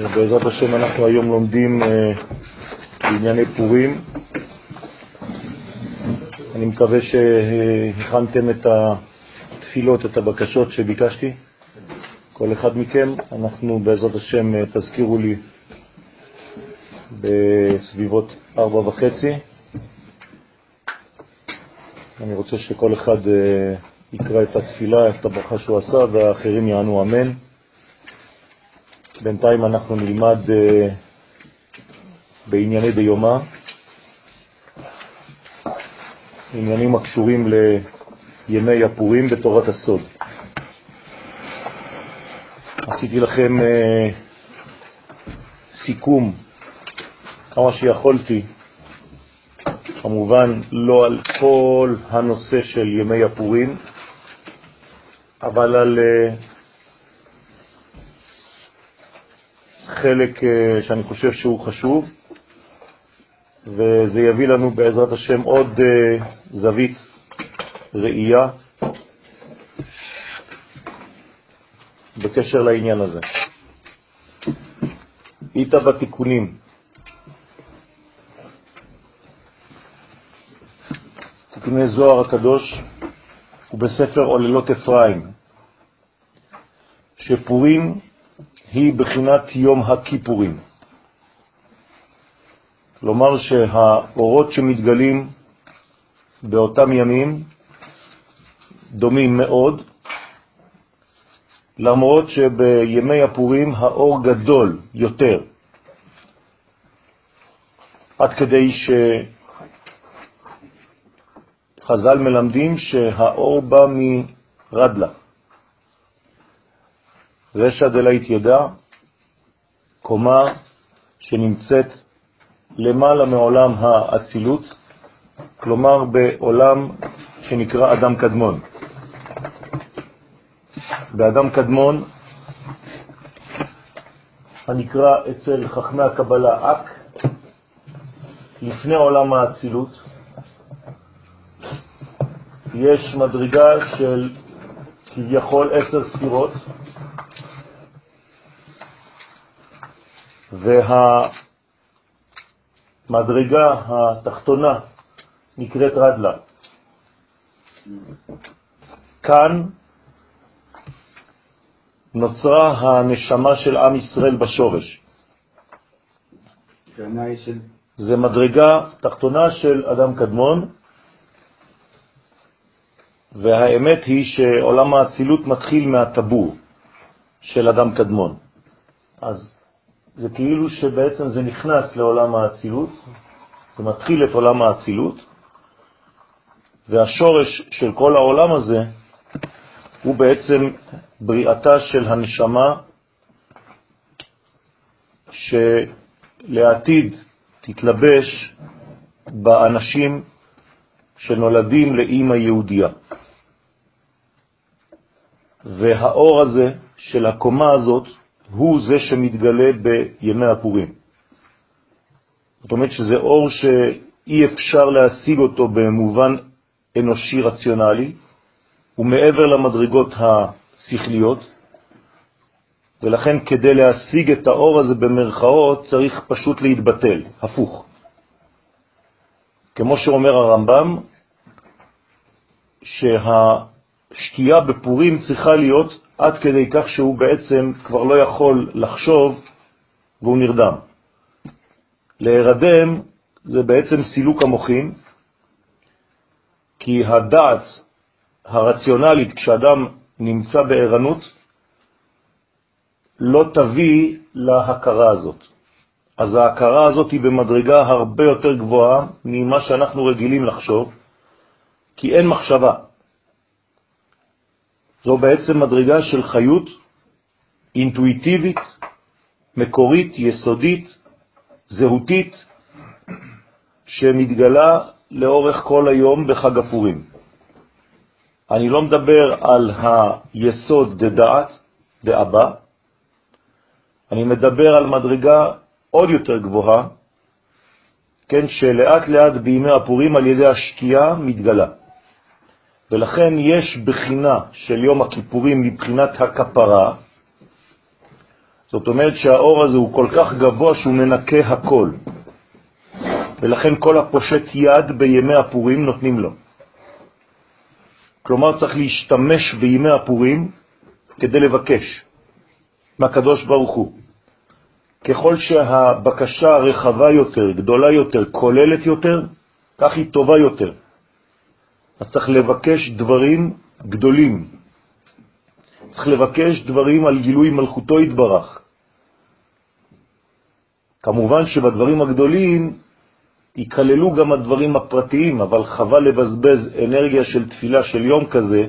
בעזרת השם אנחנו היום לומדים אה, בענייני פורים. אני מקווה שהכנתם את התפילות, את הבקשות שביקשתי. כל אחד מכם, אנחנו בעזרת השם, אה, תזכירו לי בסביבות ארבע וחצי. אני רוצה שכל אחד אה, יקרא את התפילה, את הברכה שהוא עשה, והאחרים יענו אמן. בינתיים אנחנו נלמד uh, בענייני דיומה, עניינים הקשורים לימי הפורים בתורת הסוד. עשיתי לכם uh, סיכום כמה שיכולתי, כמובן לא על כל הנושא של ימי הפורים, אבל על uh, חלק אה, שאני חושב שהוא חשוב, וזה יביא לנו בעזרת השם עוד אה, זווית ראייה בקשר לעניין הזה. איתה בתיקונים. תיקוני זוהר הקדוש ובספר עוללות אפרים, שפורים היא בחינת יום הכיפורים. כלומר שהאורות שמתגלים באותם ימים דומים מאוד, למרות שבימי הפורים האור גדול יותר, עד כדי שחז"ל מלמדים שהאור בא מרדלה. רשע דלית ידע, קומה שנמצאת למעלה מעולם האצילות, כלומר בעולם שנקרא אדם קדמון. באדם קדמון, הנקרא אצל חכמי הקבלה אק, לפני עולם האצילות, יש מדרגה של כביכול עשר ספירות, והמדרגה התחתונה נקראת רדלה. כאן נוצרה הנשמה של עם ישראל בשורש. זה מדרגה תחתונה של אדם קדמון, והאמת היא שעולם האצילות מתחיל מהטבור של אדם קדמון. אז זה כאילו שבעצם זה נכנס לעולם האצילות, זה מתחיל את עולם האצילות, והשורש של כל העולם הזה הוא בעצם בריאתה של הנשמה שלעתיד תתלבש באנשים שנולדים לאימא יהודייה. והאור הזה של הקומה הזאת הוא זה שמתגלה בימי הפורים. זאת אומרת שזה אור שאי אפשר להשיג אותו במובן אנושי רציונלי, ומעבר למדרגות השכליות, ולכן כדי להשיג את האור הזה במרכאות צריך פשוט להתבטל, הפוך. כמו שאומר הרמב"ם, שהשקיעה בפורים צריכה להיות עד כדי כך שהוא בעצם כבר לא יכול לחשוב והוא נרדם. להירדם זה בעצם סילוק המוחים, כי הדעת הרציונלית כשאדם נמצא בערנות לא תביא להכרה הזאת. אז ההכרה הזאת היא במדרגה הרבה יותר גבוהה ממה שאנחנו רגילים לחשוב, כי אין מחשבה. זו בעצם מדרגה של חיות אינטואיטיבית, מקורית, יסודית, זהותית, שמתגלה לאורך כל היום בחג הפורים. אני לא מדבר על היסוד דדעת, דאבא, אני מדבר על מדרגה עוד יותר גבוהה, כן, שלאט לאט בימי הפורים על ידי השקיעה מתגלה. ולכן יש בחינה של יום הכיפורים מבחינת הכפרה, זאת אומרת שהאור הזה הוא כל כך גבוה שהוא מנקה הכל. ולכן כל הפושט יד בימי הפורים נותנים לו. כלומר, צריך להשתמש בימי הפורים כדי לבקש מהקדוש ברוך הוא. ככל שהבקשה רחבה יותר, גדולה יותר, כוללת יותר, כך היא טובה יותר. אז צריך לבקש דברים גדולים. צריך לבקש דברים על גילוי מלכותו יתברך. כמובן שבדברים הגדולים ייכללו גם הדברים הפרטיים, אבל חבל לבזבז אנרגיה של תפילה של יום כזה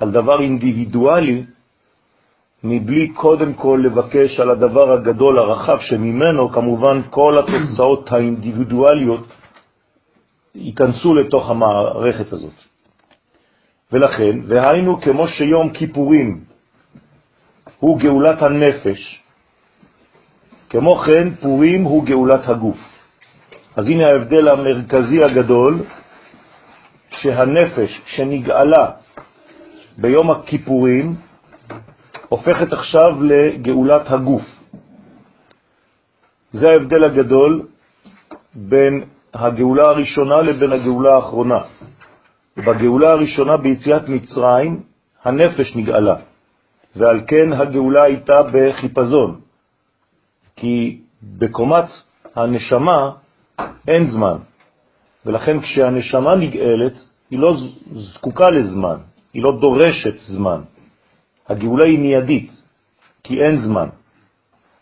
על דבר אינדיבידואלי, מבלי קודם כל לבקש על הדבר הגדול הרחב שממנו כמובן כל התוצאות האינדיבידואליות ייכנסו לתוך המערכת הזאת. ולכן, והיינו כמו שיום כיפורים הוא גאולת הנפש, כמו כן פורים הוא גאולת הגוף. אז הנה ההבדל המרכזי הגדול, שהנפש שנגאלה ביום הכיפורים הופכת עכשיו לגאולת הגוף. זה ההבדל הגדול בין הגאולה הראשונה לבין הגאולה האחרונה. בגאולה הראשונה ביציאת מצרים הנפש נגאלה, ועל כן הגאולה הייתה בחיפזון, כי בקומת הנשמה אין זמן, ולכן כשהנשמה נגאלת היא לא זקוקה לזמן, היא לא דורשת זמן. הגאולה היא מיידית, כי אין זמן.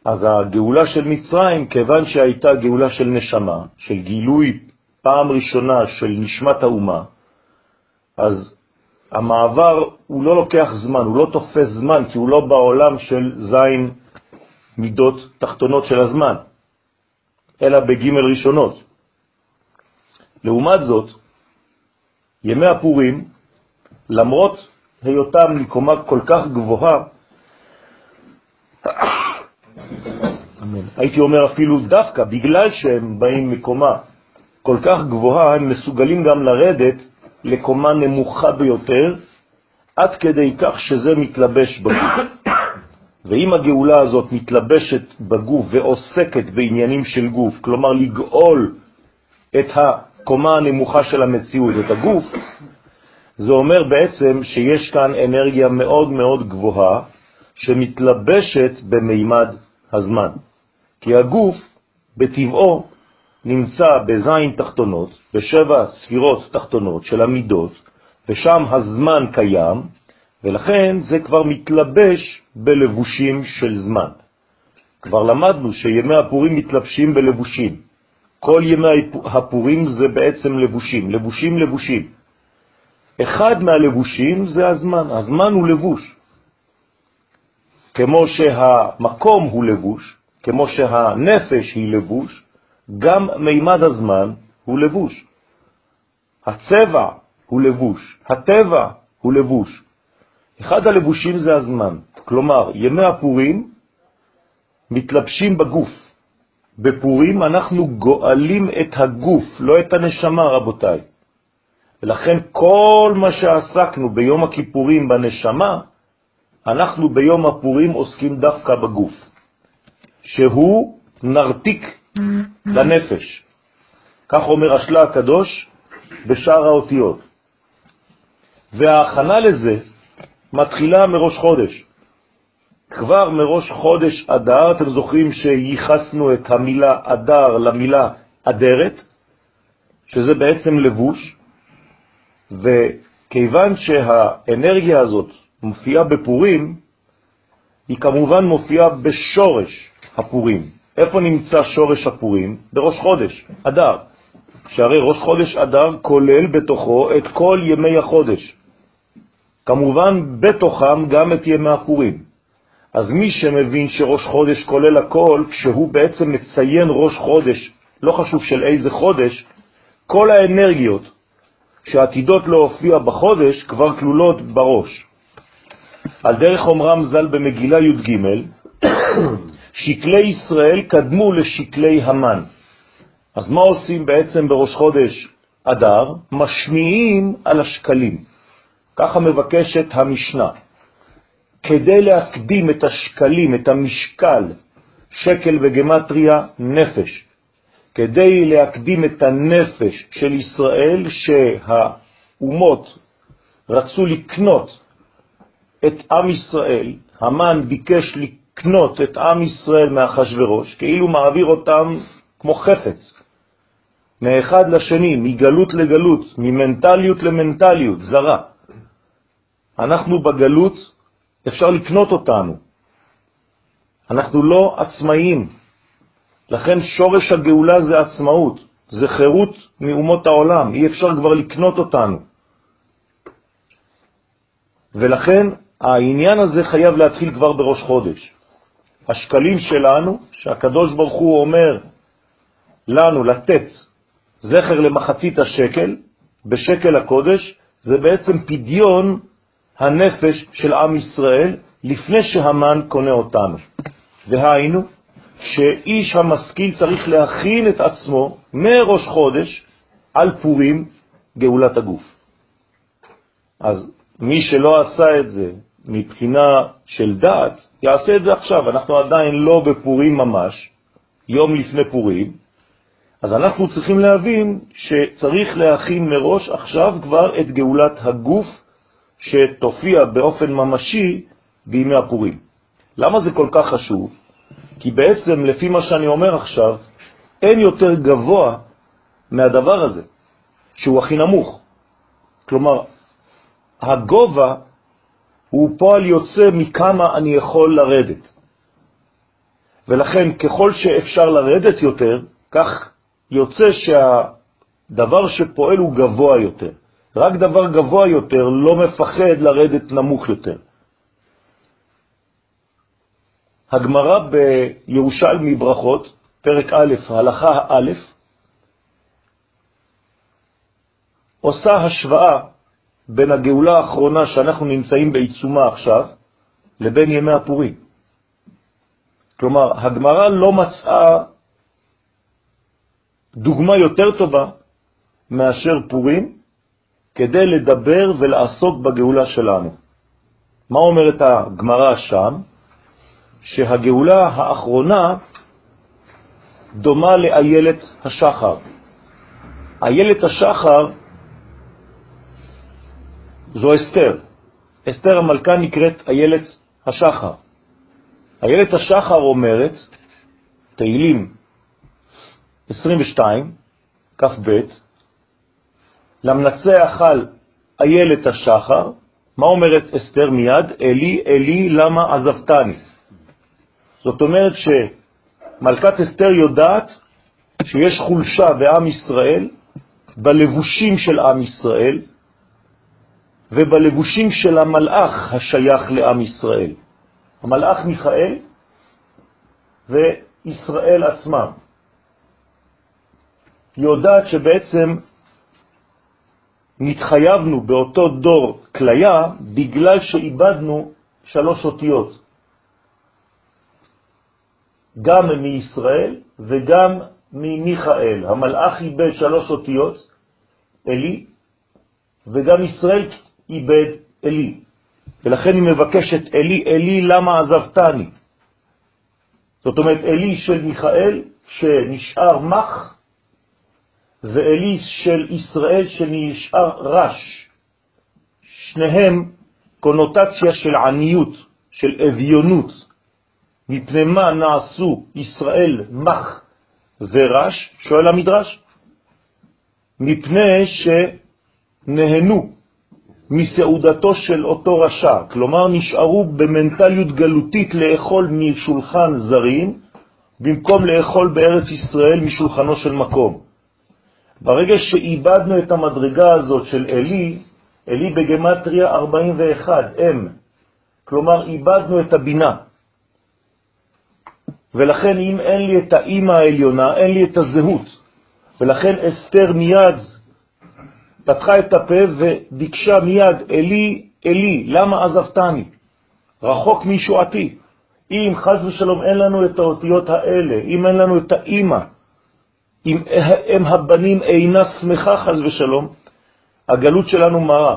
אז הגאולה של מצרים, כיוון שהייתה גאולה של נשמה, של גילוי פעם ראשונה של נשמת האומה, אז המעבר הוא לא לוקח זמן, הוא לא תופס זמן, כי הוא לא בעולם של זין מידות תחתונות של הזמן, אלא בג' ראשונות. לעומת זאת, ימי הפורים, למרות היותם מקומה כל כך גבוהה, הייתי אומר אפילו דווקא, בגלל שהם באים מקומה כל כך גבוהה, הם מסוגלים גם לרדת לקומה נמוכה ביותר, עד כדי כך שזה מתלבש בגוף. ואם הגאולה הזאת מתלבשת בגוף ועוסקת בעניינים של גוף, כלומר לגאול את הקומה הנמוכה של המציאות, את הגוף, זה אומר בעצם שיש כאן אנרגיה מאוד מאוד גבוהה שמתלבשת במימד הזמן. כי הגוף בטבעו נמצא בזין תחתונות, בשבע ספירות תחתונות של המידות, ושם הזמן קיים, ולכן זה כבר מתלבש בלבושים של זמן. כבר למדנו שימי הפורים מתלבשים בלבושים. כל ימי הפורים זה בעצם לבושים, לבושים לבושים. אחד מהלבושים זה הזמן, הזמן הוא לבוש. כמו שהמקום הוא לבוש, כמו שהנפש היא לבוש, גם מימד הזמן הוא לבוש. הצבע הוא לבוש, הטבע הוא לבוש. אחד הלבושים זה הזמן, כלומר, ימי הפורים מתלבשים בגוף. בפורים אנחנו גואלים את הגוף, לא את הנשמה, רבותיי. ולכן כל מה שעסקנו ביום הכיפורים בנשמה, אנחנו ביום הפורים עוסקים דווקא בגוף, שהוא נרתיק לנפש. כך אומר השלה הקדוש בשאר האותיות. וההכנה לזה מתחילה מראש חודש. כבר מראש חודש אדר, אתם זוכרים שייחסנו את המילה אדר למילה אדרת, שזה בעצם לבוש, וכיוון שהאנרגיה הזאת מופיעה בפורים, היא כמובן מופיעה בשורש הפורים. איפה נמצא שורש הפורים? בראש חודש, אדר. שהרי ראש חודש אדר כולל בתוכו את כל ימי החודש. כמובן בתוכם גם את ימי הפורים. אז מי שמבין שראש חודש כולל הכל, כשהוא בעצם מציין ראש חודש, לא חשוב של איזה חודש, כל האנרגיות שעתידות להופיע בחודש כבר כלולות בראש. על דרך אומרם ז"ל במגילה י"ג, שקלי ישראל קדמו לשקלי המן. אז מה עושים בעצם בראש חודש אדר? משמיעים על השקלים. ככה מבקשת המשנה. כדי להקדים את השקלים, את המשקל, שקל וגמטריה נפש, כדי להקדים את הנפש של ישראל שהאומות רצו לקנות את עם ישראל, המן ביקש לקנות את עם ישראל מאחשוורוש, כאילו מעביר אותם כמו חפץ, מאחד לשני, מגלות לגלות, ממנטליות למנטליות, זרה. אנחנו בגלות, אפשר לקנות אותנו. אנחנו לא עצמאיים. לכן שורש הגאולה זה עצמאות, זה חירות מאומות העולם, אי אפשר כבר לקנות אותנו. ולכן העניין הזה חייב להתחיל כבר בראש חודש. השקלים שלנו, שהקדוש ברוך הוא אומר לנו לתת זכר למחצית השקל, בשקל הקודש, זה בעצם פדיון הנפש של עם ישראל לפני שהמן קונה אותנו. והיינו, שאיש המשכיל צריך להכין את עצמו מראש חודש על פורים גאולת הגוף. אז מי שלא עשה את זה מבחינה של דעת, יעשה את זה עכשיו. אנחנו עדיין לא בפורים ממש, יום לפני פורים, אז אנחנו צריכים להבין שצריך להכין מראש עכשיו כבר את גאולת הגוף שתופיע באופן ממשי בימי הפורים. למה זה כל כך חשוב? כי בעצם, לפי מה שאני אומר עכשיו, אין יותר גבוה מהדבר הזה, שהוא הכי נמוך. כלומר, הגובה הוא פועל יוצא מכמה אני יכול לרדת. ולכן ככל שאפשר לרדת יותר, כך יוצא שהדבר שפועל הוא גבוה יותר. רק דבר גבוה יותר לא מפחד לרדת נמוך יותר. הגמרא בירושלמי ברכות, פרק א', הלכה א', עושה השוואה בין הגאולה האחרונה שאנחנו נמצאים בעיצומה עכשיו, לבין ימי הפורים. כלומר, הגמרא לא מצאה דוגמה יותר טובה מאשר פורים כדי לדבר ולעסוק בגאולה שלנו. מה אומרת הגמרא שם? שהגאולה האחרונה דומה לאיילת השחר. איילת השחר זו אסתר. אסתר המלכה נקראת איילת השחר. איילת השחר אומרת, תהילים 22, כ"ב, למנצח על איילת השחר, מה אומרת אסתר מיד? אלי, אלי, למה עזבתני? זאת אומרת שמלכת אסתר יודעת שיש חולשה בעם ישראל, בלבושים של עם ישראל, ובלבושים של המלאך השייך לעם ישראל. המלאך מיכאל וישראל עצמם. יודעת שבעצם נתחייבנו באותו דור כליה בגלל שאיבדנו שלוש אותיות, גם מישראל וגם ממיכאל. המלאך איבד שלוש אותיות, אלי, וגם ישראל איבד אלי. ולכן היא מבקשת, אלי, אלי, למה עזבתני? זאת אומרת, אלי של מיכאל שנשאר מח, ואלי של ישראל שנשאר רש. שניהם קונוטציה של עניות, של אביונות. מפני מה נעשו ישראל מח ורש? שואל המדרש. מפני שנהנו מסעודתו של אותו רשע, כלומר נשארו במנטליות גלותית לאכול משולחן זרים, במקום לאכול בארץ ישראל משולחנו של מקום. ברגע שאיבדנו את המדרגה הזאת של אלי, אלי בגמטריה 41, אם, כלומר איבדנו את הבינה. ולכן אם אין לי את האימא העליונה, אין לי את הזהות. ולכן אסתר מיד פתחה את הפה וביקשה מיד, אלי, אלי, למה עזבתני? רחוק מישועתי. אם חז ושלום אין לנו את האותיות האלה, אם אין לנו את האימא, אם הם הבנים אינה שמחה חז ושלום, הגלות שלנו מרה.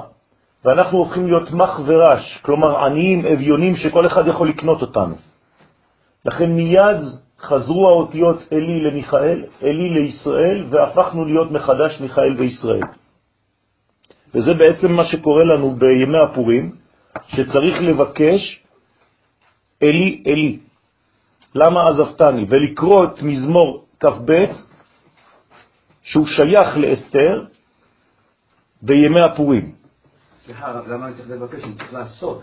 ואנחנו הופכים להיות מח ורש, כלומר עניים, אביונים, שכל אחד יכול לקנות אותנו. לכן מיד חזרו האותיות אלי למיכאל, אלי לישראל, והפכנו להיות מחדש מיכאל וישראל. וזה בעצם מה שקורה לנו בימי הפורים, שצריך לבקש אלי אלי. למה עזבתני? ולקרוא את מזמור כ"ב, שהוא שייך לאסתר, בימי הפורים. סליחה, הרב, למה אני צריך לבקש? אני צריך לעשות.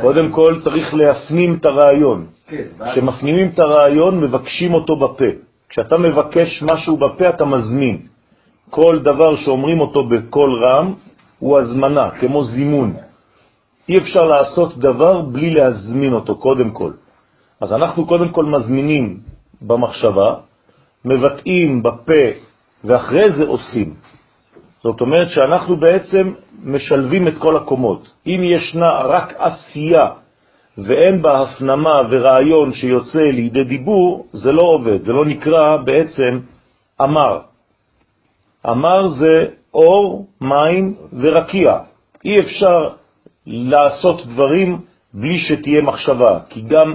קודם כל צריך להפנים את הרעיון. כן. כשמפנימים את הרעיון, מבקשים אותו בפה. כשאתה מבקש משהו בפה, אתה מזמין. כל דבר שאומרים אותו בקול רם הוא הזמנה, כמו זימון. אי אפשר לעשות דבר בלי להזמין אותו, קודם כל. אז אנחנו קודם כל מזמינים במחשבה, מבטאים בפה, ואחרי זה עושים. זאת אומרת שאנחנו בעצם משלבים את כל הקומות. אם ישנה רק עשייה ואין בה הפנמה ורעיון שיוצא לידי דיבור, זה לא עובד, זה לא נקרא בעצם אמר. אמר זה אור, מים ורקיע. אי אפשר לעשות דברים בלי שתהיה מחשבה, כי גם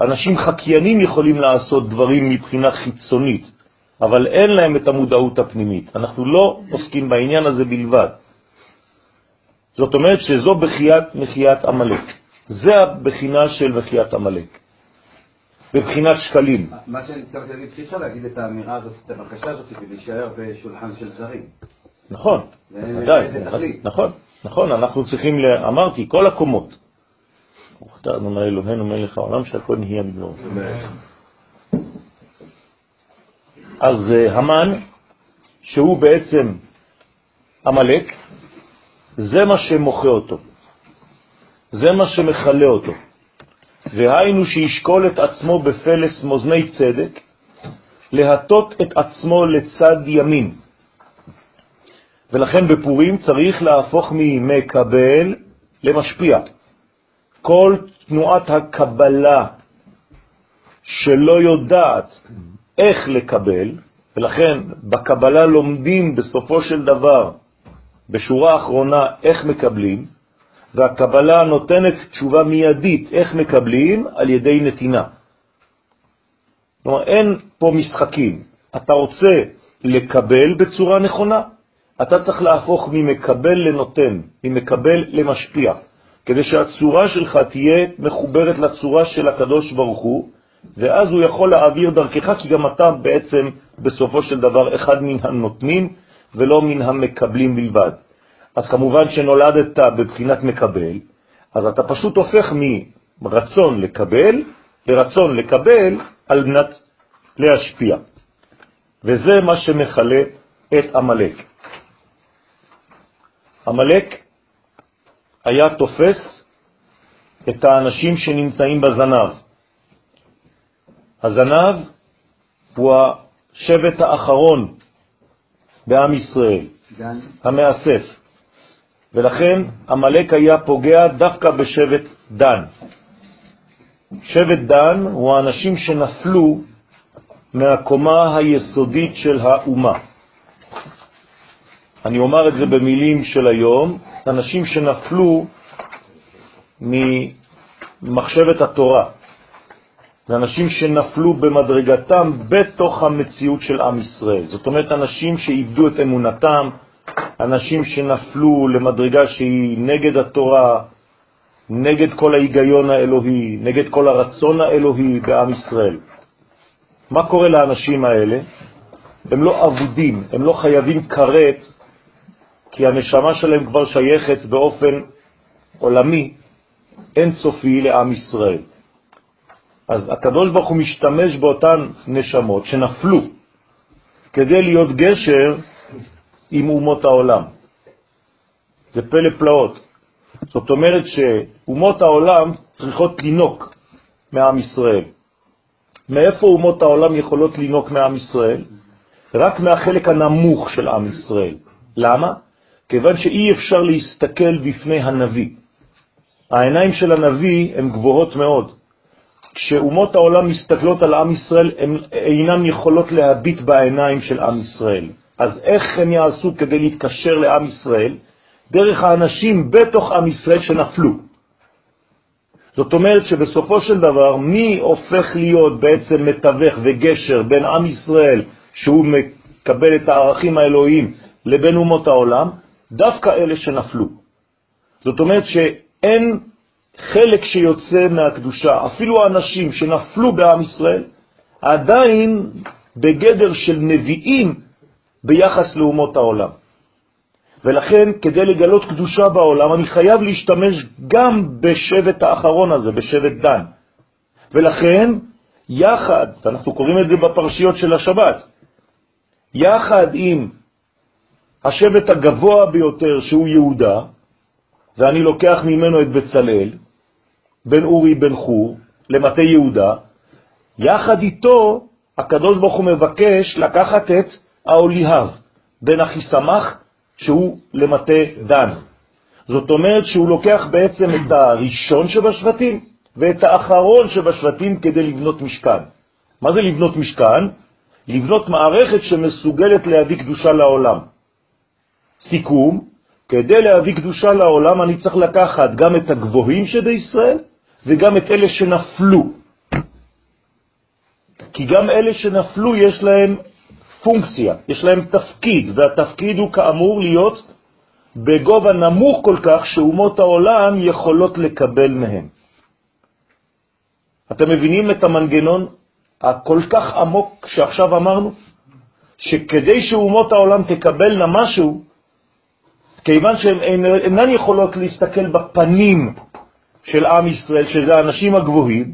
אנשים חקיינים יכולים לעשות דברים מבחינה חיצונית, אבל אין להם את המודעות הפנימית. אנחנו לא עוסקים בעניין הזה בלבד. זאת אומרת שזו בחיית מחיית עמלק. זה הבחינה של מחיית עמלק. בבחינת שקלים. מה שאני צריך להגיד, שאי אפשר להגיד את האמירה הזאת, את הבקשה הזאת, כדי להישאר בשולחן של זרים. נכון, ודאי, נכון, נכון, אנחנו צריכים, אמרתי, כל הקומות. וכתבנו מה אלוהינו מלך העולם שהכל נהיה מדברו. אז אה, המן, שהוא בעצם המלאק, זה מה שמוחה אותו, זה מה שמחלה אותו. והיינו שישקול את עצמו בפלס מוזני צדק, להטות את עצמו לצד ימין. ולכן בפורים צריך להפוך ממקבל למשפיע. כל תנועת הקבלה שלא יודעת איך לקבל, ולכן בקבלה לומדים בסופו של דבר, בשורה האחרונה, איך מקבלים, והקבלה נותנת תשובה מיידית איך מקבלים על ידי נתינה. כלומר, אין פה משחקים. אתה רוצה לקבל בצורה נכונה, אתה צריך להפוך ממקבל לנותן, ממקבל למשפיע, כדי שהצורה שלך תהיה מחוברת לצורה של הקדוש ברוך הוא, ואז הוא יכול להעביר דרכך, כי גם אתה בעצם בסופו של דבר אחד מן הנותנים ולא מן המקבלים בלבד. אז כמובן שנולדת בבחינת מקבל, אז אתה פשוט הופך מרצון לקבל לרצון לקבל על מנת להשפיע. וזה מה שמחלה את המלאק. המלאק היה תופס את האנשים שנמצאים בזנב. הזנב הוא השבט האחרון בעם ישראל, המאסף. ולכן המלאק היה פוגע דווקא בשבט דן. שבט דן הוא האנשים שנפלו מהקומה היסודית של האומה. אני אומר את זה במילים של היום, אנשים שנפלו ממחשבת התורה. זה אנשים שנפלו במדרגתם בתוך המציאות של עם ישראל. זאת אומרת, אנשים שאיבדו את אמונתם, אנשים שנפלו למדרגה שהיא נגד התורה, נגד כל ההיגיון האלוהי, נגד כל הרצון האלוהי בעם ישראל. מה קורה לאנשים האלה? הם לא עבודים, הם לא חייבים קרץ, כי הנשמה שלהם כבר שייכת באופן עולמי, אינסופי לעם ישראל. אז הקדוש ברוך הוא משתמש באותן נשמות שנפלו כדי להיות גשר עם אומות העולם. זה פלא פלאות. זאת אומרת שאומות העולם צריכות לינוק מעם ישראל. מאיפה אומות העולם יכולות לינוק מעם ישראל? רק מהחלק הנמוך של עם ישראל. למה? כיוון שאי אפשר להסתכל בפני הנביא. העיניים של הנביא הן גבוהות מאוד. כשאומות העולם מסתכלות על עם ישראל, הן אינן יכולות להביט בעיניים של עם ישראל. אז איך הם יעשו כדי להתקשר לעם ישראל? דרך האנשים בתוך עם ישראל שנפלו. זאת אומרת שבסופו של דבר, מי הופך להיות בעצם מתווך וגשר בין עם ישראל, שהוא מקבל את הערכים האלוהיים, לבין אומות העולם? דווקא אלה שנפלו. זאת אומרת שאין חלק שיוצא מהקדושה, אפילו האנשים שנפלו בעם ישראל, עדיין בגדר של נביאים ביחס לאומות העולם. ולכן, כדי לגלות קדושה בעולם, אני חייב להשתמש גם בשבט האחרון הזה, בשבט דן. ולכן, יחד, ואנחנו קוראים את זה בפרשיות של השבת, יחד עם השבט הגבוה ביותר שהוא יהודה, ואני לוקח ממנו את בצלאל, בן אורי בן חור, למטה יהודה, יחד איתו הקדוש ברוך הוא מבקש לקחת את האוליהב, בן אחיסמך, שהוא למטה דן. זאת אומרת שהוא לוקח בעצם את הראשון שבשבטים ואת האחרון שבשבטים כדי לבנות משכן. מה זה לבנות משכן? לבנות מערכת שמסוגלת להביא קדושה לעולם. סיכום, כדי להביא קדושה לעולם אני צריך לקחת גם את הגבוהים שבישראל וגם את אלה שנפלו. כי גם אלה שנפלו יש להם פונקציה, יש להם תפקיד, והתפקיד הוא כאמור להיות בגובה נמוך כל כך שאומות העולם יכולות לקבל מהם. אתם מבינים את המנגנון הכל כך עמוק שעכשיו אמרנו? שכדי שאומות העולם תקבלנה משהו, כיוון שהן אינן יכולות להסתכל בפנים של עם ישראל, שזה האנשים הגבוהים,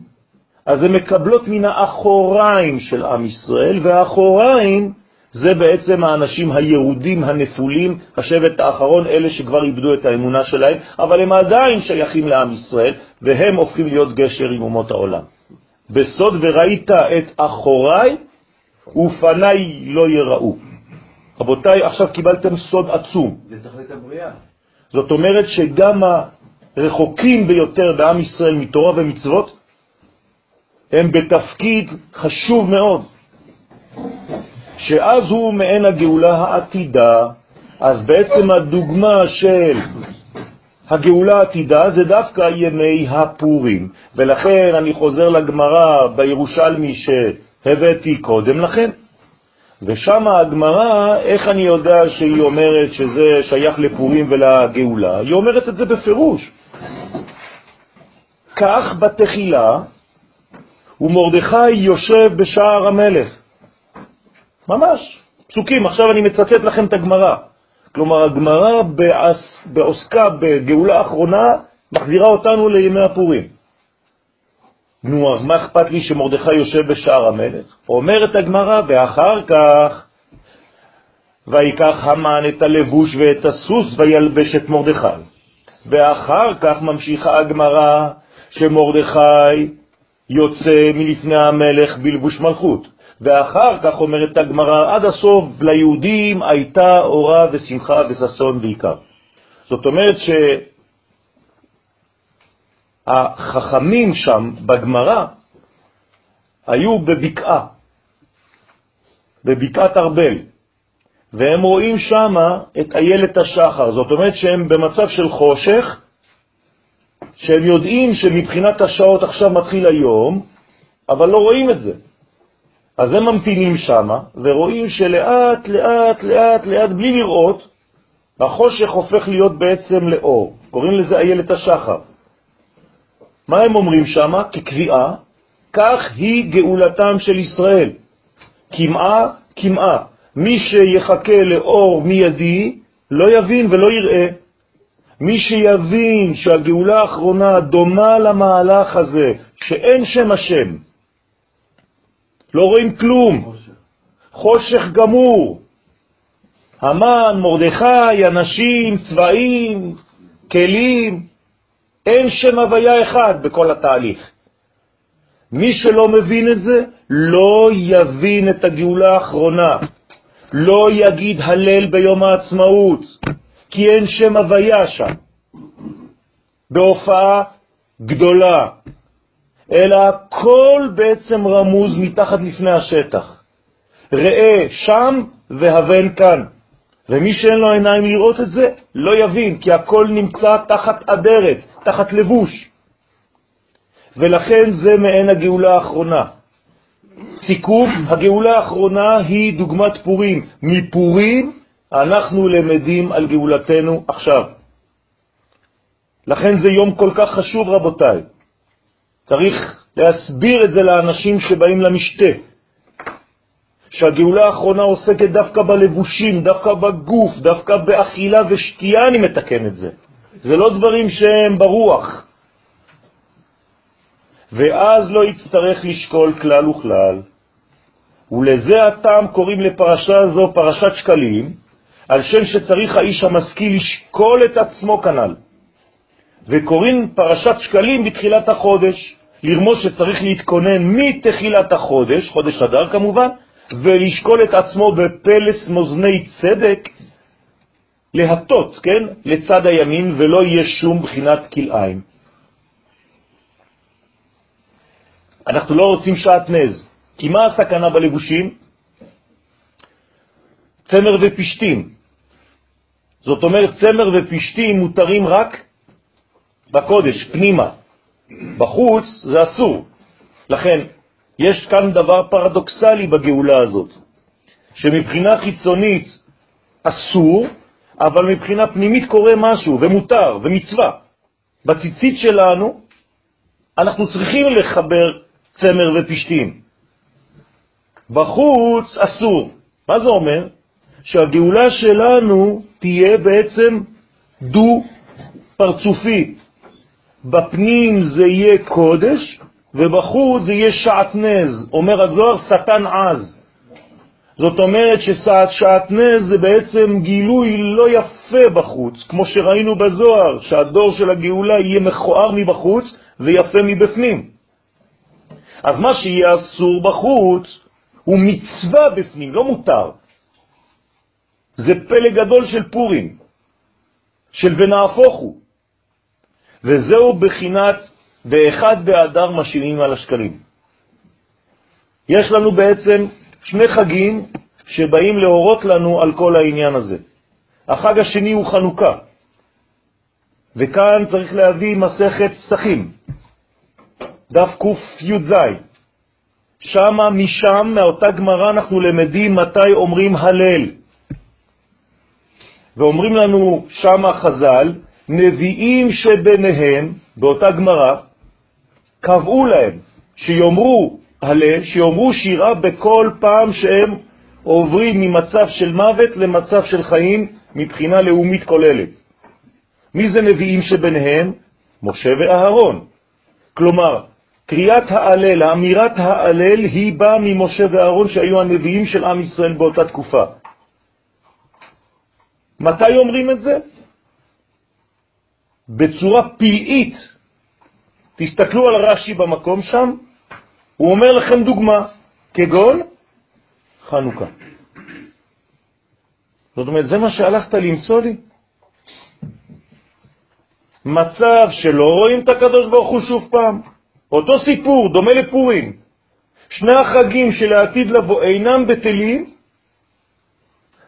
אז הן מקבלות מן האחוריים של עם ישראל, והאחוריים זה בעצם האנשים היהודים הנפולים, השבט האחרון, אלה שכבר איבדו את האמונה שלהם, אבל הם עדיין שייכים לעם ישראל, והם הופכים להיות גשר עם אומות העולם. בסוד וראית את אחוריי, ופניי לא יראו. רבותיי, עכשיו קיבלתם סוד עצום. זה תכלית הבריאה. זאת אומרת שגם הרחוקים ביותר בעם ישראל מתורה ומצוות, הם בתפקיד חשוב מאוד. שאז הוא מעין הגאולה העתידה, אז בעצם הדוגמה של הגאולה העתידה זה דווקא ימי הפורים, ולכן אני חוזר לגמרא בירושלמי שהבאתי קודם לכן, ושם הגמרא, איך אני יודע שהיא אומרת שזה שייך לפורים ולגאולה? היא אומרת את זה בפירוש. כך בתחילה, ומרדכי יושב בשער המלך. ממש, פסוקים. עכשיו אני מצטט לכם את הגמרא. כלומר, הגמרא בעוסקה בגאולה האחרונה מחזירה אותנו לימי הפורים. נו, אז מה אכפת לי שמרדכי יושב בשער המלך? אומרת הגמרא, ואחר כך ויקח המן את הלבוש ואת הסוס וילבש את מרדכי. ואחר כך ממשיכה הגמרא שמרדכי יוצא מלפני המלך בלבוש מלכות. ואחר כך אומרת הגמרא, עד הסוף ליהודים הייתה אורה ושמחה וששון בעיקר. זאת אומרת שהחכמים שם בגמרא היו בבקעה, בבקעת ארבל, והם רואים שם את איילת השחר. זאת אומרת שהם במצב של חושך, שהם יודעים שמבחינת השעות עכשיו מתחיל היום, אבל לא רואים את זה. אז הם ממתינים שם, ורואים שלאט, לאט, לאט, לאט, בלי לראות, החושך הופך להיות בעצם לאור. קוראים לזה איילת השחר. מה הם אומרים שם? כקביעה, כך היא גאולתם של ישראל. כמעה, כמעה. מי שיחכה לאור מיידי, לא יבין ולא יראה. מי שיבין שהגאולה האחרונה דומה למהלך הזה, שאין שם השם, לא רואים כלום, חושך, גמור. המן, מרדכי, אנשים, צבעים, כלים, אין שם הוויה אחד בכל התהליך. מי שלא מבין את זה, לא יבין את הגאולה האחרונה, לא יגיד הלל ביום העצמאות, כי אין שם הוויה שם. בהופעה גדולה, אלא הכל בעצם רמוז מתחת לפני השטח. ראה שם והבן כאן. ומי שאין לו עיניים לראות את זה, לא יבין, כי הכל נמצא תחת אדרת, תחת לבוש. ולכן זה מעין הגאולה האחרונה. סיכום, הגאולה האחרונה היא דוגמת פורים. מפורים אנחנו למדים על גאולתנו עכשיו. לכן זה יום כל כך חשוב, רבותיי. צריך להסביר את זה לאנשים שבאים למשתה, שהגאולה האחרונה עוסקת דווקא בלבושים, דווקא בגוף, דווקא באכילה ושתייה, אני מתקן את זה. זה לא דברים שהם ברוח. ואז לא יצטרך לשקול כלל וכלל. ולזה הטעם קוראים לפרשה זו פרשת שקלים, על שם שצריך האיש המשכיל לשקול את עצמו כנ"ל. וקוראים פרשת שקלים בתחילת החודש, לרמוס שצריך להתכונן מתחילת החודש, חודש אדר כמובן, ולשקול את עצמו בפלס מוזני צדק, להטות, כן, לצד הימין, ולא יהיה שום בחינת כלאיים. אנחנו לא רוצים שעטנז, כי מה הסכנה בלבושים? צמר ופשטים. זאת אומרת, צמר ופשטים מותרים רק בקודש, פנימה. בחוץ זה אסור. לכן, יש כאן דבר פרדוקסלי בגאולה הזאת, שמבחינה חיצונית אסור, אבל מבחינה פנימית קורה משהו, ומותר, ומצווה. בציצית שלנו אנחנו צריכים לחבר צמר ופשטים. בחוץ אסור. מה זה אומר? שהגאולה שלנו תהיה בעצם דו-פרצופי. בפנים זה יהיה קודש, ובחוץ זה יהיה שעטנז. אומר הזוהר, שטן עז. זאת אומרת ששעטנז זה בעצם גילוי לא יפה בחוץ, כמו שראינו בזוהר, שהדור של הגאולה יהיה מכוער מבחוץ ויפה מבפנים. אז מה שיהיה אסור בחוץ הוא מצווה בפנים, לא מותר. זה פלא גדול של פורים, של ונהפוך הוא. וזהו בחינת באחד באדר משאירים על השקלים. יש לנו בעצם שני חגים שבאים להורות לנו על כל העניין הזה. החג השני הוא חנוכה, וכאן צריך להביא מסכת פסחים, דף קי"ז. שמה, משם, מאותה גמרא, אנחנו למדים מתי אומרים הלל. ואומרים לנו שמה חז"ל, נביאים שביניהם, באותה גמרא, קבעו להם שיאמרו הלל, שיאמרו שירה בכל פעם שהם עוברים ממצב של מוות למצב של חיים מבחינה לאומית כוללת. מי זה נביאים שביניהם? משה ואהרון. כלומר, קריאת ההלל, אמירת ההלל, היא באה ממשה ואהרון שהיו הנביאים של עם ישראל באותה תקופה. מתי אומרים את זה? בצורה פלאית. תסתכלו על רש"י במקום שם, הוא אומר לכם דוגמה, כגון חנוכה. זאת אומרת, זה מה שהלכת למצוא לי? מצב שלא רואים את הקדוש ברוך הוא שוב פעם. אותו סיפור, דומה לפורים. שני החגים שלעתיד לבוא אינם בטלים,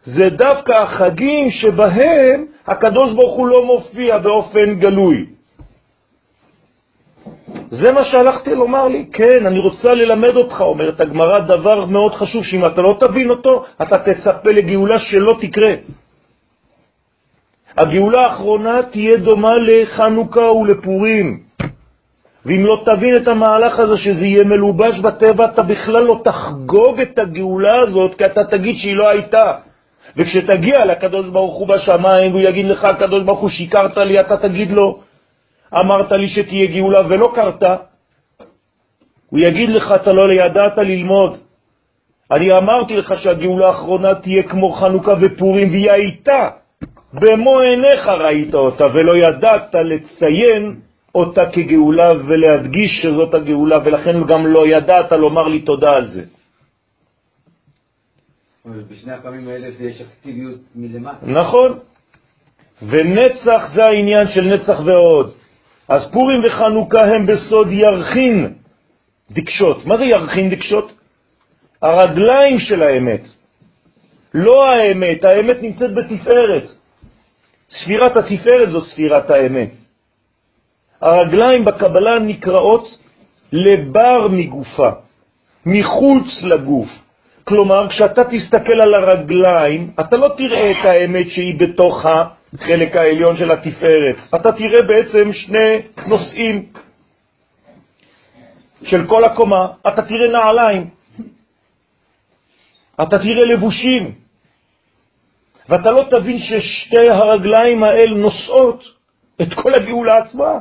זה דווקא החגים שבהם הקדוש ברוך הוא לא מופיע באופן גלוי. זה מה שהלכתי לומר לי, כן, אני רוצה ללמד אותך, אומרת הגמרא, דבר מאוד חשוב, שאם אתה לא תבין אותו, אתה תצפה לגאולה שלא תקרה. הגאולה האחרונה תהיה דומה לחנוכה ולפורים. ואם לא תבין את המהלך הזה, שזה יהיה מלובש בטבע, אתה בכלל לא תחגוג את הגאולה הזאת, כי אתה תגיד שהיא לא הייתה. וכשתגיע לקדוש ברוך הוא בשמיים, הוא יגיד לך, הקדוש ברוך הוא, שיקרת לי, אתה תגיד לו, אמרת לי שתהיה גאולה ולא קרתה. הוא יגיד לך, אתה לא ידעת ללמוד. אני אמרתי לך שהגאולה האחרונה תהיה כמו חנוכה ופורים, והיא הייתה. במו עיניך ראית אותה, ולא ידעת לציין אותה כגאולה ולהדגיש שזאת הגאולה, ולכן גם לא ידעת לומר לי תודה על זה. יש. נכון. ונצח זה העניין של נצח ועוד. אז פורים וחנוכה הם בסוד ירחין דקשות. מה זה ירחין דקשות? הרגליים של האמת. לא האמת, האמת נמצאת בתפארת. ספירת התפארת זו ספירת האמת. הרגליים בקבלה נקראות לבר מגופה, מחוץ לגוף. כלומר, כשאתה תסתכל על הרגליים, אתה לא תראה את האמת שהיא בתוך החלק העליון של התפארת. אתה תראה בעצם שני נושאים של כל הקומה. אתה תראה נעליים, אתה תראה לבושים, ואתה לא תבין ששתי הרגליים האל נושאות את כל הגאולה עצמה,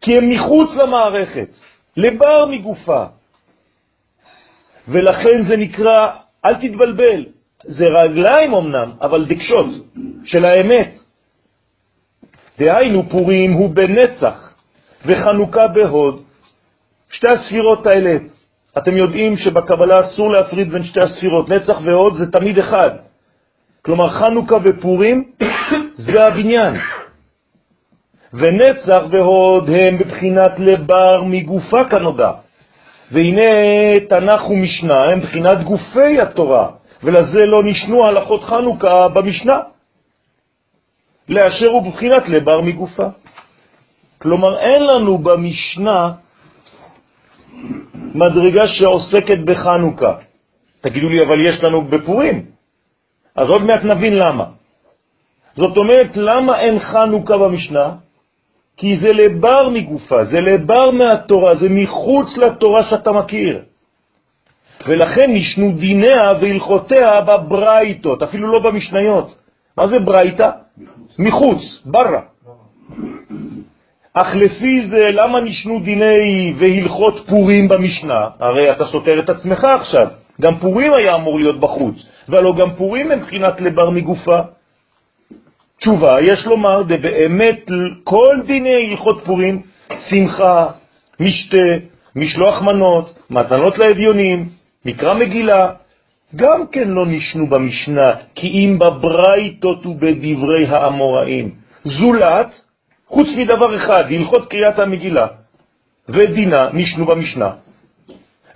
כי הם מחוץ למערכת, לבר מגופה. ולכן זה נקרא, אל תתבלבל, זה רגליים אמנם, אבל דקשות של האמת. דהיינו, פורים הוא בנצח וחנוכה בהוד. שתי הספירות האלה, אתם יודעים שבקבלה אסור להפריד בין שתי הספירות, נצח והוד זה תמיד אחד. כלומר, חנוכה ופורים זה הבניין. ונצח והוד הם בבחינת לבר מגופה כנודע. והנה תנ"ך ומשנה הם בחינת גופי התורה, ולזה לא נשנו הלכות חנוכה במשנה. לאשר הוא בבחינת לבר מגופה. כלומר, אין לנו במשנה מדרגה שעוסקת בחנוכה. תגידו לי, אבל יש לנו בפורים. אז עוד מעט נבין למה. זאת אומרת, למה אין חנוכה במשנה? כי זה לבר מגופה, זה לבר מהתורה, זה מחוץ לתורה שאתה מכיר. ולכן נשנו דיניה והלכותיה בברייתות, אפילו לא במשניות. מה זה ברייתה? מחוץ, ברא. אך לפי זה, למה נשנו דיני והלכות פורים במשנה? הרי אתה סותר את עצמך עכשיו. גם פורים היה אמור להיות בחוץ, והלא גם פורים הם מבחינת לבר מגופה. תשובה, יש לומר, באמת כל דיני הלכות פורים, שמחה, משתה, משלוח מנות, מתנות לאביונים, מקרא מגילה, גם כן לא נשנו במשנה, כי אם בברייתות ובדברי האמוראים. זולת, חוץ מדבר אחד, הלכות קריאת המגילה ודינה נשנו במשנה.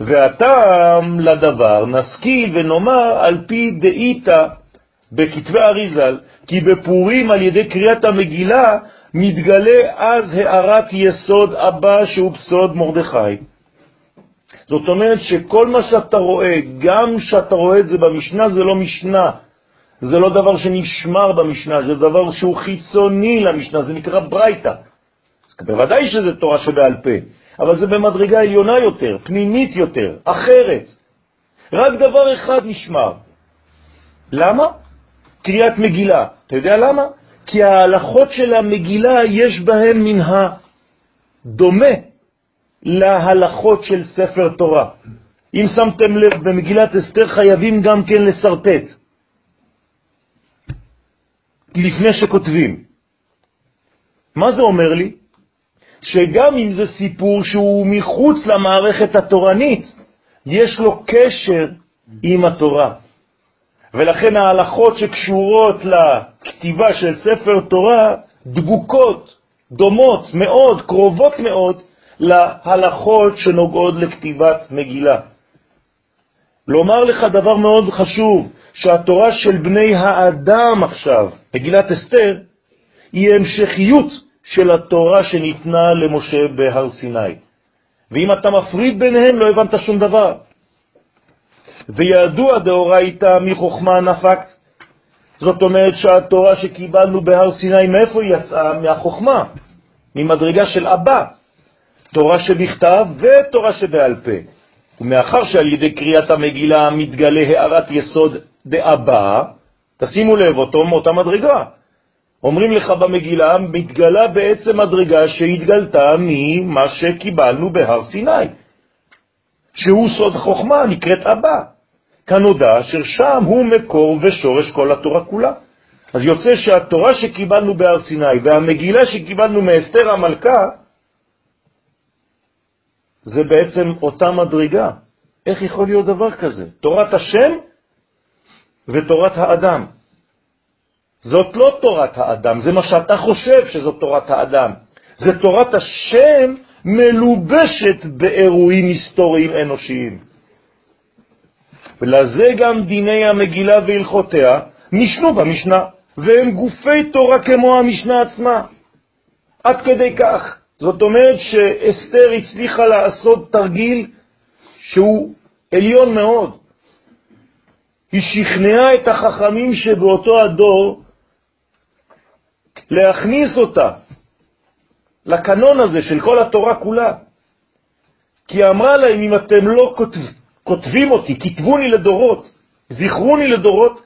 והטעם לדבר נשכיל ונאמר על פי דאיתא בכתבי אריזל, כי בפורים על ידי קריאת המגילה מתגלה אז הערת יסוד הבא שהוא בסוד מרדכי. זאת אומרת שכל מה שאתה רואה, גם שאתה רואה את זה במשנה, זה לא משנה. זה לא דבר שנשמר במשנה, זה דבר שהוא חיצוני למשנה, זה נקרא ברייתא. בוודאי שזה תורה שבעל פה, אבל זה במדרגה עליונה יותר, פנימית יותר, אחרת. רק דבר אחד נשמר. למה? קריאת מגילה. אתה יודע למה? כי ההלכות של המגילה יש בהן מן הדומה להלכות של ספר תורה. אם שמתם לב, במגילת אסתר חייבים גם כן לסרטט, לפני שכותבים. מה זה אומר לי? שגם אם זה סיפור שהוא מחוץ למערכת התורנית, יש לו קשר עם התורה. ולכן ההלכות שקשורות לכתיבה של ספר תורה דבוקות, דומות מאוד, קרובות מאוד, להלכות שנוגעות לכתיבת מגילה. לומר לך דבר מאוד חשוב, שהתורה של בני האדם עכשיו, מגילת אסתר, היא המשכיות של התורה שניתנה למשה בהר סיני. ואם אתה מפריד ביניהם, לא הבנת שום דבר. וידוע דאורייתא מחוכמה נפקת. זאת אומרת שהתורה שקיבלנו בהר סיני, מאיפה היא יצאה? מהחוכמה, ממדרגה של אבא. תורה שבכתב ותורה שבעל פה. ומאחר שעל ידי קריאת המגילה מתגלה הערת יסוד דאבא, תשימו לב, אותו מאותה מדרגה. אומרים לך במגילה, מתגלה בעצם מדרגה שהתגלתה ממה שקיבלנו בהר סיני, שהוא סוד חוכמה, נקראת אבא. כנודע אשר שם הוא מקור ושורש כל התורה כולה. אז יוצא שהתורה שקיבלנו בהר סיני והמגילה שקיבלנו מאסתר המלכה, זה בעצם אותה מדרגה. איך יכול להיות דבר כזה? תורת השם ותורת האדם. זאת לא תורת האדם, זה מה שאתה חושב שזאת תורת האדם. זה תורת השם מלובשת באירועים היסטוריים אנושיים. ולזה גם דיני המגילה והלכותיה נשנו במשנה, והם גופי תורה כמו המשנה עצמה. עד כדי כך. זאת אומרת שאסתר הצליחה לעשות תרגיל שהוא עליון מאוד. היא שכנעה את החכמים שבאותו הדור להכניס אותה לקנון הזה של כל התורה כולה. כי אמרה להם, אם אתם לא כותב, כותבים אותי, כתבוני לדורות, זכרוני לדורות,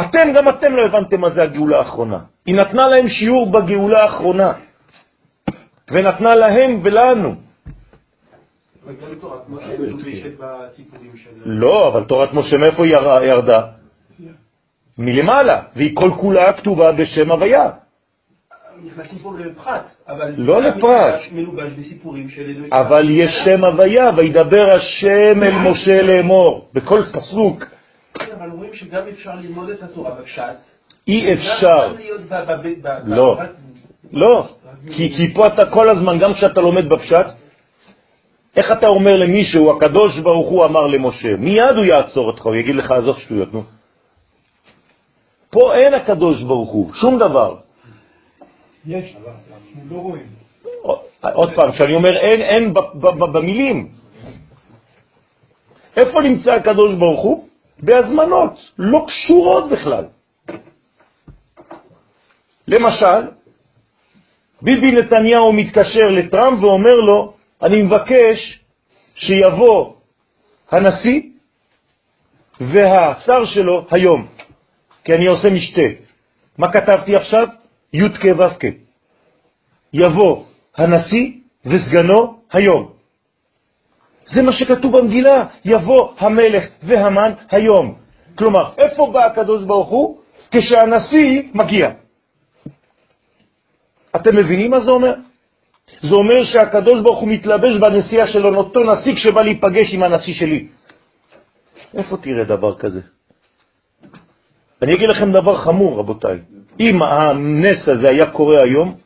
אתם, גם אתם לא הבנתם מה זה הגאולה האחרונה. היא נתנה להם שיעור בגאולה האחרונה, ונתנה להם ולנו. לא, אבל תורת משה מאיפה ירדה? מלמעלה, והיא כל כולה כתובה בשם הוויה. נכנסים פה לפרט, אבל לא לפרט, מלובש בסיפורים של אלוהים. אבל יש שם הוויה, וידבר השם אל משה לאמור, בכל פסוק. אבל אומרים שגם אפשר ללמוד את התורה בפשט. אי אפשר. לא, לא, כי, כי פה אתה כל הזמן, גם כשאתה לומד בפשט, איך אתה אומר למישהו, הקדוש ברוך הוא אמר למשה, מיד הוא יעצור אותך, הוא יגיד לך, עזוב שטויות, נו. פה אין הקדוש ברוך הוא, שום דבר. יש, לא רואים. עוד פעם, כשאני אומר אין, אין במילים. איפה נמצא הקדוש ברוך הוא? בהזמנות, לא קשורות בכלל. למשל, ביבי נתניהו מתקשר לטראמפ ואומר לו, אני מבקש שיבוא הנשיא והשר שלו היום, כי אני עושה משתה. מה כתבתי עכשיו? י' כ' ו' כ'. יבוא הנשיא וסגנו היום. זה מה שכתוב במגילה, יבוא המלך והמן היום. כלומר, איפה בא הקדוש ברוך הוא? כשהנשיא מגיע. אתם מבינים מה זה אומר? זה אומר שהקדוש ברוך הוא מתלבש בנסיעה שלו, אותו נשיא כשבא להיפגש עם הנשיא שלי. איפה תראה דבר כזה? אני אגיד לכם דבר חמור, רבותיי. אם הנס הזה היה קורה היום,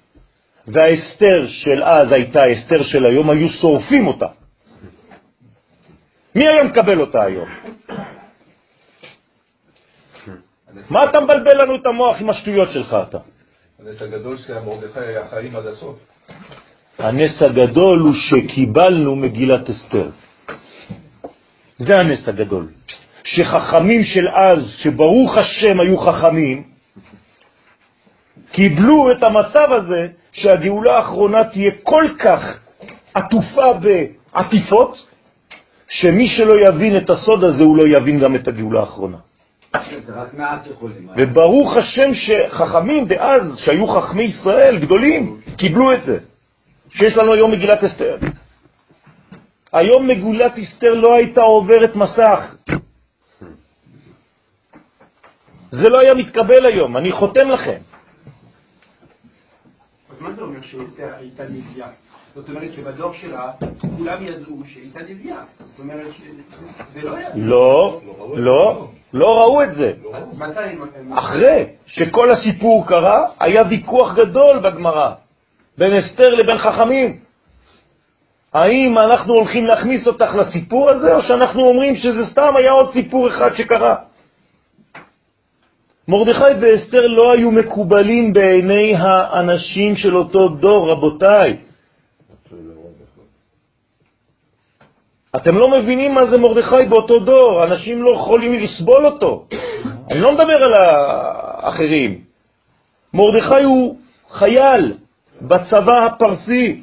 והאסתר של אז הייתה האסתר של היום, היו שורפים אותה. מי היה מקבל אותה היום? מה אתה מבלבל לנו את המוח עם השטויות שלך אתה? הנס הגדול שהמרדכי היה חיים עד הסוף. הנס הגדול הוא שקיבלנו מגילת אסתר. זה הנס הגדול. שחכמים של אז, שברוך השם היו חכמים, קיבלו את המצב הזה שהגאולה האחרונה תהיה כל כך עטופה בעטיפות, שמי שלא יבין את הסוד הזה, הוא לא יבין גם את הגאולה האחרונה. וברוך השם שחכמים דאז, שהיו חכמי ישראל גדולים, קיבלו את זה, שיש לנו היום מגילת אסתר. היום מגילת אסתר לא הייתה עוברת מסך. זה לא היה מתקבל היום, אני חותם לכם. מה זה אומר שאסתר הייתה נביאה? זאת אומרת שבדור שלה כולם ידעו שהייתה נביאה. זאת אומרת שזה לא היה... לא, לא, לא ראו את זה. אחרי שכל הסיפור קרה, היה ויכוח גדול בגמרא בין אסתר לבין חכמים. האם אנחנו הולכים להכניס אותך לסיפור הזה, או שאנחנו אומרים שזה סתם היה עוד סיפור אחד שקרה? מרדכי ואסתר לא היו מקובלים בעיני האנשים של אותו דור, רבותיי. אתם לא מבינים מה זה מרדכי באותו דור, אנשים לא יכולים לסבול אותו. אני לא מדבר על האחרים. מרדכי הוא חייל בצבא הפרסי,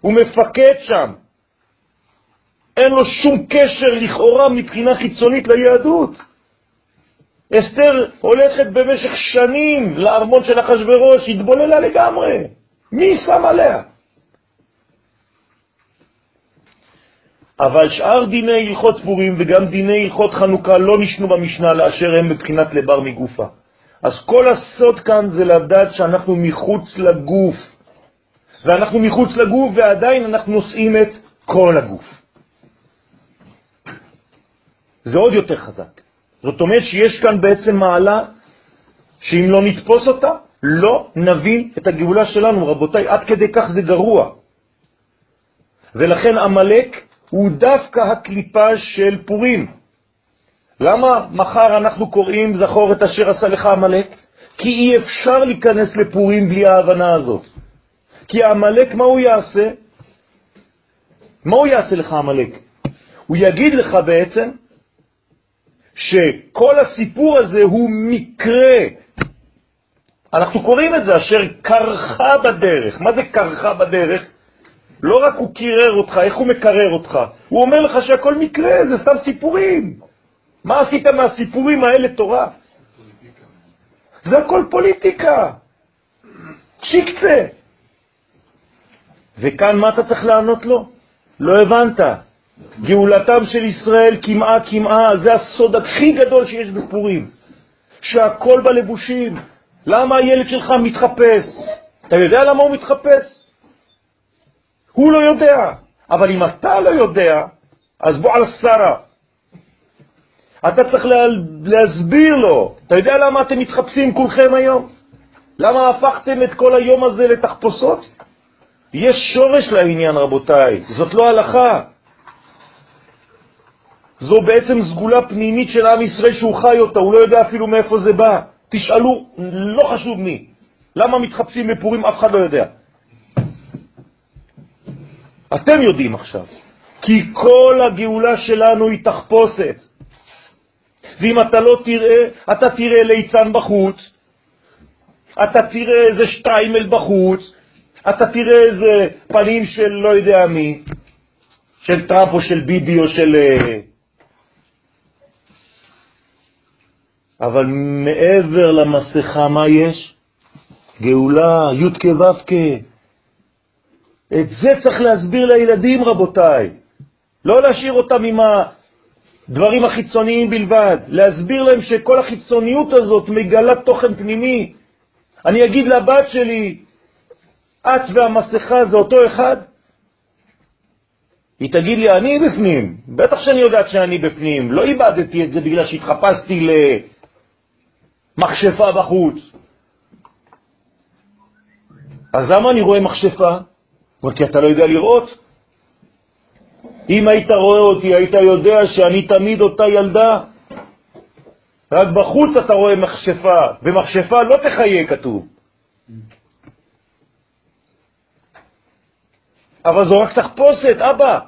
הוא מפקד שם. אין לו שום קשר לכאורה מבחינה חיצונית ליהדות. אסתר הולכת במשך שנים לארמון של אחשוורוש, התבוללה לגמרי. מי שם עליה? אבל שאר דיני הלכות פורים וגם דיני הלכות חנוכה לא נשנו במשנה לאשר הם מבחינת לבר מגופה. אז כל הסוד כאן זה לדעת שאנחנו מחוץ לגוף. ואנחנו מחוץ לגוף ועדיין אנחנו נושאים את כל הגוף. זה עוד יותר חזק. זאת אומרת שיש כאן בעצם מעלה שאם לא נתפוס אותה, לא נבין את הגאולה שלנו. רבותיי, עד כדי כך זה גרוע. ולכן עמלק הוא דווקא הקליפה של פורים. למה מחר אנחנו קוראים זכור את אשר עשה לך המלאק? כי אי אפשר להיכנס לפורים בלי ההבנה הזאת. כי המלאק, מה הוא יעשה? מה הוא יעשה לך המלאק? הוא יגיד לך בעצם שכל הסיפור הזה הוא מקרה. אנחנו קוראים את זה, אשר קרחה בדרך. מה זה קרחה בדרך? לא רק הוא קירר אותך, איך הוא מקרר אותך? הוא אומר לך שהכל מקרה, זה סתם סיפורים. מה עשית מהסיפורים האלה תורה? זה הכל פוליטיקה. שיקצה. וכאן מה אתה צריך לענות לו? לא הבנת. גאולתם של ישראל כמעה כמעה, זה הסוד הכי גדול שיש בפורים, שהכל בלבושים. למה הילד שלך מתחפש? אתה יודע למה הוא מתחפש? הוא לא יודע. אבל אם אתה לא יודע, אז בוא על שרה. אתה צריך לה, להסביר לו. אתה יודע למה אתם מתחפשים כולכם היום? למה הפכתם את כל היום הזה לתחפושות? יש שורש לעניין, רבותיי. זאת לא הלכה. זו בעצם סגולה פנימית של עם ישראל שהוא חי אותה, הוא לא יודע אפילו מאיפה זה בא. תשאלו, לא חשוב מי. למה מתחפשים בפורים? אף אחד לא יודע. אתם יודעים עכשיו. כי כל הגאולה שלנו היא תחפושת. ואם אתה לא תראה, אתה תראה ליצן בחוץ, אתה תראה איזה שטיימל בחוץ, אתה תראה איזה פנים של לא יודע מי, של טראמפ או של ביבי או של... אה, אבל מעבר למסכה מה יש? גאולה, י' כו' את זה צריך להסביר לילדים, רבותיי. לא להשאיר אותם עם הדברים החיצוניים בלבד, להסביר להם שכל החיצוניות הזאת מגלה תוכן פנימי. אני אגיד לבת שלי, את והמסכה זה אותו אחד? היא תגיד לי, אני בפנים. בטח שאני יודעת שאני בפנים. לא איבדתי את זה בגלל שהתחפשתי למכשפה בחוץ. אז למה אני רואה מכשפה? כי אתה לא יודע לראות. אם היית רואה אותי, היית יודע שאני תמיד אותה ילדה. רק בחוץ אתה רואה מכשפה, ומכשפה לא תחיה, כתוב. אבל זו רק תחפושת, אבא.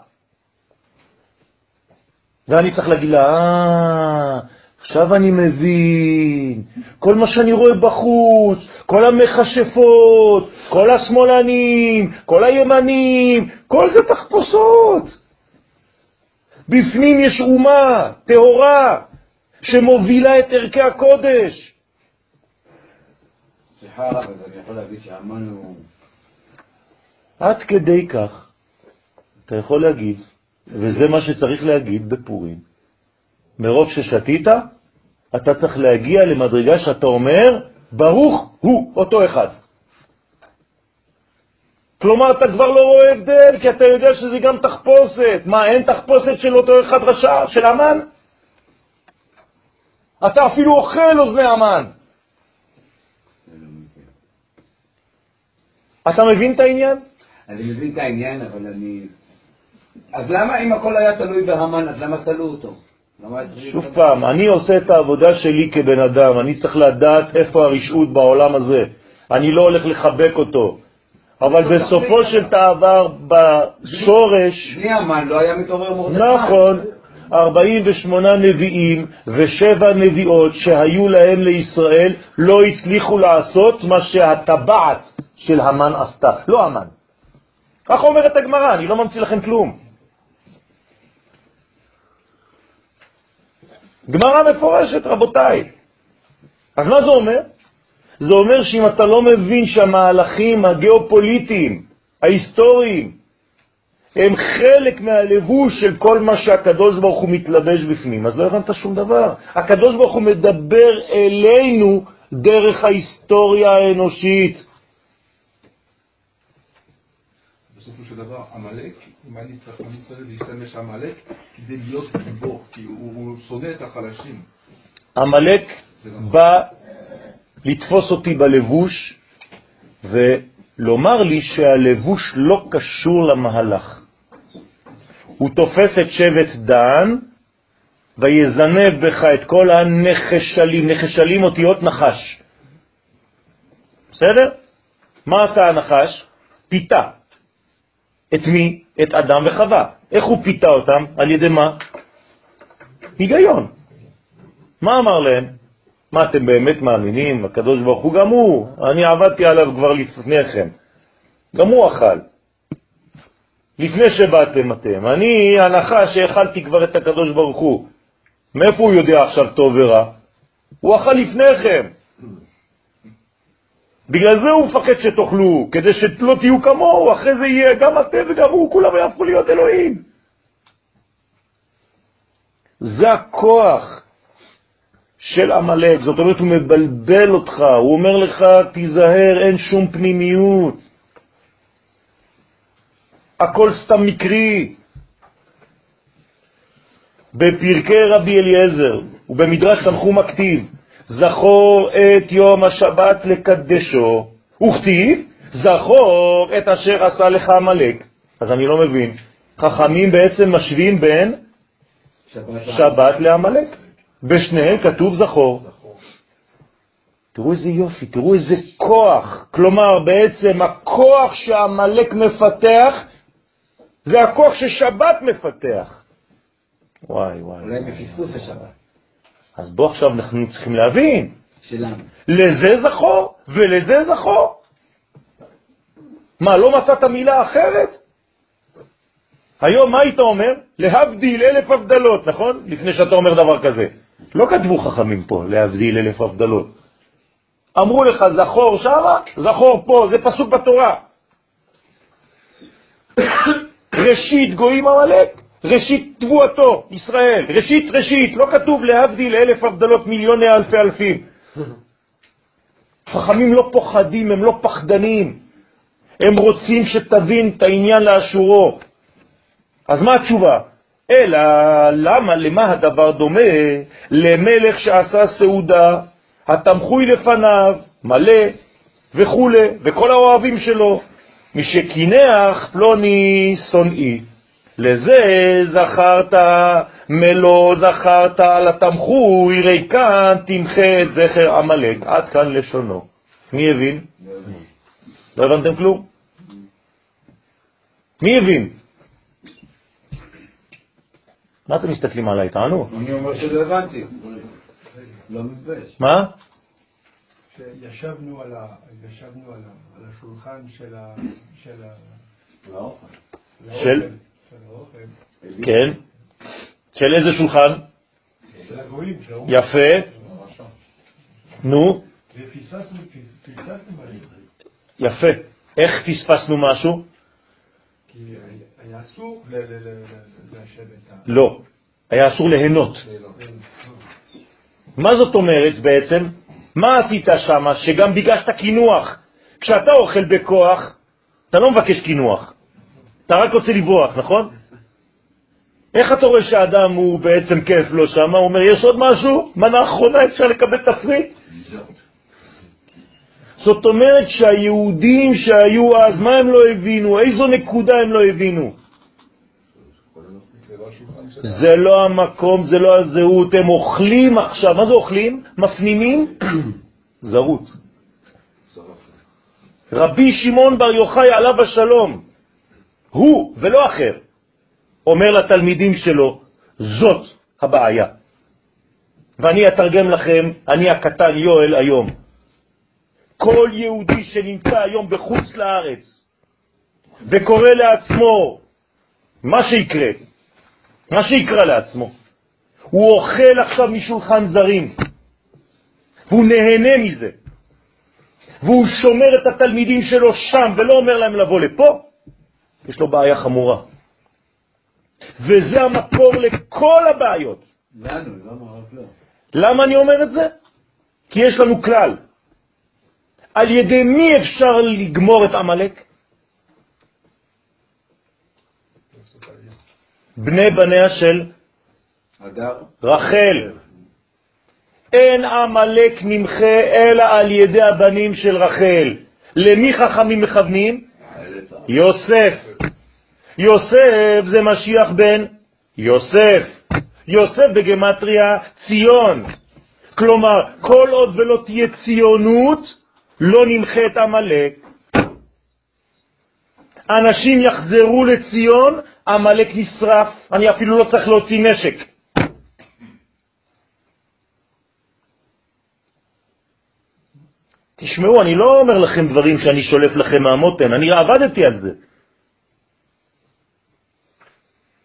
ואני צריך להגיד לה, אה, עכשיו אני מבין, כל מה שאני רואה בחוץ, כל המכשפות, כל השמאלנים, כל הימנים, כל זה תחפושות. בפנים יש אומה טהורה שמובילה את ערכי הקודש. סליחה הרב, אז אני יכול להגיד שהמן הוא... עד כדי כך, אתה יכול להגיד, וזה מה שצריך להגיד בפורים, מרוב ששתית, אתה צריך להגיע למדרגה שאתה אומר, ברוך הוא אותו אחד. כלומר, אתה כבר לא רואה הבדל, כי אתה יודע שזה גם תחפושת. מה, אין תחפושת של אותו אחד רשע, של אמן? אתה אפילו אוכל אוזני אמן. אתה מבין את העניין? אני מבין את העניין, אבל אני... אז למה אם הכל היה תלוי בהמן, אז למה תלו אותו? שוב פעם, אני עושה את העבודה שלי כבן אדם, אני צריך לדעת איפה הרשעות בעולם הזה. אני לא הולך לחבק אותו. אבל בסופו של דבר, בשורש... בלי המן לא היה מתעורר מרדכי. נכון, 48 נביאים ושבע נביאות שהיו להם לישראל לא הצליחו לעשות מה שהטבעת של המן עשתה, לא המן. כך אומרת הגמרא, אני לא ממציא לכם כלום. גמרא מפורשת, רבותיי. אז מה זה אומר? זה אומר שאם אתה לא מבין שהמהלכים הגיאופוליטיים, ההיסטוריים, הם חלק מהלבוש של כל מה שהקדוש ברוך הוא מתלבש בפנים, אז לא הבנת שום דבר. הקדוש ברוך הוא מדבר אלינו דרך ההיסטוריה האנושית. בסופו של דבר, עמלק, אם אני צריך להשתמש עמלק, כדי להיות גיבור, כי הוא שונא את החלשים. עמלק בא לתפוס אותי בלבוש ולומר לי שהלבוש לא קשור למהלך. הוא תופס את שבט דן ויזנב בך את כל הנחשלים, נחשלים אותיות נחש. בסדר? מה עשה הנחש? פיתה. את מי? את אדם וחווה. איך הוא פיתה אותם? על ידי מה? היגיון. מה אמר להם? מה, אתם באמת מאמינים? הקדוש ברוך הוא גם הוא, אני עבדתי עליו כבר לפניכם. גם הוא אכל. לפני שבאתם אתם. אני הנחה שאכלתי כבר את הקדוש ברוך הוא. מאיפה הוא יודע עכשיו טוב ורע? הוא אכל לפניכם. בגלל זה הוא מפחד שתאכלו, כדי שלא תהיו כמוהו, אחרי זה יהיה גם אתם וגם הוא, כולם יהפכו להיות אלוהים. זה הכוח של עמלק, זאת אומרת הוא מבלבל אותך, הוא אומר לך תיזהר, אין שום פנימיות, הכל סתם מקרי. בפרקי רבי אליעזר ובמדרש תנחום הכתיב, זכור את יום השבת לקדשו, וכתיב, זכור את אשר עשה לך עמלק. אז אני לא מבין, חכמים בעצם משווים בין שבת, לעמלק. בשניהם כתוב זכור. תראו איזה יופי, תראו איזה כוח. כלומר, בעצם הכוח שהמלאק מפתח זה הכוח ששבת מפתח. וואי, וואי. אולי בפספוס השבת. אז בוא עכשיו אנחנו צריכים להבין. שלנו. לזה זכור ולזה זכור. מה, לא מצאת מילה אחרת? היום מה היית אומר? להבדיל אלף הבדלות, נכון? לפני שאתה אומר דבר כזה. לא כתבו חכמים פה, להבדיל אלף הבדלות. אמרו לך זכור שמה, זכור פה, זה פסוק בתורה. ראשית גויים עמלק, ראשית תבואתו, ישראל, ראשית ראשית, לא כתוב להבדיל אלף הבדלות מיליוני אלפי אלפים. חכמים לא פוחדים, הם לא פחדנים, הם רוצים שתבין את העניין לאשורו. אז מה התשובה? אלא למה, למה הדבר דומה למלך שעשה סעודה, התמחוי לפניו, מלא וכו', וכל האוהבים שלו, משקינח פלוני שונאי. לזה זכרת מלוא זכרת על התמחוי, ריקן תמחה את זכר עמלק. עד כאן לשונו. מי הבין? לא הבנתם כלום? מי הבין? מה אתם מסתכלים עליי? תענו. אני אומר שלא הבנתי. לא מתבייש. מה? שישבנו על, השולחן של ה... של האוכל, כן. של איזה שולחן? יפה. נו. יפה. איך פספסנו משהו? היה אסור לא. היה אסור ליהנות. מה זאת אומרת בעצם? מה עשית שם שגם ביקשת קינוח? כשאתה אוכל בכוח, אתה לא מבקש קינוח, אתה רק רוצה לברוח, נכון? איך אתה רואה שהאדם הוא בעצם כיף לו שם? הוא אומר, יש עוד משהו? מנה אחרונה אפשר לקבל תפריט? זאת אומרת שהיהודים שהיו אז, מה הם לא הבינו? איזו נקודה הם לא הבינו? לא. זה לא המקום, זה לא הזהות, הם אוכלים עכשיו. מה זה אוכלים? מפנימים? זרות. רבי שמעון בר יוחאי עליו השלום, הוא ולא אחר, אומר לתלמידים שלו, זאת הבעיה. ואני אתרגם לכם, אני הקטן יואל היום. כל יהודי שנמצא היום בחוץ לארץ וקורא לעצמו מה שיקרה, מה שיקרא לעצמו, הוא אוכל עכשיו משולחן זרים, והוא נהנה מזה, והוא שומר את התלמידים שלו שם ולא אומר להם לבוא לפה, יש לו בעיה חמורה. וזה המקור לכל הבעיות. לנו, למה רק לא? למה אני אומר את זה? כי יש לנו כלל. על ידי מי אפשר לגמור את עמלק? בני בניה של הדר? רחל. אין עמלק נמחה אלא על ידי הבנים של רחל. למי חכמים מכוונים? יוסף. יוסף זה משיח בן יוסף. יוסף בגמטריה ציון. כלומר, כל עוד ולא תהיה ציונות, לא נמחה את עמלק. אנשים יחזרו לציון, עמלק נשרף, אני אפילו לא צריך להוציא נשק. תשמעו, אני לא אומר לכם דברים שאני שולף לכם מהמותן, אני עבדתי על זה.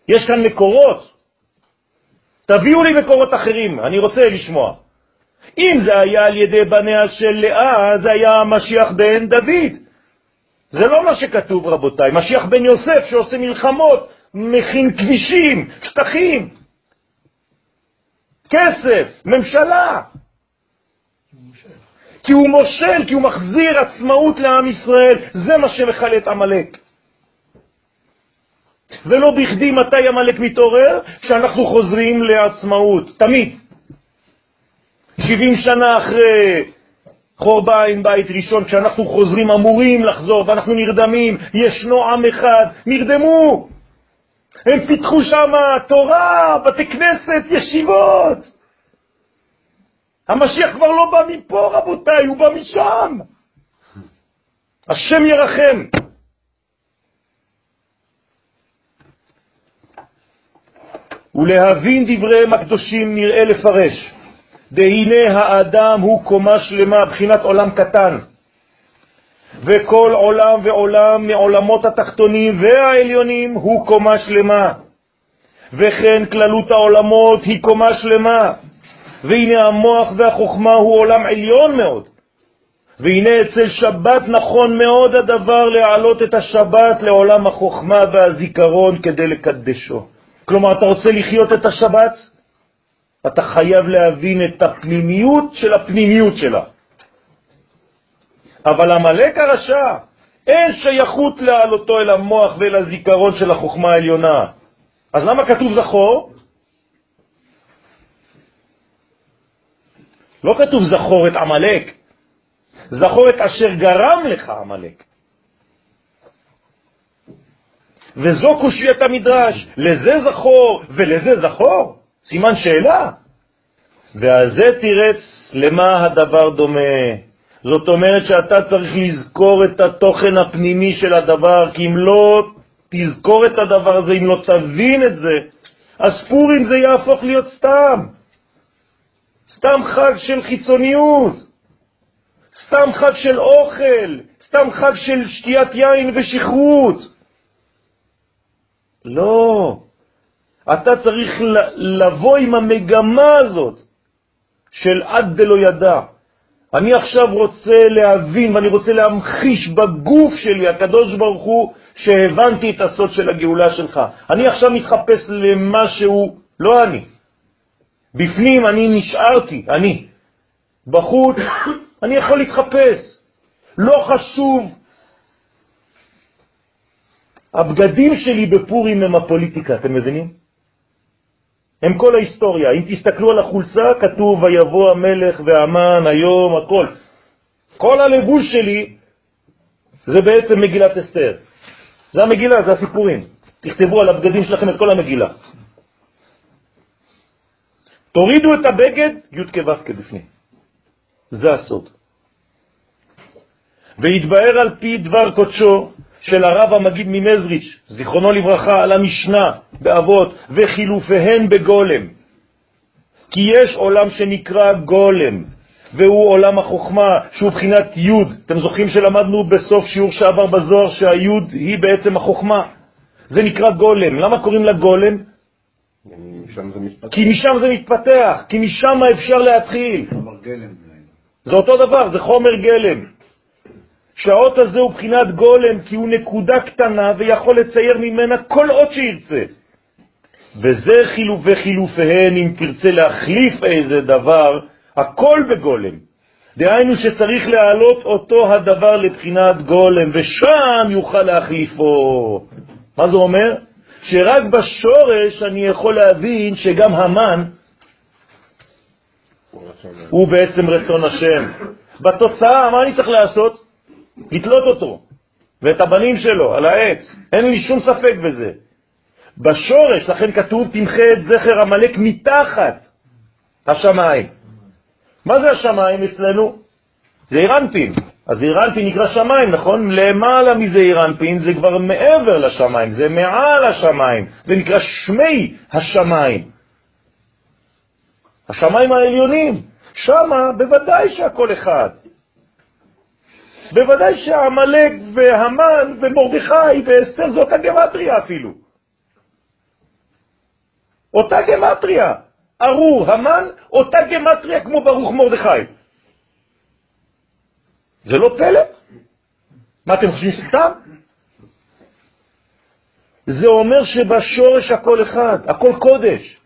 יש כאן מקורות. תביאו לי מקורות אחרים, אני רוצה לשמוע. אם זה היה על ידי בניה של לאה, זה היה המשיח בן דוד. זה לא מה שכתוב, רבותיי. משיח בן יוסף שעושה מלחמות, מכין כבישים, שטחים, כסף, ממשלה. כי הוא מושל, כי הוא מחזיר עצמאות לעם ישראל. זה מה שמחל את עמלק. ולא בכדי מתי עמלק מתעורר? כשאנחנו חוזרים לעצמאות, תמיד. 70 שנה אחרי חורבן בית ראשון, כשאנחנו חוזרים אמורים לחזור ואנחנו נרדמים, ישנו עם אחד, נרדמו. הם פיתחו שם תורה, בתי כנסת, ישיבות. המשיח כבר לא בא מפה, רבותיי, הוא בא משם. השם ירחם. ולהבין דבריהם הקדושים נראה לפרש. דהנה האדם הוא קומה שלמה, בחינת עולם קטן. וכל עולם ועולם מעולמות התחתונים והעליונים הוא קומה שלמה. וכן כללות העולמות היא קומה שלמה. והנה המוח והחוכמה הוא עולם עליון מאוד. והנה אצל שבת נכון מאוד הדבר להעלות את השבת לעולם החוכמה והזיכרון כדי לקדשו. כלומר, אתה רוצה לחיות את השבת? אתה חייב להבין את הפנימיות של הפנימיות שלה. אבל המלאק הרשע, אין שייכות להעלותו אל המוח ואל הזיכרון של החוכמה העליונה. אז למה כתוב זכור? לא כתוב זכור את עמלק, זכור את אשר גרם לך עמלק. וזו קושיית המדרש, לזה זכור ולזה זכור? סימן שאלה. ועל זה תירץ למה הדבר דומה. זאת אומרת שאתה צריך לזכור את התוכן הפנימי של הדבר, כי אם לא תזכור את הדבר הזה, אם לא תבין את זה, אז פורים זה יהפוך להיות סתם. סתם חג של חיצוניות, סתם חג של אוכל, סתם חג של שתיית יין ושכרות. לא. אתה צריך לבוא עם המגמה הזאת של עד דלא ידע. אני עכשיו רוצה להבין ואני רוצה להמחיש בגוף שלי, הקדוש ברוך הוא, שהבנתי את הסוד של הגאולה שלך. אני עכשיו מתחפש למשהו, לא אני. בפנים אני נשארתי, אני. בחוץ אני יכול להתחפש. לא חשוב. הבגדים שלי בפורים הם הפוליטיקה, אתם מבינים? הם כל ההיסטוריה. אם תסתכלו על החולצה, כתוב ויבוא המלך והמן היום, הכל. כל הלבוש שלי זה בעצם מגילת אסתר. זה המגילה, זה הסיפורים. תכתבו על הבגדים שלכם את כל המגילה. תורידו את הבגד, י' כו' בפנים. זה הסוד. והתבהר על פי דבר קודשו של הרב המגיד ממזריץ', זיכרונו לברכה, על המשנה באבות וחילופיהן בגולם. כי יש עולם שנקרא גולם, והוא עולם החוכמה, שהוא בחינת י'. אתם זוכרים שלמדנו בסוף שיעור שעבר בזוהר שהי' היא בעצם החוכמה. זה נקרא גולם. למה קוראים לה גולם? כי משם זה מתפתח, כי משם אפשר להתחיל. זה אותו דבר, זה חומר גלם. שהאות הזה הוא בחינת גולם, כי הוא נקודה קטנה ויכול לצייר ממנה כל אות שירצה. וזה חילוף וחילופיהן, אם תרצה להחליף איזה דבר, הכל בגולם. דהיינו שצריך להעלות אותו הדבר לבחינת גולם, ושם יוכל להחליפו. מה זה אומר? שרק בשורש אני יכול להבין שגם המן הוא בעצם רצון השם. בתוצאה, מה אני צריך לעשות? לתלות אותו, ואת הבנים שלו, על העץ. אין לי שום ספק בזה. בשורש, לכן כתוב תמחה את זכר עמלק מתחת השמיים. מה זה השמיים אצלנו? זה אירנפין. אז אירנפין נקרא שמיים, נכון? למעלה מזה אירנפין זה כבר מעבר לשמיים, זה מעל השמיים, זה נקרא שמי השמיים. השמיים העליונים, שמה בוודאי שהכל אחד. בוודאי שהעמלק והמן ומרדכי ואסתר זה אותה גמטריה אפילו. אותה גמטריה. ארור, המן, אותה גמטריה כמו ברוך מרדכי. זה לא פלא? מה אתם חושבים סתם? זה אומר שבשורש הכל אחד, הכל קודש.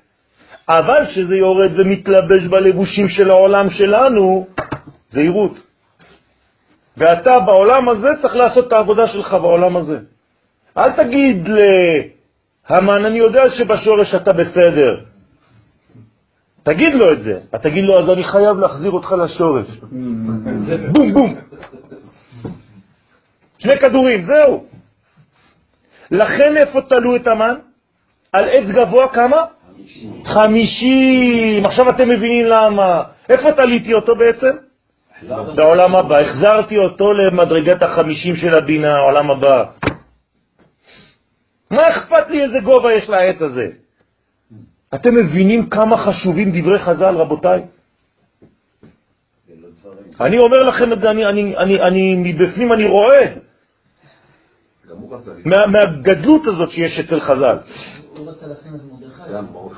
אבל כשזה יורד ומתלבש בלבושים של העולם שלנו, זהירות. ואתה בעולם הזה צריך לעשות את העבודה שלך בעולם הזה. אל תגיד להמן, אני יודע שבשורש אתה בסדר. תגיד לו את זה. אתה תגיד לו, אז אני חייב להחזיר אותך לשורש. בום, בום. שני כדורים, זהו. לכן איפה תלו את המן? על עץ גבוה כמה? חמישים. עכשיו אתם מבינים למה. איפה תליתי אותו בעצם? לעולם הבא. החזרתי אותו למדרגת החמישים של הבינה, העולם הבא. מה אכפת לי איזה גובה יש לעץ הזה? אתם מבינים כמה חשובים דברי חז"ל, רבותיי? אני אומר לכם את זה, אני, אני, אני, אני מבפנים אני רואה את זה. מה, מהגדלות הזאת שיש אצל חז"ל.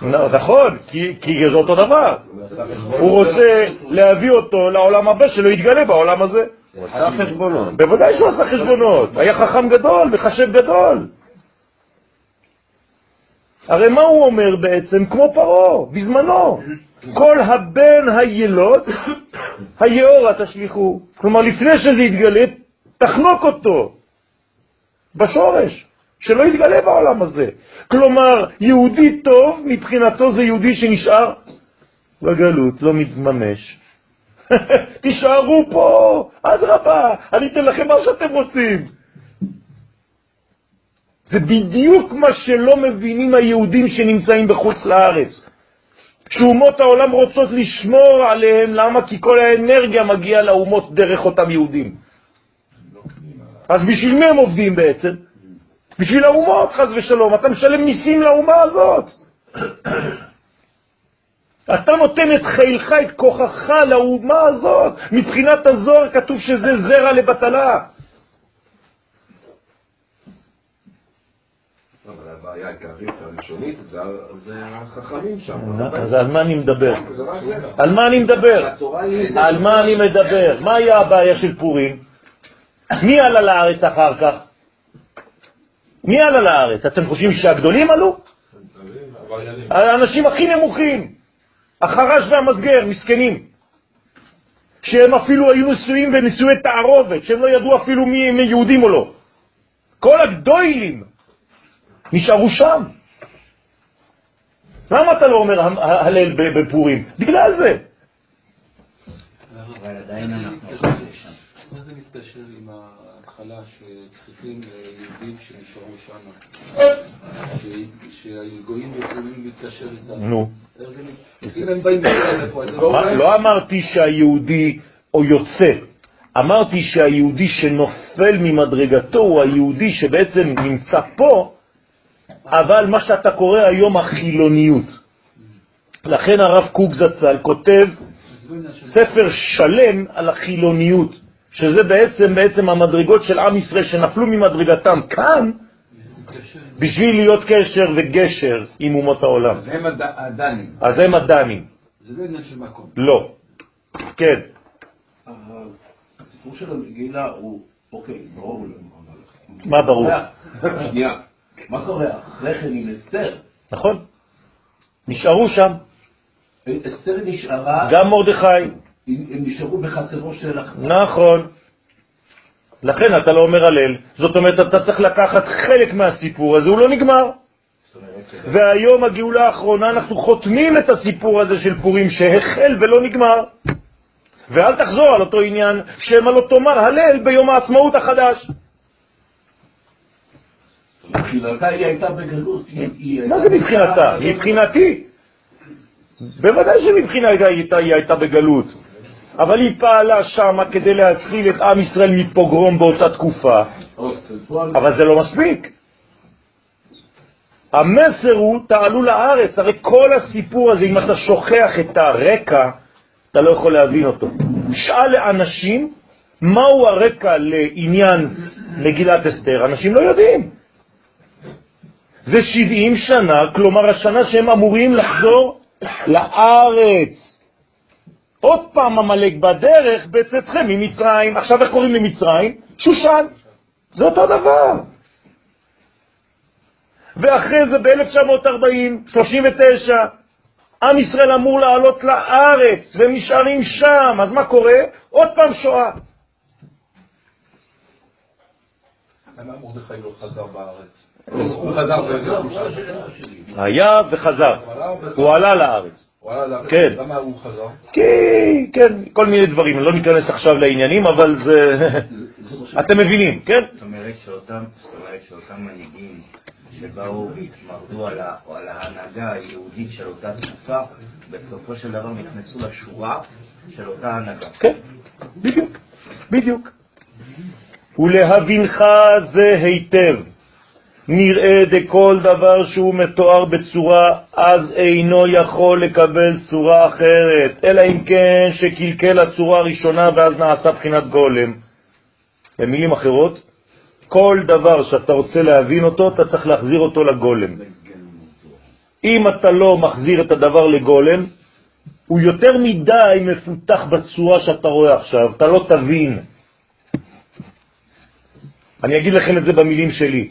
לא, נכון, כי זה אותו דבר. הוא רוצה להביא אותו לעולם הבא שלא יתגלה בעולם הזה. הוא עשה חשבונות. בוודאי שהוא עשה חשבונות. היה חכם גדול וחשב גדול. הרי מה הוא אומר בעצם? כמו פרעה, בזמנו. כל הבן הילוד, היאורה תשליכו. כלומר, לפני שזה יתגלה, תחנוק אותו בשורש, שלא יתגלה בעולם הזה. כלומר, יהודי טוב, מבחינתו זה יהודי שנשאר בגלות, לא מתממש. תישארו פה, אדרבה, אני אתן לכם מה שאתם רוצים. זה בדיוק מה שלא מבינים היהודים שנמצאים בחוץ לארץ. שאומות העולם רוצות לשמור עליהם, למה? כי כל האנרגיה מגיעה לאומות דרך אותם יהודים. אז בשביל מי הם עובדים בעצם? בשביל האומות, חז ושלום. אתה משלם מיסים לאומה הזאת. אתה נותן את חילך, את כוחך לאומה הזאת. מבחינת הזוהר כתוב שזה זרע לבטלה. הבעיה העיקרית הראשונית זה החכמים שם. אז על מה אני מדבר? על מה אני מדבר? על מה אני מדבר? מה היה הבעיה של פורים? מי עלה לארץ אחר כך? מי עלה לארץ? אתם חושבים שהגדולים עלו? האנשים הכי נמוכים, החרש והמסגר, מסכנים, שהם אפילו היו נשואים בנישואי תערובת, שהם לא ידעו אפילו מי הם יהודים או לא. כל הגדולים נשארו שם. למה אתה לא אומר הלל בפורים? בגלל זה. אבל עדיין אנחנו מה זה מתקשר עם ההתחלה שצריכים יהודים שנשארו שם? שהגויים יכולים להתקשר איתם? נו. אם הם באים לפה, זה לא... לא אמרתי שהיהודי או יוצא, אמרתי שהיהודי שנופל ממדרגתו הוא היהודי שבעצם נמצא פה, אבל מה שאתה קורא היום החילוניות. לכן הרב קוק זצ"ל כותב ספר שלם על החילוניות, שזה בעצם בעצם המדרגות של עם ישראל שנפלו ממדרגתם כאן, בשביל להיות קשר וגשר עם אומות העולם. אז הם הדנים. אז הם הדנים. זה לא עניין של מקום. לא. כן. הסיפור של המגילה הוא, אוקיי, ברור. מה ברור? שנייה. מה קורה אחרי כן עם אסתר? נכון. נשארו שם. אסתר נשארה, גם מרדכי. הם נשארו בחצרו של אח... נכון. לכן אתה לא אומר הלל. זאת אומרת, אתה צריך לקחת חלק מהסיפור הזה, הוא לא נגמר. והיום הגאולה האחרונה אנחנו חותמים את הסיפור הזה של פורים שהחל ולא נגמר. ואל תחזור על אותו עניין, שמא לא תאמר הלל ביום העצמאות החדש. מבחינתה היא הייתה בגלות. היא- היא מה זה מבחינתה? מבחינתי. בוודאי שמבחינתה היא הייתה בגלות. אבל היא פעלה שם כדי להציל את עם ישראל מפוגרום באותה תקופה, אבל זה לא מספיק. המסר הוא, תעלו לארץ, הרי כל הסיפור הזה, אם אתה שוכח את הרקע, אתה לא יכול להבין אותו. שאל לאנשים מהו הרקע לעניין מגילת אסתר, אנשים לא יודעים. זה 70 שנה, כלומר השנה שהם אמורים לחזור לארץ. עוד פעם עמלק בדרך בצאתכם ממצרים. עכשיו איך קוראים למצרים? שושן. זה אותו דבר. ואחרי זה ב-1940, 39, עם ישראל אמור לעלות לארץ, והם נשארים שם, אז מה קורה? עוד פעם שואה. למה מרדכי לא חזר בארץ? הוא חזר שושן. היה וחזר. הוא עלה לארץ. כן. למה הוא חזר? כי, כן, כל מיני דברים, לא ניכנס עכשיו לעניינים, אבל זה... אתם מבינים, כן? זאת אומרת שאותם, מנהיגים שבאו והתמרדו על ההנהגה היהודית של אותה תקופה, בסופו של דבר נכנסו לשורה של אותה הנהגה. כן, בדיוק, בדיוק. ולהבינך זה היטב. נראה דכל דבר שהוא מתואר בצורה, אז אינו יכול לקבל צורה אחרת, אלא אם כן שקלקל הצורה הראשונה ואז נעשה בחינת גולם. במילים אחרות, כל דבר שאתה רוצה להבין אותו, אתה צריך להחזיר אותו לגולם. אם אתה לא מחזיר את הדבר לגולם, הוא יותר מדי מפותח בצורה שאתה רואה עכשיו, אתה לא תבין. אני אגיד לכם את זה במילים שלי.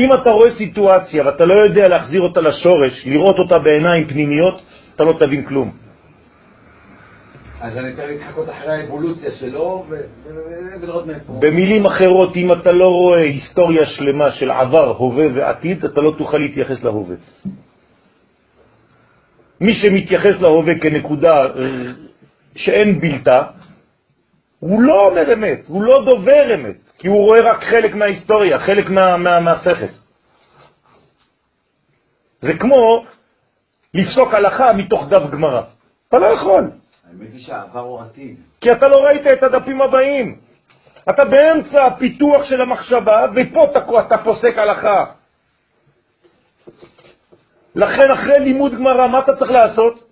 אם אתה רואה סיטואציה ואתה לא יודע להחזיר אותה לשורש, לראות אותה בעיניים פנימיות, אתה לא תבין כלום. אז אני צריך להתחקות אחרי האבולוציה שלו ולראות מאיפה. במילים אחרות, אם אתה לא רואה היסטוריה שלמה של עבר, הווה ועתיד, אתה לא תוכל להתייחס להווה. מי שמתייחס להווה כנקודה שאין בלתה, הוא לא אומר אמת, הוא לא דובר אמת, כי הוא רואה רק חלק מההיסטוריה, חלק מה, מה, מהסכת. זה כמו לפסוק הלכה מתוך דף גמרא. אתה לא יכול. האמת היא שהעבר הוא עתיד. כי אתה לא ראית את הדפים הבאים. אתה באמצע הפיתוח של המחשבה, ופה אתה, אתה פוסק הלכה. לכן אחרי לימוד גמרא, מה אתה צריך לעשות?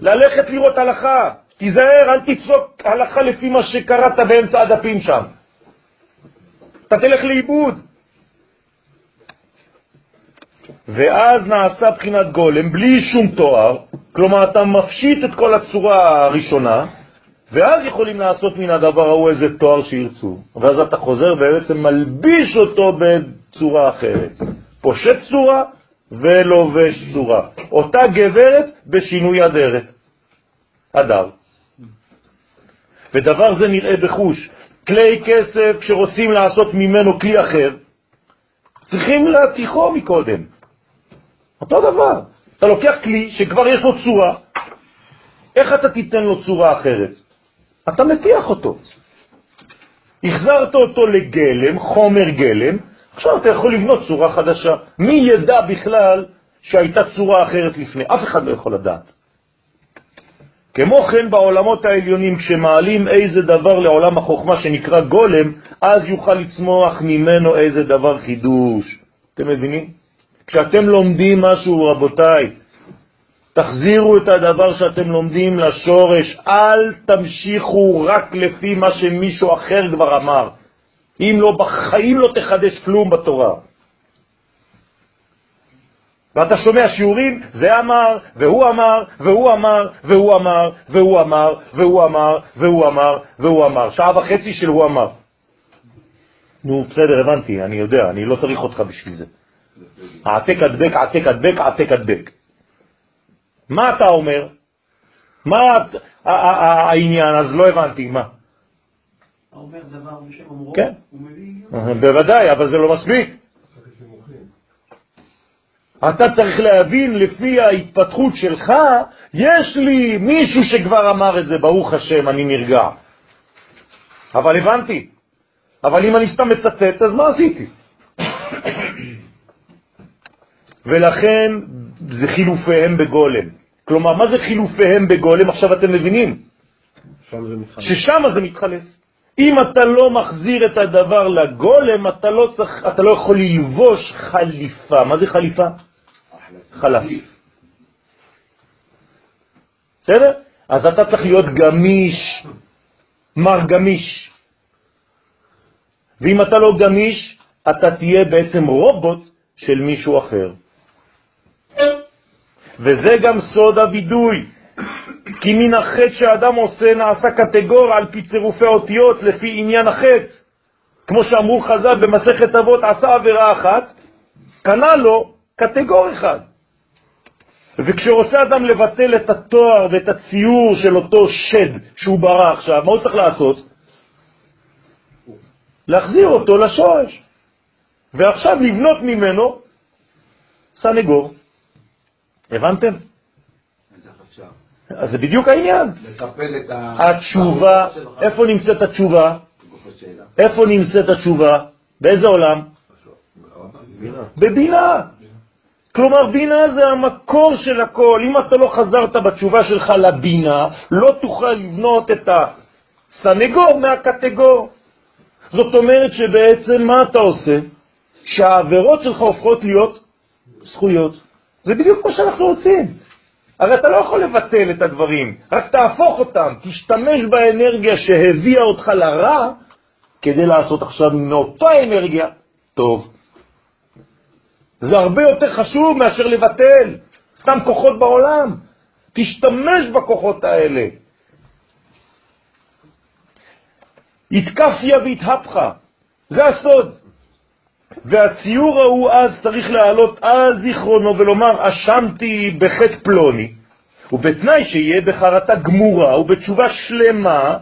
ללכת לראות הלכה. תיזהר, אל תפסוק הלכה לפי מה שקראת באמצע הדפים שם. אתה תלך לאיבוד. ואז נעשה בחינת גולם בלי שום תואר, כלומר אתה מפשיט את כל הצורה הראשונה, ואז יכולים לעשות מן הדבר ההוא איזה תואר שירצו, ואז אתה חוזר ובעצם מלביש אותו בצורה אחרת. פושט צורה ולובש צורה. אותה גברת בשינוי אדרת. אדר. ודבר זה נראה בחוש. כלי כסף, כשרוצים לעשות ממנו כלי אחר, צריכים להתיכו מקודם. אותו דבר. אתה לוקח כלי שכבר יש לו צורה, איך אתה תיתן לו צורה אחרת? אתה מתיח אותו. החזרת אותו לגלם, חומר גלם, עכשיו אתה יכול לבנות צורה חדשה. מי ידע בכלל שהייתה צורה אחרת לפני? אף אחד לא יכול לדעת. כמו כן בעולמות העליונים, כשמעלים איזה דבר לעולם החוכמה שנקרא גולם, אז יוכל לצמוח ממנו איזה דבר חידוש. אתם מבינים? כשאתם לומדים משהו, רבותיי, תחזירו את הדבר שאתם לומדים לשורש, אל תמשיכו רק לפי מה שמישהו אחר כבר אמר. אם לא, בחיים לא תחדש כלום בתורה. ואתה שומע שיעורים, זה אמר, והוא אמר, והוא אמר, והוא אמר, והוא אמר, והוא אמר, והוא אמר, והוא אמר. שעה וחצי של הוא אמר. נו, בסדר, הבנתי, אני יודע, אני לא צריך אותך בשביל זה. העתק הדבק, העתק הדבק, העתק הדבק. מה אתה אומר? מה העניין? אז לא הבנתי, מה? אומר דבר בשם אומרו, כן. הוא מביא... בוודאי, אבל זה לא מספיק. אתה צריך להבין לפי ההתפתחות שלך, יש לי מישהו שכבר אמר את זה, ברוך השם, אני נרגע. אבל הבנתי. אבל אם אני סתם מצטט, אז מה עשיתי? ולכן זה חילופיהם בגולם. כלומר, מה זה חילופיהם בגולם? עכשיו אתם מבינים? ששם זה מתחלף. אם אתה לא מחזיר את הדבר לגולם, אתה לא, צריך, אתה לא יכול ללבוש חליפה. מה זה חליפה? חלף. בסדר? אז אתה צריך להיות גמיש, מר גמיש. ואם אתה לא גמיש, אתה תהיה בעצם רובוט של מישהו אחר. וזה גם סוד הווידוי. כי מן החטא שאדם עושה נעשה קטגור על פי צירופי אותיות לפי עניין החטא. כמו שאמרו חז"ל במסכת אבות, עשה עבירה אחת, קנה לו קטגור אחד. וכשרוצה אדם לבטל את התואר ואת הציור של אותו שד שהוא ברא עכשיו, מה הוא צריך לעשות? להחזיר אותו לשורש. ועכשיו לבנות ממנו סנגור. הבנתם? אז זה בדיוק העניין. התשובה, איפה נמצאת התשובה? איפה נמצאת התשובה? באיזה עולם? בבינה. כלומר, בינה זה המקור של הכל. אם אתה לא חזרת בתשובה שלך לבינה, לא תוכל לבנות את הסנגור מהקטגור. זאת אומרת שבעצם מה אתה עושה? שהעבירות שלך הופכות להיות זכויות. זה בדיוק מה שאנחנו רוצים. הרי אתה לא יכול לבטל את הדברים, רק תהפוך אותם, תשתמש באנרגיה שהביאה אותך לרע, כדי לעשות עכשיו מאותה אנרגיה טוב. זה הרבה יותר חשוב מאשר לבטל סתם כוחות בעולם. תשתמש בכוחות האלה. התקפיה והתהפכה, זה הסוד. והציור ההוא אז צריך להעלות על זיכרונו ולומר, אשמתי בחטא פלוני, ובתנאי שיהיה בחרטה גמורה ובתשובה שלמה,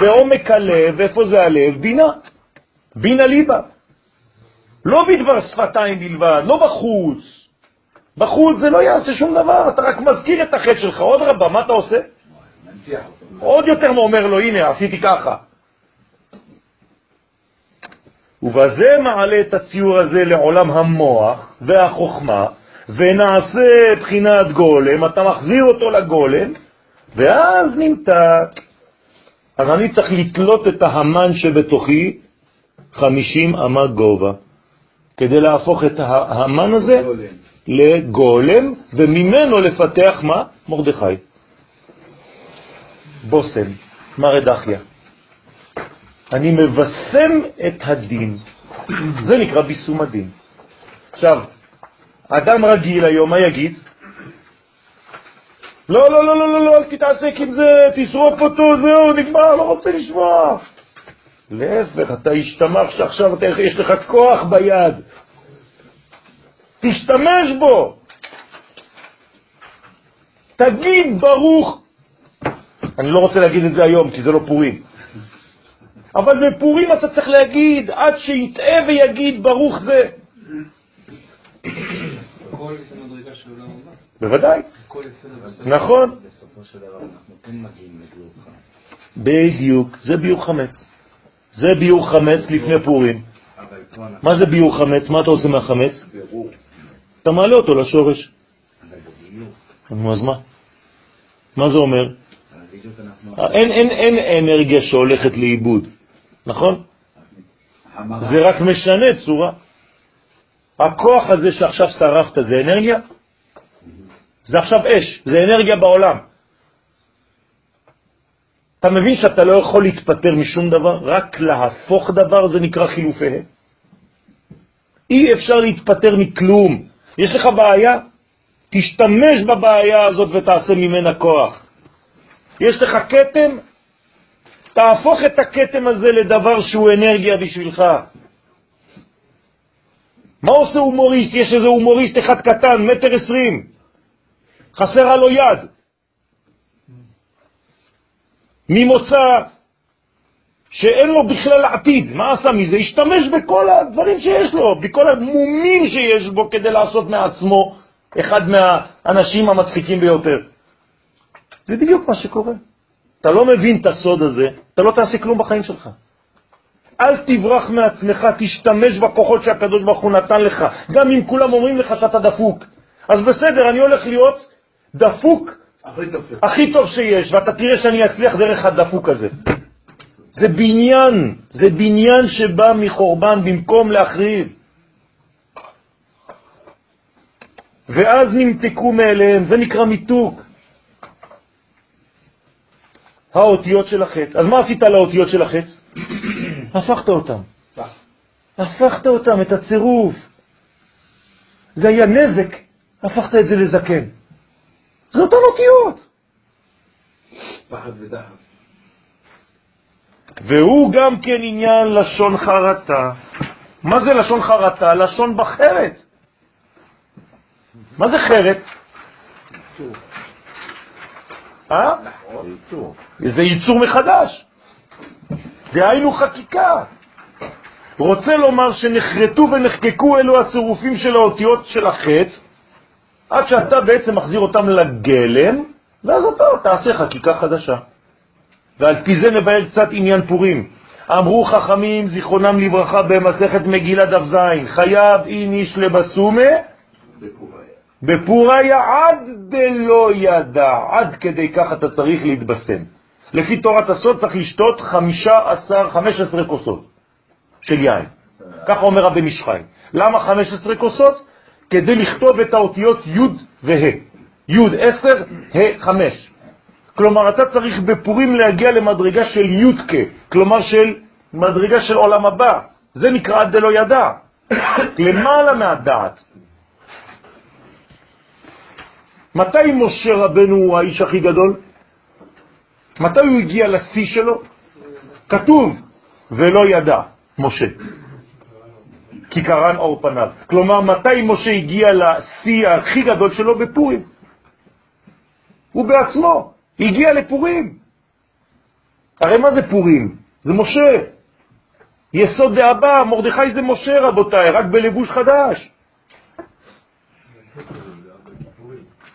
בעומק הלב, איפה זה הלב? בינה. בינה ליבה. לא בדבר שפתיים בלבד, לא בחוץ. בחוץ זה לא יעשה שום דבר, אתה רק מזכיר את החטא שלך. עוד רבה, מה אתה עושה? עוד יותר אומר לו, הנה, עשיתי ככה. ובזה מעלה את הציור הזה לעולם המוח והחוכמה, ונעשה בחינת גולם, אתה מחזיר אותו לגולם, ואז נמתק. אז אני צריך לתלות את ההמן שבתוכי 50 אמה גובה, כדי להפוך את ההמן הזה לגולם, וממנו לפתח מה? מרדכי. בושם, מרד אחיה. אני מבשם את הדין. זה נקרא ביסום הדין. עכשיו, אדם רגיל היום, מה יגיד? לא, לא, לא, לא, לא, לא, אל תתעסק עם זה, תשרוף אותו, זהו, נגמר, לא רוצה לשמוע. להפך, אתה השתמך שעכשיו אתה, יש לך כוח ביד. תשתמש בו. תגיד ברוך. אני לא רוצה להגיד את זה היום, כי זה לא פורים. אבל בפורים אתה צריך להגיד, עד שיטעה ויגיד ברוך זה. בוודאי. נכון. כן. בדיוק, זה ביור חמץ. זה ביור חמץ לפני פורים. פה אנחנו... מה זה ביור חמץ? מה אתה עושה מהחמץ? אתה מעלה אותו לשורש. נו, אז מה? מה זה אומר? אנחנו... אין, אין, אין אנרגיה שהולכת לאיבוד, נכון? זה רק משנה צורה. הכוח הזה שעכשיו שרפת זה אנרגיה? זה עכשיו אש, זה אנרגיה בעולם. אתה מבין שאתה לא יכול להתפטר משום דבר, רק להפוך דבר זה נקרא חילופיהם. אי אפשר להתפטר מכלום. יש לך בעיה? תשתמש בבעיה הזאת ותעשה ממנה כוח. יש לך קטם? תהפוך את הקטם הזה לדבר שהוא אנרגיה בשבילך. מה עושה הומוריסט? יש איזה הומוריסט אחד קטן, מטר עשרים, חסרה לו יד. ממוצא שאין לו בכלל עתיד, מה עשה מזה? השתמש בכל הדברים שיש לו, בכל המומים שיש בו כדי לעשות מעצמו אחד מהאנשים המצחיקים ביותר. זה בדיוק מה שקורה. אתה לא מבין את הסוד הזה, אתה לא תעשה כלום בחיים שלך. אל תברח מעצמך, תשתמש בכוחות שהקדוש ברוך הוא נתן לך, גם אם כולם אומרים לך שאתה דפוק. אז בסדר, אני הולך להיות דפוק הכי טוב שיש, ואתה תראה שאני אצליח דרך הדפוק הזה. זה בניין, זה בניין שבא מחורבן במקום להחריב. ואז נמתקו מאליהם, זה נקרא מיתוק. האותיות של החץ. אז מה עשית לאותיות של החץ? הפכת אותם. הפכת אותם, את הצירוף. זה היה נזק, הפכת את זה לזקן. זה אותן אותיות. פחד ודחף. והוא גם כן עניין לשון חרטה. מה זה לשון חרטה? לשון בחרת. מה זה חרת? אה? זה ייצור מחדש. דהיינו חקיקה. רוצה לומר שנחרטו ונחקקו אלו הצירופים של האותיות של החץ, עד שאתה בעצם מחזיר אותם לגלם, ואז אתה תעשה חקיקה חדשה. ועל פי זה מבאר קצת עניין פורים. אמרו חכמים, זיכרונם לברכה, במסכת מגילה דף ז', חייב איניש לבסומה בפוריה עד דלא ידע, עד כדי כך אתה צריך להתבשם. לפי תורת הסוד צריך לשתות 15, 15 כוסות של יין. ככה אומר רבי משחי. למה 15 כוסות? כדי לכתוב את האותיות י' וה'. י' 10, ה' 5. כלומר, אתה צריך בפורים להגיע למדרגה של יודקה, כלומר של מדרגה של עולם הבא. זה נקרא עד דלא ידע, למעלה מהדעת. מתי משה רבנו הוא האיש הכי גדול? מתי הוא הגיע לשיא שלו? כתוב, ולא ידע, משה. כי קרן אור פניו. כלומר, מתי משה הגיע לשיא הכי גדול שלו? בפורים. הוא בעצמו הגיע לפורים. הרי מה זה פורים? זה משה. יסוד דאבא, מרדכי זה משה רבותיי, רק בלבוש חדש.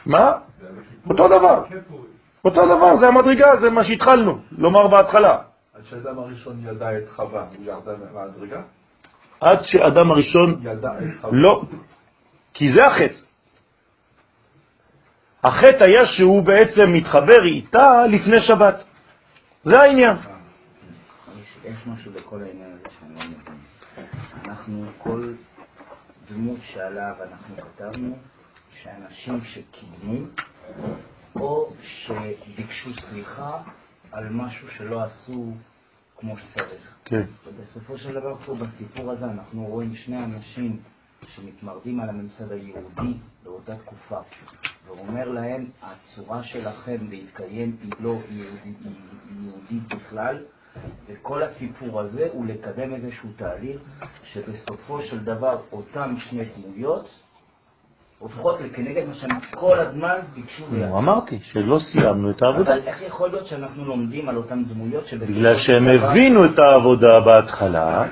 מה? אותו דבר. אותו דבר, זה המדרגה, זה מה שהתחלנו לומר בהתחלה. עד שאדם הראשון ידע את חווה, הוא ירדה מהמדרגה? עד שאדם הראשון... לא, כי זה החץ. החטא היה שהוא בעצם מתחבר איתה לפני שבת. זה העניין. יש משהו בכל העניין הזה שאני לא מבין. אנחנו, כל דמות שעליו אנחנו כתבנו, שאנשים שקידמו, או שביקשו סליחה על משהו שלא עשו כמו שצריך. כן. ובסופו של דבר פה בסיפור הזה אנחנו רואים שני אנשים שמתמרדים על הממסד היהודי באותה תקופה, והוא אומר להם, הצורה שלכם להתקיים היא לא יהודית, יהודית בכלל, וכל הסיפור הזה הוא לקדם איזשהו תהליך שבסופו של דבר אותם שני דמויות הופכות לכנגד מה שהם כל הזמן ביקשו נו, לעשות. אמרתי שלא סיימנו את העבודה. אבל איך יכול להיות שאנחנו לומדים על אותן דמויות שבסופו בגלל של שהם דבר- הבינו את העבודה בהתחלה,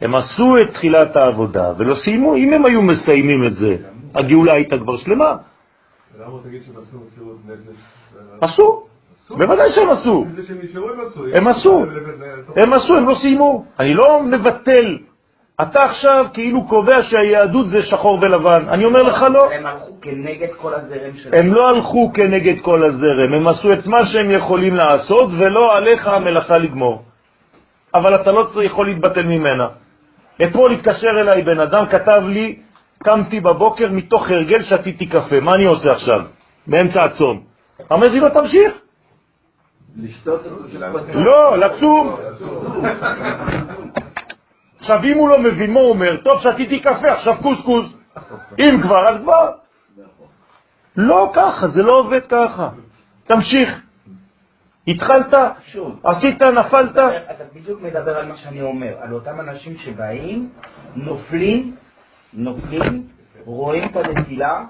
הם עשו את תחילת העבודה ולא סיימו. אם הם היו מסיימים את זה, הגאולה הייתה כבר שלמה. למה תגיד שהם עשו מסירות נפש? עשו, בוודאי שהם שהם עשו. הם עשו, הם עשו, הם לא סיימו. אני לא מבטל. אתה עכשיו כאילו קובע שהיהדות זה שחור ולבן. אני אומר לך לא. הם הלכו כנגד כל הזרם שלהם. הם לא הלכו כנגד כל הזרם, הם עשו את מה שהם יכולים לעשות, ולא עליך המלאכה לגמור. אבל אתה לא צריך- יכול להתבטל ממנה. אתמול התקשר אליי בן אדם, כתב לי, קמתי בבוקר, מתוך הרגל שתיתי קפה, מה אני עושה עכשיו? באמצע הצום. אמרתי לו, תמשיך. לשתות לא, לצום. עכשיו, אם הוא לא מבין מה הוא אומר, טוב, שתיתי קפה, עכשיו קוסקוס. אם כבר, אז כבר. לא ככה, זה לא עובד ככה. תמשיך. התחלת, עשית, נפלת. אתה בדיוק מדבר על מה שאני אומר, על אותם אנשים שבאים, נופלים, נופלים, רואים את הנפילה,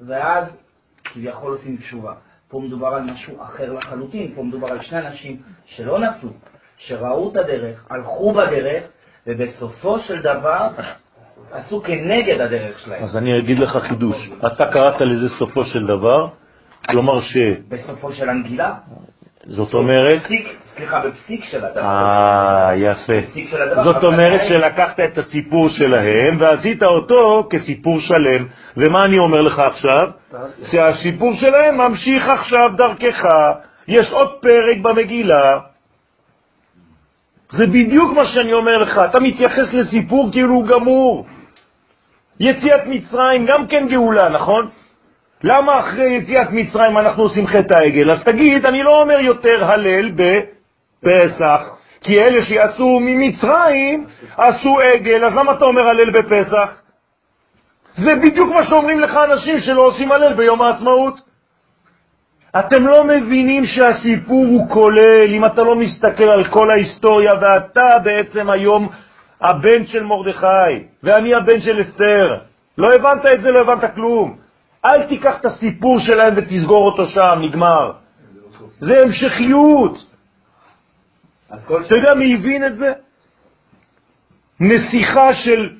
ואז כביכול עושים תשובה. פה מדובר על משהו אחר לחלוטין, פה מדובר על שני אנשים שלא נפלו, שראו את הדרך, הלכו בדרך, ובסופו של דבר עשו כנגד הדרך שלהם. אז אני אגיד לך חידוש. אתה קראת לזה סופו של דבר, כלומר ש... בסופו של הנגילה, זאת אומרת... בפסיק, סליחה, בפסיק של הדבר. אה, יפה. של הדבר. זאת אומרת שלקחת את הסיפור שלהם ועשית אותו כסיפור שלם. ומה אני אומר לך עכשיו? שהסיפור שלהם ממשיך עכשיו דרכך. יש עוד פרק במגילה. זה בדיוק מה שאני אומר לך. אתה מתייחס לסיפור כאילו הוא גמור. יציאת מצרים גם כן גאולה, נכון? למה אחרי יציאת מצרים אנחנו עושים חטא העגל? אז תגיד, אני לא אומר יותר הלל בפסח, כי אלה שיצאו ממצרים עשו עגל, אז למה אתה אומר הלל בפסח? זה בדיוק מה שאומרים לך אנשים שלא עושים הלל ביום העצמאות. אתם לא מבינים שהסיפור הוא כולל, אם אתה לא מסתכל על כל ההיסטוריה, ואתה בעצם היום הבן של מרדכי, ואני הבן של אסתר. לא הבנת את זה, לא הבנת כלום. אל תיקח את הסיפור שלהם ותסגור אותו שם, נגמר. זה המשכיות. אתה יודע מי הבין את זה? נסיכה של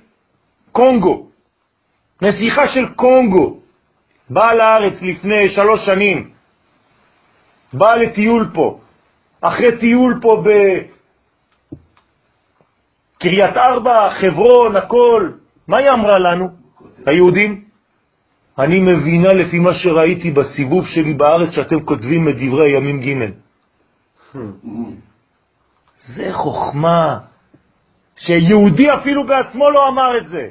קונגו. נסיכה של קונגו באה לארץ לפני שלוש שנים. באה לטיול פה. אחרי טיול פה בקריית ארבע, חברון, הכל. מה היא אמרה לנו, היהודים? אני מבינה לפי מה שראיתי בסיבוב שלי בארץ שאתם כותבים את דברי ימים ג'. זה חוכמה, שיהודי אפילו בעצמו לא אמר את זה.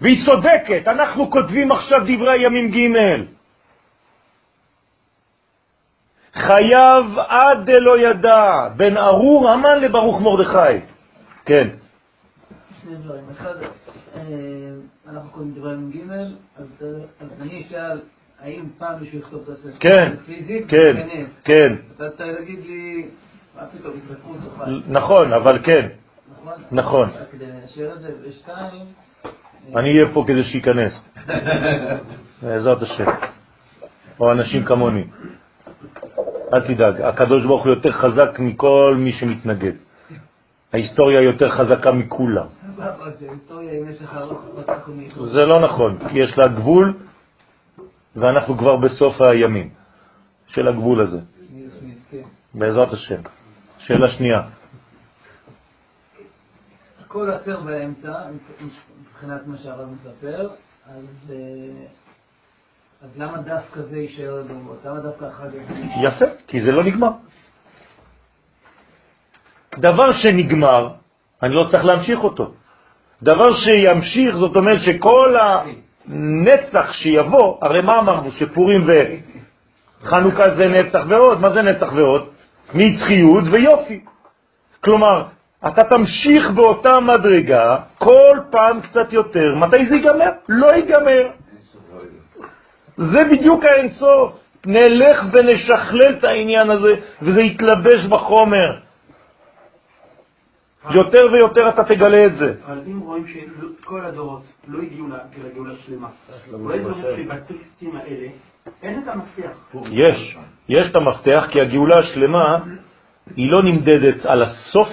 והיא צודקת, אנחנו כותבים עכשיו דברי ימים ג'. חייב עד דלא ידע, בין ארור המן לברוך מרדכי. כן. שני דברים. אחד, אה, אנחנו קוראים דברי מ"ג, אז אז אני אשאל, האם פעם מישהו יכתוב את הספר? כן? כן. כן. אתה להגיד לי, מה פתאום, ישרפו אותו. נכון, אבל כן, נכון? נכון. כדי לאשר את זה, ושתיים, אני אהיה פה כדי שייכנס. בעזרת השם. או אנשים כמוני. אל תדאג, הקדוש ברוך הוא יותר חזק מכל מי שמתנגד. ההיסטוריה יותר חזקה מכולם. זה לא נכון, יש לה גבול, ואנחנו כבר בסוף הימים של הגבול הזה. בעזרת השם. שאלה שנייה. כל הסר באמצע, מבחינת מה שהרב מספר, אז אה, אז למה דווקא זה יישאר לדורות? למה דווקא כך? יפה, כי זה לא נגמר. דבר שנגמר, אני לא צריך להמשיך אותו. דבר שימשיך, זאת אומרת שכל הנצח שיבוא, הרי מה אמרנו? שפורים וחנוכה זה נצח ועוד, מה זה נצח ועוד? נצחיות ויופי. כלומר, אתה תמשיך באותה מדרגה כל פעם קצת יותר. מתי זה ייגמר? לא ייגמר. זה בדיוק האינסוף. נלך ונשכלל את העניין הזה, וזה יתלבש בחומר. יותר ויותר אתה תגלה את זה. אבל אם רואים שכל הדורות לא הגיעו לגאולה שלמה, אולי אומר שבטקסטים האלה אין את המפתח. יש, יש את המפתח, כי הגאולה השלמה היא לא נמדדת על הסוף,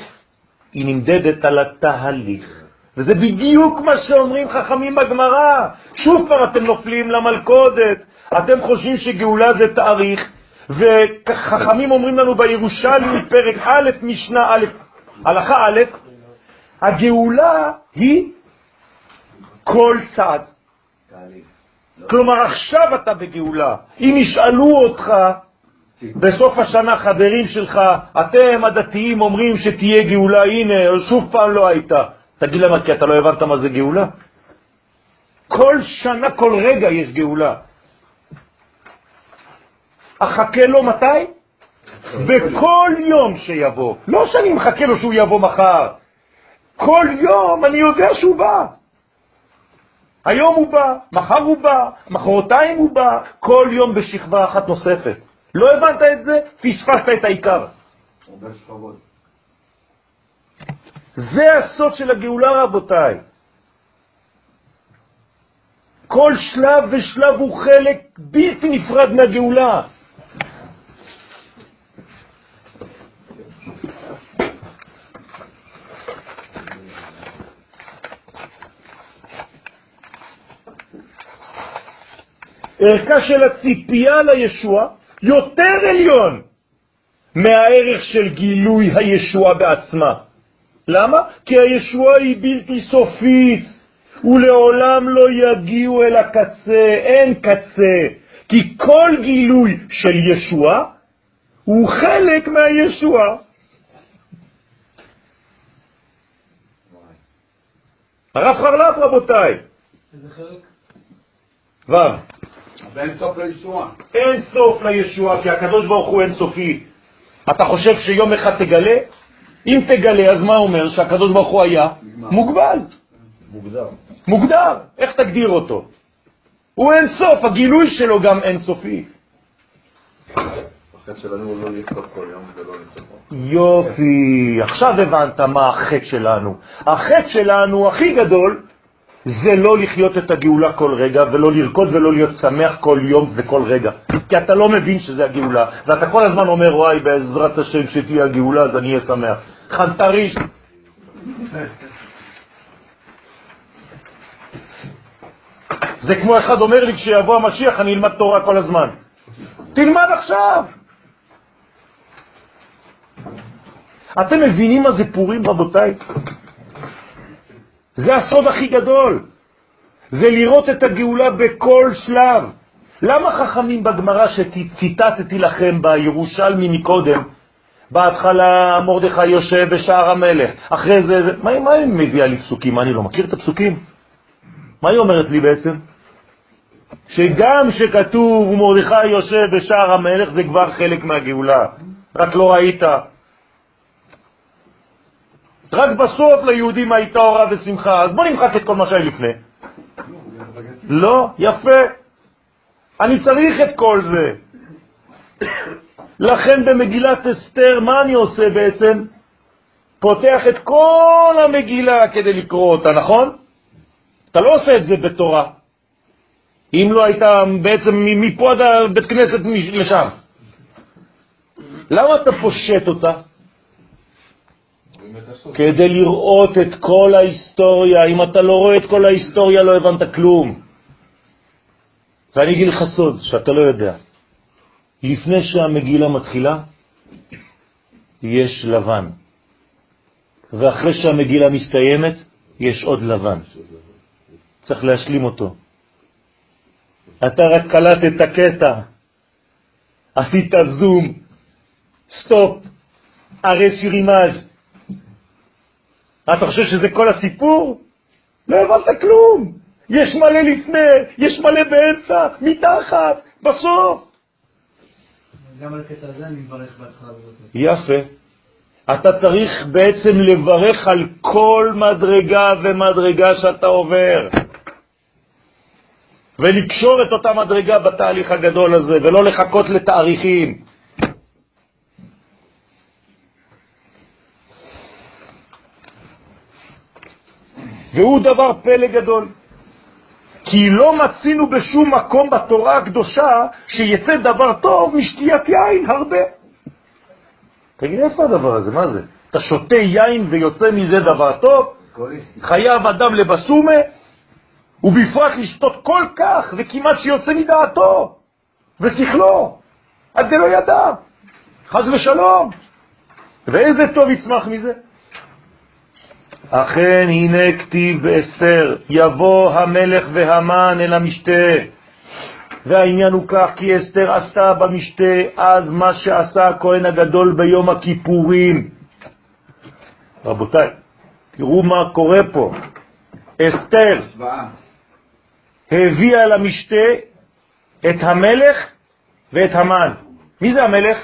היא נמדדת על התהליך. וזה בדיוק מה שאומרים חכמים בגמרא. שוב פעם אתם נופלים למלכודת. אתם חושבים שגאולה זה תאריך, וחכמים אומרים לנו בירושלמי, פרק א', משנה א', הלכה א', הגאולה היא כל צעד. כלומר, עכשיו אתה בגאולה. אם ישאלו אותך בסוף השנה, חברים שלך, אתם הדתיים אומרים שתהיה גאולה, הנה, שוב פעם לא הייתה. תגיד למה, כי אתה לא הבנת מה זה גאולה? כל שנה, כל רגע יש גאולה. אחכה לו מתי? בכל יום שיבוא. לא שאני מחכה לו שהוא יבוא מחר. כל יום אני יודע שהוא בא. היום הוא בא, מחר הוא בא, מחרתיים הוא בא, כל יום בשכבה אחת נוספת. לא הבנת את זה? פספסת את העיקר. זה הסוד של הגאולה, רבותיי. כל שלב ושלב הוא חלק בלתי נפרד מהגאולה. ערכה של הציפייה לישוע יותר עליון מהערך של גילוי הישוע בעצמה. למה? כי הישוע היא בלתי סופית, ולעולם לא יגיעו אל הקצה, אין קצה, כי כל גילוי של ישוע הוא חלק מהישוע. הרב חרל"פ, רבותיי. איזה חלק? ו' ואין סוף לישועה. אין סוף לישוע, כי הקדוש ברוך הוא אין סופי. אתה חושב שיום אחד תגלה? אם תגלה, אז מה אומר? שהקדוש ברוך הוא היה מוגבל, מוגדר. מוגדר. איך תגדיר אותו? הוא אין סוף, הגילוי שלו גם אין סופי. לא. יופי, עכשיו הבנת מה החטא שלנו. החטא שלנו הכי גדול זה לא לחיות את הגאולה כל רגע, ולא לרקוד ולא להיות שמח כל יום וכל רגע. כי אתה לא מבין שזה הגאולה, ואתה כל הזמן אומר, וואי, בעזרת השם שתהיה הגאולה, אז אני אהיה שמח. חנטריש. זה כמו אחד אומר לי, כשיבוא המשיח אני אלמד תורה כל הזמן. תלמד עכשיו. אתם מבינים מה זה פורים, רבותיי? זה הסוד הכי גדול. זה לראות את הגאולה בכל שלב. למה חכמים בגמרא שציטטתי לכם בירושלמי מקודם, בהתחלה מרדכי יושב בשער המלך, אחרי זה, זה מה, מה היא מביאה לי פסוקים? אני לא מכיר את הפסוקים? מה היא אומרת לי בעצם? שגם שכתוב ומרדכי יושב בשער המלך זה כבר חלק מהגאולה, רק לא ראית. רק בסוף ליהודים הייתה אורה ושמחה, אז בוא נמחק את כל מה שהיה לפני. לא, יפה. אני צריך את כל זה. לכן במגילת אסתר, מה אני עושה בעצם? פותח את כל המגילה כדי לקרוא אותה, נכון? אתה לא עושה את זה בתורה. אם לא הייתה בעצם מפה עד הבית כנסת לשם. למה אתה פושט אותה? כדי לראות את כל ההיסטוריה. אם אתה לא רואה את כל ההיסטוריה, לא הבנת כלום. ואני אגיד לך סוד שאתה לא יודע. לפני שהמגילה מתחילה, יש לבן. ואחרי שהמגילה מסתיימת, יש עוד לבן. צריך להשלים אותו. אתה רק קלט את הקטע, עשית זום, סטופ, הרי סירימז. אתה חושב שזה כל הסיפור? לא הבנת כלום. יש מלא לפני, יש מלא באמצע, מתחת, בסוף. אני מברך. יפה. אתה צריך בעצם לברך על כל מדרגה ומדרגה שאתה עובר. ולקשור את אותה מדרגה בתהליך הגדול הזה, ולא לחכות לתאריכים. והוא דבר פלא גדול. כי לא מצינו בשום מקום בתורה הקדושה שיצא דבר טוב משתיית יין הרבה. תגיד, איפה הדבר הזה? מה זה? אתה שותה יין ויוצא מזה דבר טוב? חייב אדם לבסומה, ובפרט לשתות כל כך, וכמעט שיוצא מדעתו ושכלו, עד זה לא ידע, חז ושלום. ואיזה טוב יצמח מזה? אכן הנה כתיב באסתר, יבוא המלך והמן אל המשתה. והעניין הוא כך, כי אסתר עשתה במשתה אז מה שעשה הכהן הגדול ביום הכיפורים. רבותיי, תראו מה קורה פה. אסתר הביאה למשתה את המלך ואת המן. מי זה המלך?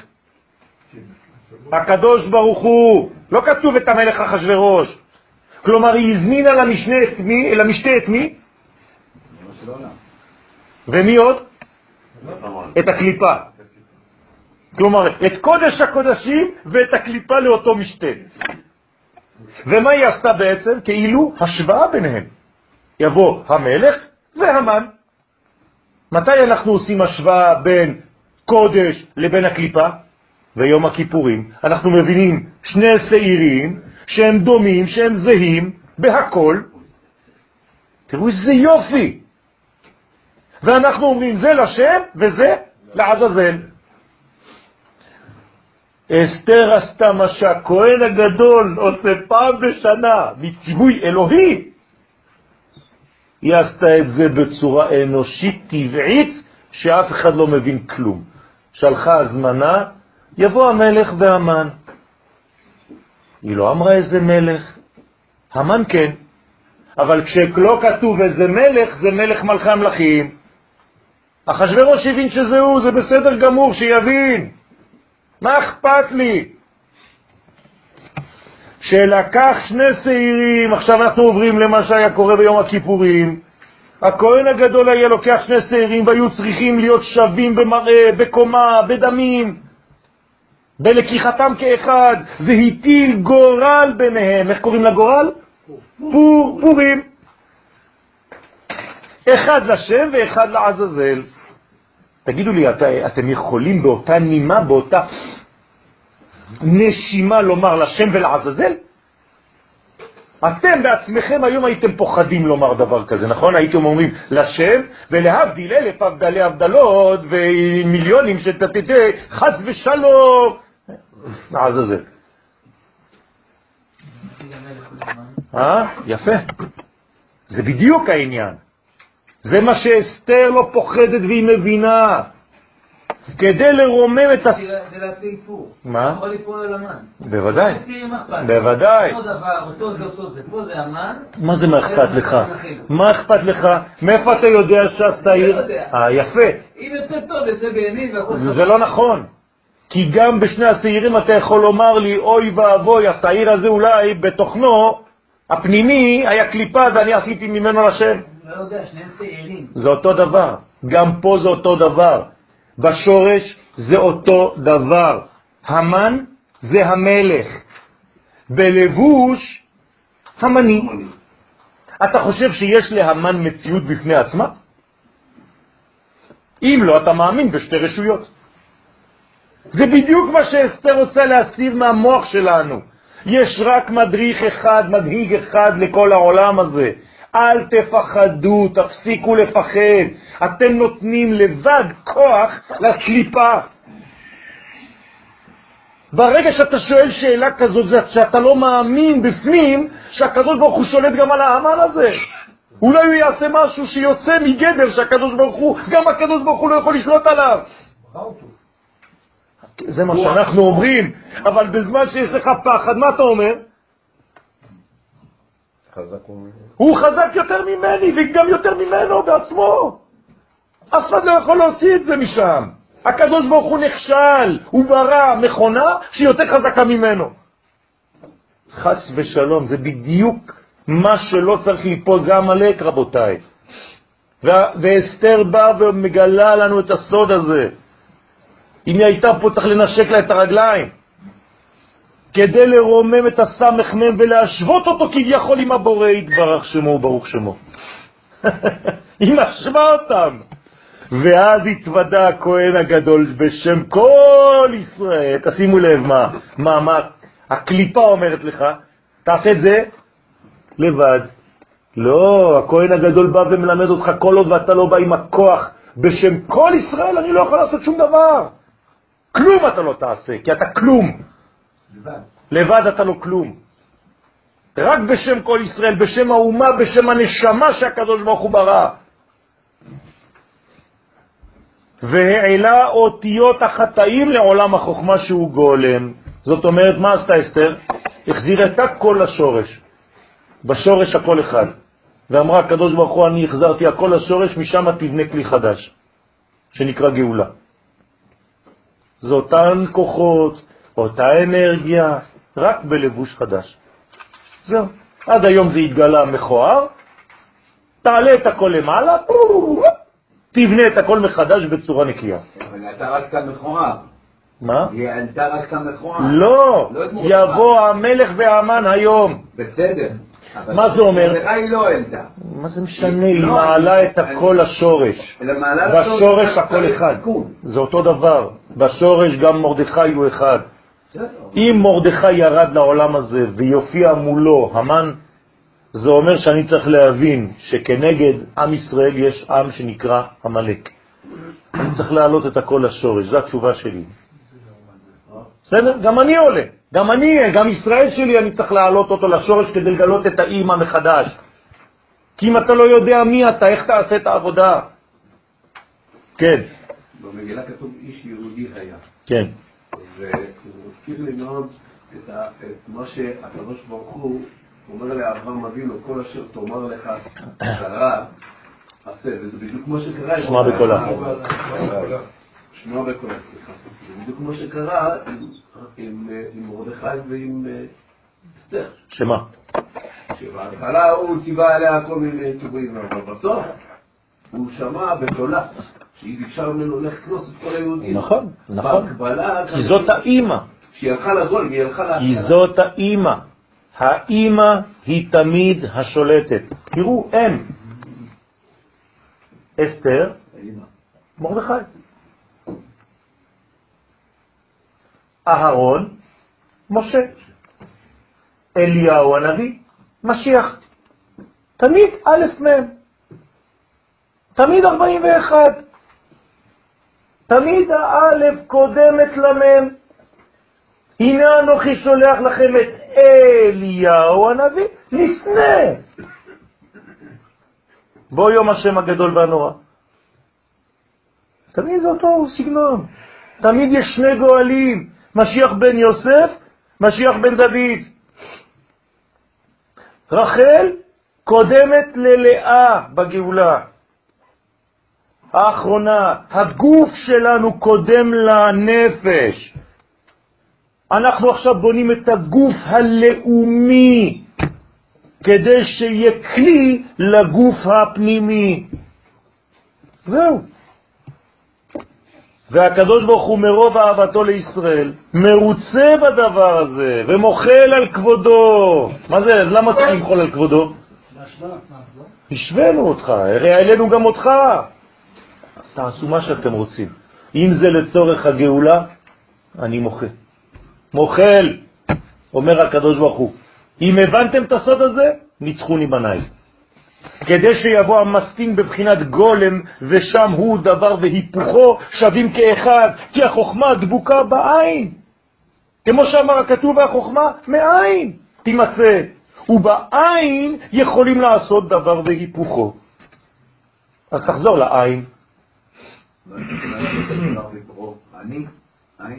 הקדוש ברוך הוא. לא כתוב את המלך אחשורוש. כלומר, היא הזמינה למשנה את מי, למשתה את מי? ומי עוד? את הקליפה. כלומר, את קודש הקודשים ואת הקליפה לאותו משתה. ומה היא עשתה בעצם? כאילו השוואה ביניהם. יבוא המלך והמן. מתי אנחנו עושים השוואה בין קודש לבין הקליפה? ויום הכיפורים. אנחנו מבינים שני שעירים שהם דומים, שהם זהים בהכל. תראו איזה יופי. ואנחנו אומרים זה לשם וזה לעזאזל. אסתר עשתה מה שהכהן הגדול עושה פעם בשנה מציווי אלוהי. היא עשתה את זה בצורה אנושית טבעית, שאף אחד לא מבין כלום. שלחה הזמנה, יבוא המלך והמן. היא לא אמרה איזה מלך, המן כן, אבל כשלא כתוב איזה מלך, זה מלך מלכי המלכים. אחשוורוש הבין שזה הוא, זה בסדר גמור, שיבין. מה אכפת לי? שלקח שני שעירים, עכשיו אנחנו עוברים למה שהיה קורה ביום הכיפורים, הכהן הגדול היה לוקח שני שעירים והיו צריכים להיות שווים במראה, בקומה, בדמים, בלקיחתם כאחד. זה הטיל גורל ביניהם. איך קוראים לגורל? פור, פורים. אחד לשם ואחד לעזאזל. תגידו לי, את, אתם יכולים באותה נימה, באותה נשימה לומר לשם ולעזאזל? אתם בעצמכם היום הייתם פוחדים לומר דבר כזה, נכון? הייתם אומרים לשם, ולהבדיל אלף הבדלי הבדלות ומיליונים של תתתי, חץ ושלום. עזאזל. אה? יפה. זה בדיוק העניין. זה מה שאסתר לא פוחדת והיא מבינה. כדי לרומם את הס... זה להציל איפור. מה? יכול ליפול על המן. בוודאי. בוודאי. אותו דבר, אותו זה אותו זה. פה זה המן. מה זה מה אכפת לך? מה אכפת לך? מאיפה אתה יודע שהשעיר? לא. אה, יפה. אם יוצא טוב, יוצא בימין. זה לא נכון. כי גם בשני השעירים אתה יכול לומר לי, אוי ואבוי, השעיר הזה אולי בתוכנו, הפנימי, היה קליפה ואני עשיתי ממנו לשם. לא יודע, שניהם שעירים. זה אותו דבר. גם פה זה אותו דבר. בשורש זה אותו דבר. המן זה המלך. בלבוש, המני. אתה חושב שיש להמן מציאות בפני עצמה? אם לא, אתה מאמין בשתי רשויות. זה בדיוק מה שאסתר רוצה להסיר מהמוח שלנו. יש רק מדריך אחד, מדהיג אחד לכל העולם הזה. אל תפחדו, תפסיקו לפחד. אתם נותנים לבד כוח לקליפה. ברגע שאתה שואל שאלה כזאת, זה שאתה לא מאמין בפנים שהקדוש ברוך הוא שולט גם על האמן הזה. אולי הוא יעשה משהו שיוצא מגדר שהקדוש ברוך הוא, גם הקדוש ברוך הוא לא יכול לשלוט עליו. זה מה שאנחנו אומרים, אבל בזמן שיש לך פחד, מה אתה אומר? הוא חזק יותר ממני וגם יותר ממנו בעצמו. אף אחד לא יכול להוציא את זה משם. הקדוש ברוך הוא נכשל, הוא ברא מכונה שהיא יותר חזקה ממנו. חס ושלום, זה בדיוק מה שלא צריך ליפול, זה עמלק רבותיי. ואסתר באה ומגלה לנו את הסוד הזה. אם היא הייתה פה צריך לנשק לה את הרגליים. כדי לרומם את הסמך מם ולהשוות אותו כביכול עם הבורא יתברך שמו וברוך שמו. היא משווה אותם. ואז התוודה הכהן הגדול בשם כל ישראל, תשימו לב מה, מה, מה הקליפה אומרת לך, תעשה את זה לבד. לא, הכהן הגדול בא ומלמד אותך כל עוד ואתה לא בא עם הכוח בשם כל ישראל, אני לא יכול לעשות שום דבר. כלום אתה לא תעשה, כי אתה כלום. לבד. לבד אתה לא כלום. רק בשם כל ישראל, בשם האומה, בשם הנשמה שהקדוש ברוך הוא ברא. והעלה אותיות החטאים לעולם החוכמה שהוא גולם. זאת אומרת, מה עשתה אסתר? החזירה את הכל לשורש. בשורש הכל אחד. ואמרה הקדוש ברוך הוא, אני החזרתי הכל לשורש, משם תבנה כלי חדש, שנקרא גאולה. זה אותן כוחות, אותה אנרגיה, רק בלבוש חדש. זהו. עד היום זה התגלה מכוער, תעלה את הכל למעלה, תבנה את הכל מחדש בצורה נקייה. אבל אתה רק כאן מכוער. מה? היא עלתה רק כאן מכוער. לא, יבוא המלך והמן היום. בסדר. מה זה אומר? היא לא העלתה. מה זה משנה? היא מעלה את הכל לשורש. בשורש הכל אחד. זה אותו דבר. בשורש גם מרדכי הוא אחד. אם מרדכי ירד לעולם הזה ויופיע מולו המן, זה אומר שאני צריך להבין שכנגד עם ישראל יש עם שנקרא המלאק. אני צריך להעלות את הכל לשורש, זו התשובה שלי. בסדר? גם אני עולה. גם אני, גם ישראל שלי, אני צריך להעלות אותו לשורש כדי לגלות את האימא מחדש. כי אם אתה לא יודע מי אתה, איך תעשה את העבודה? כן. במגילה כתוב איש יהודי היה. כן. והוא מזכיר לי מאוד את, ה, את מה שהקדוש ברוך הוא אומר לאברהם אבינו, כל אשר תאמר לך קרה, עשה, וזה בדיוק כמו שקרה. שמע בקולה. שמע בקולה, סליחה. זה בדיוק כמו שקרה עם, מרדכי ועם אה, אסתר. שמה? שבהתחלה הוא ציווה עליה כל מיני ציוויים, אבל בסוף הוא שמע בקולה. שהיא ביקשה ממנו לך כנוס את כל היהודים. נכון, נכון. בהקבלה, כי זאת האימא. כשהיא הלכה לגול, היא הלכה לה... כי זאת האימא. האימא היא תמיד השולטת. תראו, הם. אסתר, מרדכי. אהרון, משה. אליהו הנביא, משיח. תמיד א' מ'. תמיד 41. תמיד האלף קודמת למם. הנה אנוכי שולח לכם את אליהו הנביא, לפני. בוא יום השם הגדול והנורא. תמיד זה אותו סגנון. תמיד יש שני גואלים, משיח בן יוסף, משיח בן דוד. רחל קודמת ללאה בגאולה. האחרונה, הגוף שלנו קודם לנפש. אנחנו עכשיו בונים את הגוף הלאומי, כדי שיהיה כלי לגוף הפנימי. זהו. והקדוש ברוך הוא מרוב אהבתו לישראל מרוצה בדבר הזה ומוחל על כבודו. מה זה? למה צריך למחול על כבודו? השווינו אותך, הרי העלינו גם אותך. תעשו מה שאתם רוצים. אם זה לצורך הגאולה, אני מוחה. מוחל, אומר הקדוש ברוך הוא. אם הבנתם את הסוד הזה, ניצחוני בניי. כדי שיבוא המסטין בבחינת גולם, ושם הוא דבר והיפוכו שווים כאחד, כי החוכמה דבוקה בעין. כמו שאמר הכתוב, והחוכמה מעין תימצא, ובעין יכולים לעשות דבר והיפוכו. אז תחזור לעין.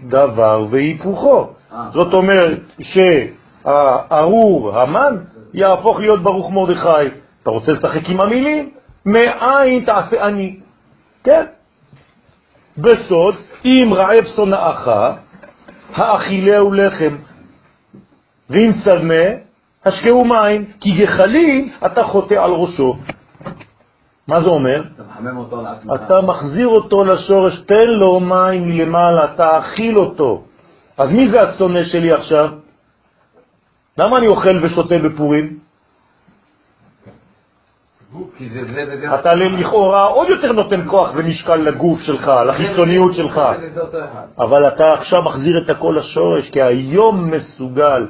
דבר והיפוכו. זאת אומרת שהארור, המן, יהפוך להיות ברוך מרדכי. אתה רוצה לשחק עם המילים? מאין תעשה אני. כן. בסוד, אם רעב שונאך, האכילהו לחם, ואם צמא, השקעו מים, כי גחלים אתה חוטא על ראשו. מה זה אומר? אתה מחזיר אותו לשורש, תן לו מים מלמעלה, תאכיל אותו. אז מי זה השונא שלי עכשיו? למה אני אוכל ושותה בפורים? אתה לכאורה עוד יותר נותן כוח ומשקל לגוף שלך, לחיצוניות שלך. אבל אתה עכשיו מחזיר את הכל לשורש, כי היום מסוגל.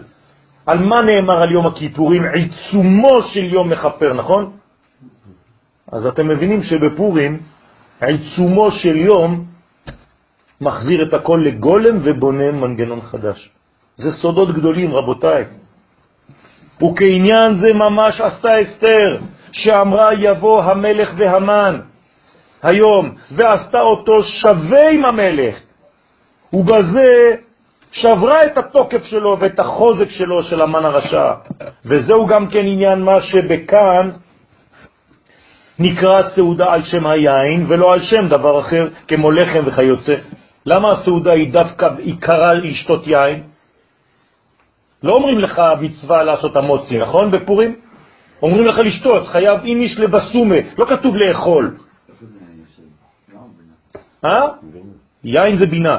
על מה נאמר על יום הכיפורים? עיצומו של יום מכפר, נכון? אז אתם מבינים שבפורים עיצומו של יום מחזיר את הכל לגולם ובונה מנגנון חדש. זה סודות גדולים, רבותיי. וכעניין זה ממש עשתה אסתר, שאמרה יבוא המלך והמן היום, ועשתה אותו שווה עם המלך, ובזה שברה את התוקף שלו ואת החוזק שלו של המן הרשע. וזהו גם כן עניין מה שבכאן נקרא סעודה על שם היין ולא על שם דבר אחר, כמו לחם וכיוצא. למה הסעודה היא דווקא עיקרה לשתות יין? לא אומרים לך מצווה לעשות המוצי, נכון? בפורים? אומרים לך לשתות, חייב איניש לבסומה, לא כתוב לאכול. אה? יין זה בינה.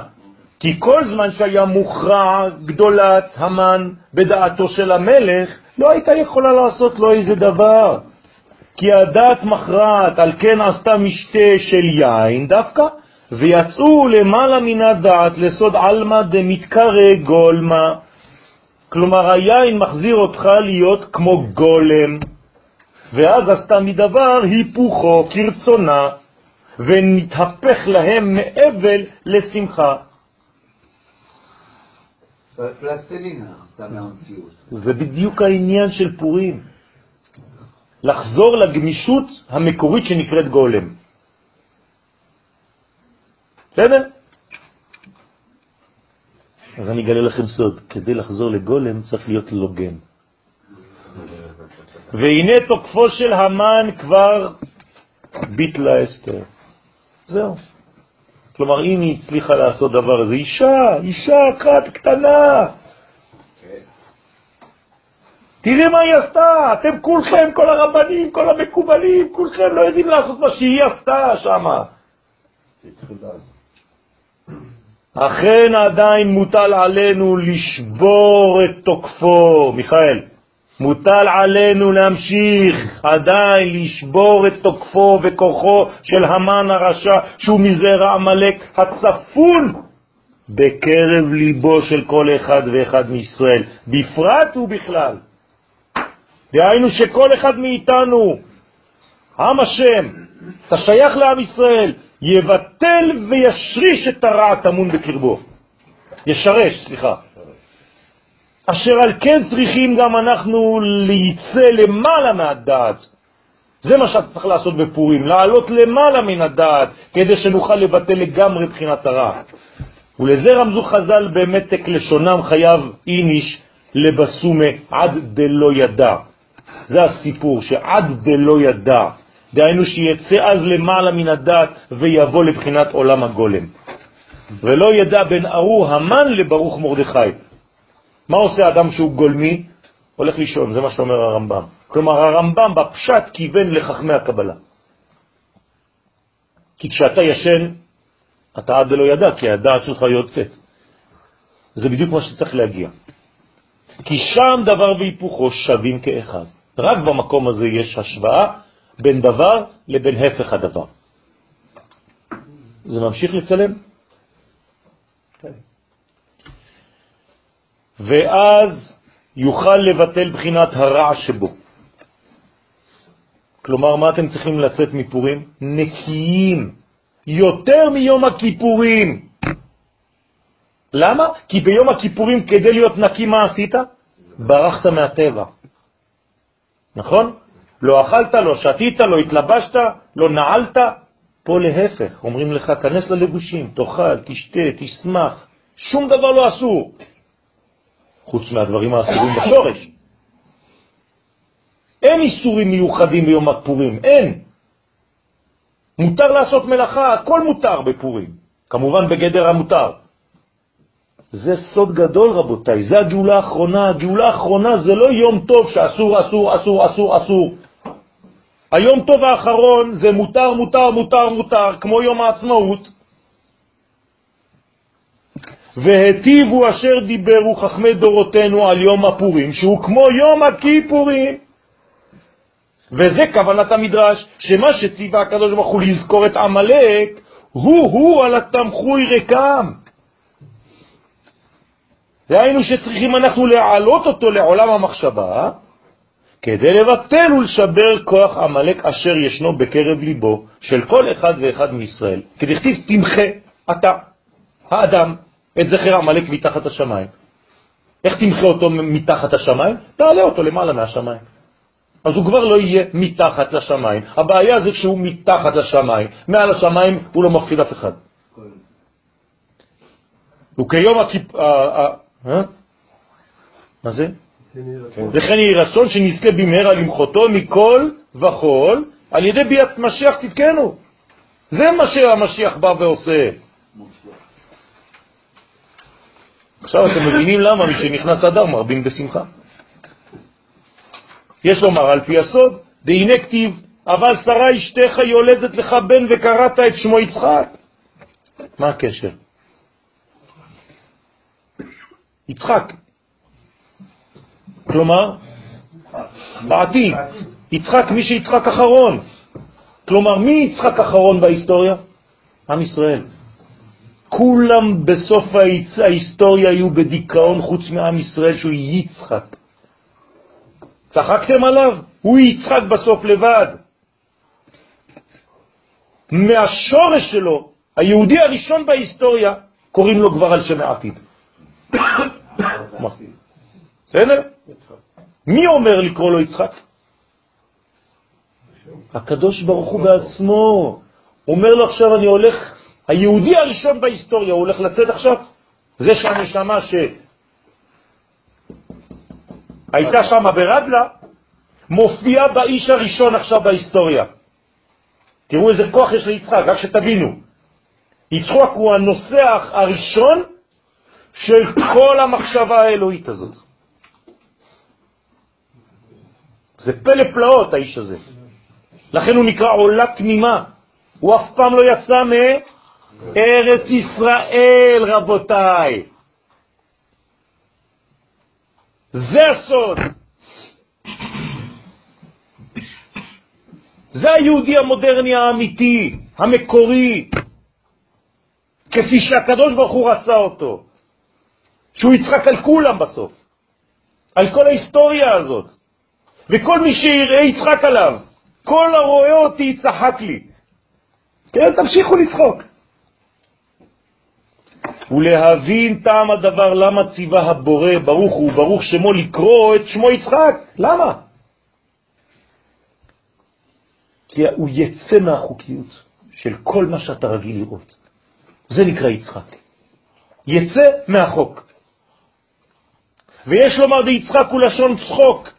כי כל זמן שהיה מוכרע גדולת המן בדעתו של המלך, לא הייתה יכולה לעשות לו איזה דבר. כי הדעת מכרעת, על כן עשתה משתה של יין דווקא, ויצאו למעלה מן הדעת לסוד עלמא דמתקרא גולמה. כלומר, היין מחזיר אותך להיות כמו גולם, ואז עשתה מדבר היפוכו כרצונה, ונתהפך להם מאבל לשמחה. פלסטלינה. זה בדיוק העניין של פורים. לחזור לגמישות המקורית שנקראת גולם. בסדר? אז אני אגלה לכם סוד, כדי לחזור לגולם צריך להיות לוגן. והנה תוקפו של המן כבר ביטלה אסתר. זהו. כלומר, אם היא הצליחה לעשות דבר הזה, אישה, אישה אחת קטנה. תראי מה היא עשתה, אתם כולכם, כל הרבנים, כל המקובלים, כולכם לא יודעים לעשות מה שהיא עשתה שמה. אכן עדיין מוטל עלינו לשבור את תוקפו, מיכאל. מוטל עלינו להמשיך עדיין לשבור את תוקפו וכוחו של המן הרשע, שהוא מזרע עמלק הצפון בקרב ליבו של כל אחד ואחד מישראל, בפרט ובכלל. דהיינו שכל אחד מאיתנו, עם השם, אתה שייך לעם ישראל, יבטל וישריש את הרע הטמון בקרבו. ישרש, סליחה. אשר על כן צריכים גם אנחנו להיצא למעלה מהדעת. זה מה שאתה צריך לעשות בפורים, לעלות למעלה מן הדעת, כדי שנוכל לבטל לגמרי בחינת הרע. ולזה רמזו חז"ל במתק לשונם חייב איניש לבסומה עד דלא ידע. זה הסיפור, שעד דלא ידע. דהיינו שיצא אז למעלה מן הדעת ויבוא לבחינת עולם הגולם. ולא ידע בין ארור המן לברוך מרדכי. מה עושה אדם שהוא גולמי? הולך לישון, זה מה שאומר הרמב"ם. כלומר, הרמב"ם בפשט כיוון לחכמי הקבלה. כי כשאתה ישן, אתה עד לא ידע, כי הדעת שלך יוצאת. זה בדיוק מה שצריך להגיע. כי שם דבר והיפוכו שווים כאחד. רק במקום הזה יש השוואה בין דבר לבין הפך הדבר. זה ממשיך לצלם? ואז יוכל לבטל בחינת הרע שבו. כלומר, מה אתם צריכים לצאת מפורים? נקיים, יותר מיום הכיפורים. למה? כי ביום הכיפורים כדי להיות נקי מה עשית? ברחת מהטבע. נכון? לא אכלת, לא שתית, לא התלבשת, לא נעלת. פה להפך, אומרים לך, כנס ללבושים, תאכל, תשתה, תשמח. שום דבר לא אסור. חוץ מהדברים האסורים בשורש. אין איסורים מיוחדים ביום הפורים, אין. מותר לעשות מלאכה, הכל מותר בפורים, כמובן בגדר המותר. זה סוד גדול רבותיי, זה הגאולה האחרונה. הגאולה האחרונה זה לא יום טוב שאסור, אסור, אסור, אסור, אסור. היום טוב האחרון זה מותר, מותר, מותר, מותר, כמו יום העצמאות. והטיבו אשר דיברו חכמי דורותינו על יום הפורים, שהוא כמו יום הכיפורים. וזה כוונת המדרש, שמה שציווה הקדוש ברוך הוא לזכור את עמלק, הוא-הוא על התמחוי רקם. והיינו שצריכים אנחנו להעלות אותו לעולם המחשבה, כדי לבטל ולשבר כוח עמלק אשר ישנו בקרב ליבו של כל אחד ואחד מישראל. כדי כתיב תמחה אתה, האדם, את זכר עמלק מתחת השמיים. איך תמחה אותו מתחת השמיים? תעלה אותו למעלה מהשמיים. אז הוא כבר לא יהיה מתחת לשמיים. הבעיה זה שהוא מתחת לשמיים. מעל השמיים הוא לא מפחיד אף אחד. וכיום הכיפ... אה? מה זה? וכן יהי רצון שנזכה במהרה למחותו מכל וכל על ידי ביאת משיח צדקנו. זה מה שהמשיח בא ועושה. עכשיו אתם מבינים למה מי שנכנס אדר מרבים בשמחה. יש לומר על פי הסוד, והנה כתיב, אבל שרה אשתך יולדת לך בן וקראת את שמו יצחק. מה הקשר? יצחק. כלומר, בעתיד, יצחק מי שיצחק אחרון. כלומר, מי יצחק אחרון בהיסטוריה? עם ישראל. כולם בסוף ההיסטוריה היו בדיכאון חוץ מעם ישראל שהוא יצחק. צחקתם עליו? הוא יצחק בסוף לבד. מהשורש שלו, היהודי הראשון בהיסטוריה, קוראים לו כבר על שם העתיד. בסדר? מי אומר לקרוא לו יצחק? הקדוש ברוך הוא בעצמו אומר לו עכשיו אני הולך, היהודי הראשון בהיסטוריה, הוא הולך לצאת עכשיו? זה שהנשמה שהייתה שם ברדלה, מופיעה באיש הראשון עכשיו בהיסטוריה. תראו איזה כוח יש ליצחק, רק שתבינו. יצחק הוא הנוסח הראשון של כל המחשבה האלוהית הזאת. זה פלא פלאות האיש הזה. לכן הוא נקרא עולה תמימה. הוא אף פעם לא יצא מארץ ישראל, רבותיי. זה הסוד. זה היהודי המודרני האמיתי, המקורי, כפי שהקדוש ברוך הוא רצה אותו, שהוא יצחק על כולם בסוף, על כל ההיסטוריה הזאת, וכל מי שיראה יצחק עליו, כל הרואה אותי יצחק לי. כן, תמשיכו לצחוק. ולהבין טעם הדבר למה ציווה הבורא ברוך הוא ברוך שמו לקרוא את שמו יצחק. למה? כי הוא יצא מהחוקיות של כל מה שאתה רגיל לראות. זה נקרא יצחק. יצא מהחוק. ויש לומר דיצחק הוא לשון צחוק,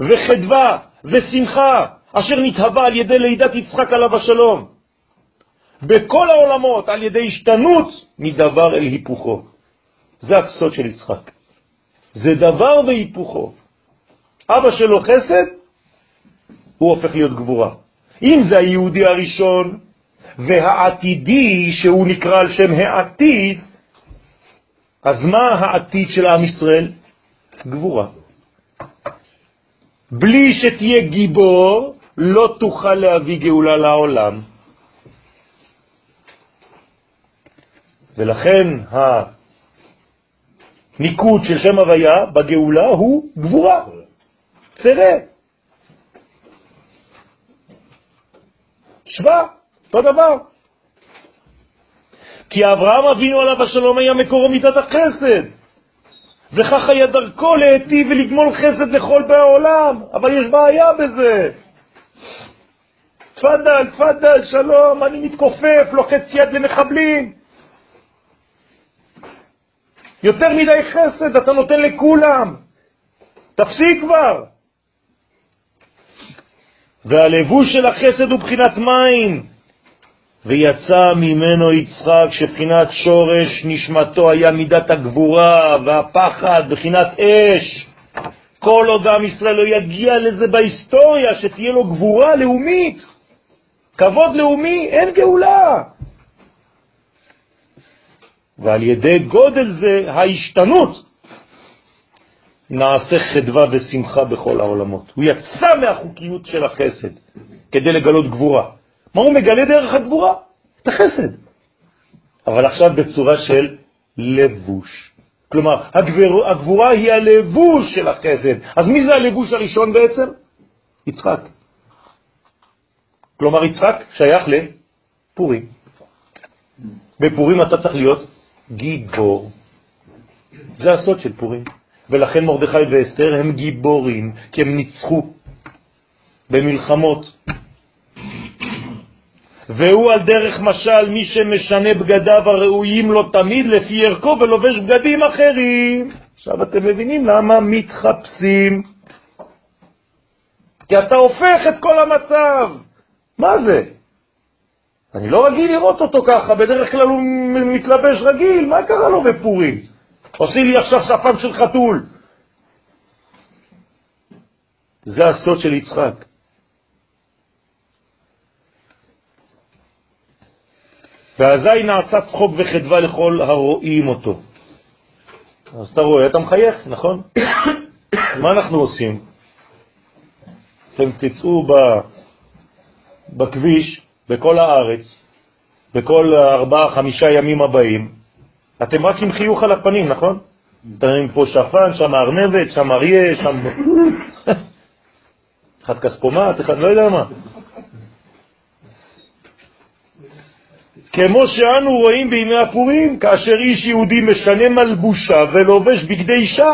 וחדווה, ושמחה, אשר נתהווה על ידי לידת יצחק עליו השלום. בכל העולמות, על ידי השתנות מדבר אל היפוכו. זה הסוד של יצחק. זה דבר והיפוכו. אבא שלו חסד, הוא הופך להיות גבורה. אם זה היהודי הראשון והעתידי, שהוא נקרא על שם העתיד, אז מה העתיד של עם ישראל? גבורה. בלי שתהיה גיבור, לא תוכל להביא גאולה לעולם. ולכן הניקוד של שם הוויה בגאולה הוא גבורה, צרה. שווה, אותו דבר. כי אברהם אבינו עליו השלום היה מקורו מידת החסד, וכך היה דרכו להיטיב ולגמול חסד לכל באי העולם, אבל יש בעיה בזה. תפדל, תפדל, שלום, אני מתכופף, לוחץ יד למחבלים. יותר מדי חסד אתה נותן לכולם. תפסיק כבר. והלבוש של החסד הוא בחינת מים, ויצא ממנו יצחק שבחינת שורש נשמתו היה מידת הגבורה והפחד, בחינת אש. כל עוד עם ישראל לא יגיע לזה בהיסטוריה, שתהיה לו גבורה לאומית, כבוד לאומי, אין גאולה. ועל ידי גודל זה ההשתנות נעשה חדווה ושמחה בכל העולמות. הוא יצא מהחוקיות של החסד כדי לגלות גבורה. מה הוא מגלה דרך הגבורה? את החסד. אבל עכשיו בצורה של לבוש. כלומר, הגבור, הגבורה היא הלבוש של החסד. אז מי זה הלבוש הראשון בעצם? יצחק. כלומר, יצחק שייך לפורים. בפורים אתה צריך להיות גיבור. זה הסוד של פורים. ולכן מרדכי ואסתר הם גיבורים, כי הם ניצחו במלחמות. והוא על דרך משל מי שמשנה בגדיו הראויים לו תמיד לפי ערכו ולובש בגדים אחרים. עכשיו אתם מבינים למה מתחפשים. כי אתה הופך את כל המצב. מה זה? אני לא רגיל לראות אותו ככה, בדרך כלל הוא מתלבש רגיל, מה קרה לו בפורים? עושים לי עכשיו שפם של חתול. זה הסוד של יצחק. ואזי נעשה צחוק וחדווה לכל הרואים אותו. אז אתה רואה, אתה מחייך, נכון? מה אנחנו עושים? אתם תצאו ב... בכביש, בכל הארץ, בכל ארבעה, חמישה ימים הבאים, אתם רק עם חיוך על הפנים, נכון? אתם פה שפן, שם ארנבת, שם אריה, שם... אחד כספומט, אחד לא יודע מה. כמו שאנו רואים בימי הפורים, כאשר איש יהודי משנה מלבושה ולובש בגדי אישה,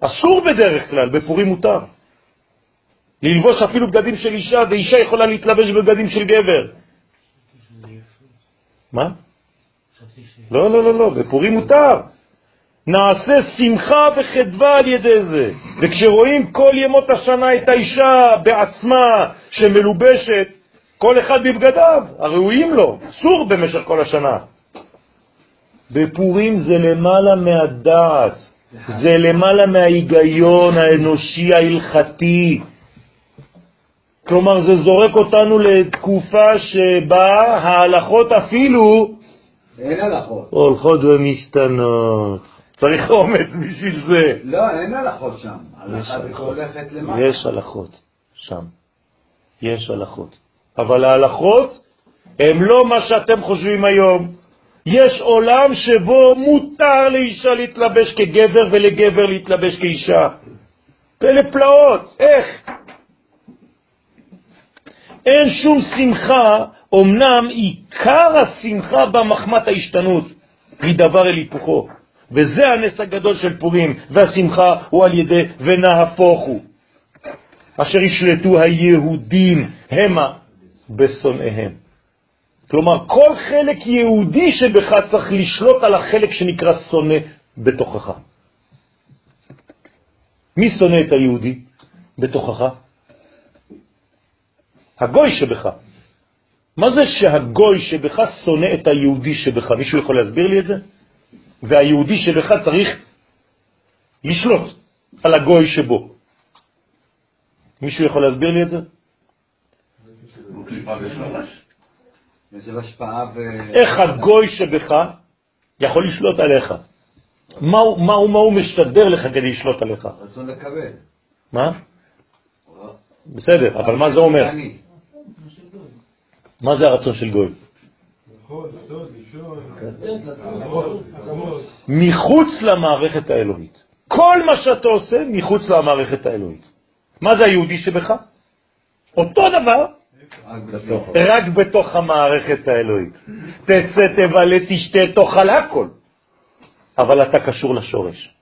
אסור בדרך כלל, בפורים מותר. ללבוש אפילו בגדים של אישה, ואישה יכולה להתלבש בבגדים של גבר. מה? לא, לא, לא, לא, בפורים מותר. נעשה שמחה וחדווה על ידי זה. וכשרואים כל ימות השנה את האישה בעצמה שמלובשת, כל אחד בבגדיו, הראויים לו, אסור במשך כל השנה. בפורים זה למעלה מהדעת, זה למעלה מההיגיון האנושי ההלכתי. כלומר, זה זורק אותנו לתקופה שבה ההלכות אפילו אין הלכות. הולכות ומשתנות. צריך אומץ בשביל זה. לא, אין הלכות שם. הלכה. הולכת למטה. יש הלכות שם. יש הלכות. אבל ההלכות הן לא מה שאתם חושבים היום. יש עולם שבו מותר לאישה להתלבש כגבר ולגבר להתלבש כאישה. פלא פלאות, איך? אין שום שמחה, אמנם עיקר השמחה במחמת ההשתנות, היא דבר אל היפוכו. וזה הנס הגדול של פורים, והשמחה הוא על ידי ונהפוך הוא. אשר ישלטו היהודים המה בשונאיהם. כלומר, כל חלק יהודי שבך צריך לשלוט על החלק שנקרא שונא בתוכך. מי שונא את היהודי בתוכך? הגוי שבך. מה זה שהגוי שבך שונא את היהודי שבך? מישהו יכול להסביר לי את זה? והיהודי שבך צריך לשלוט על הגוי שבו. מישהו יכול להסביר לי את זה? השפעה ו... איך הגוי שבך יכול לשלוט עליך? מה, הוא- משדר לך כדי לשלוט עליך? רצון לקבל. מה? בסדר, אבל מה זה אומר? אני. מה זה הרצון של גוי? מחוץ למערכת האלוהית. כל מה שאתה עושה מחוץ למערכת האלוהית. מה זה היהודי שבך? אותו דבר, רק בתוך. המערכת האלוהית. תצא, תבלה, תשתה, תאכל הכל. אבל אתה קשור לשורש.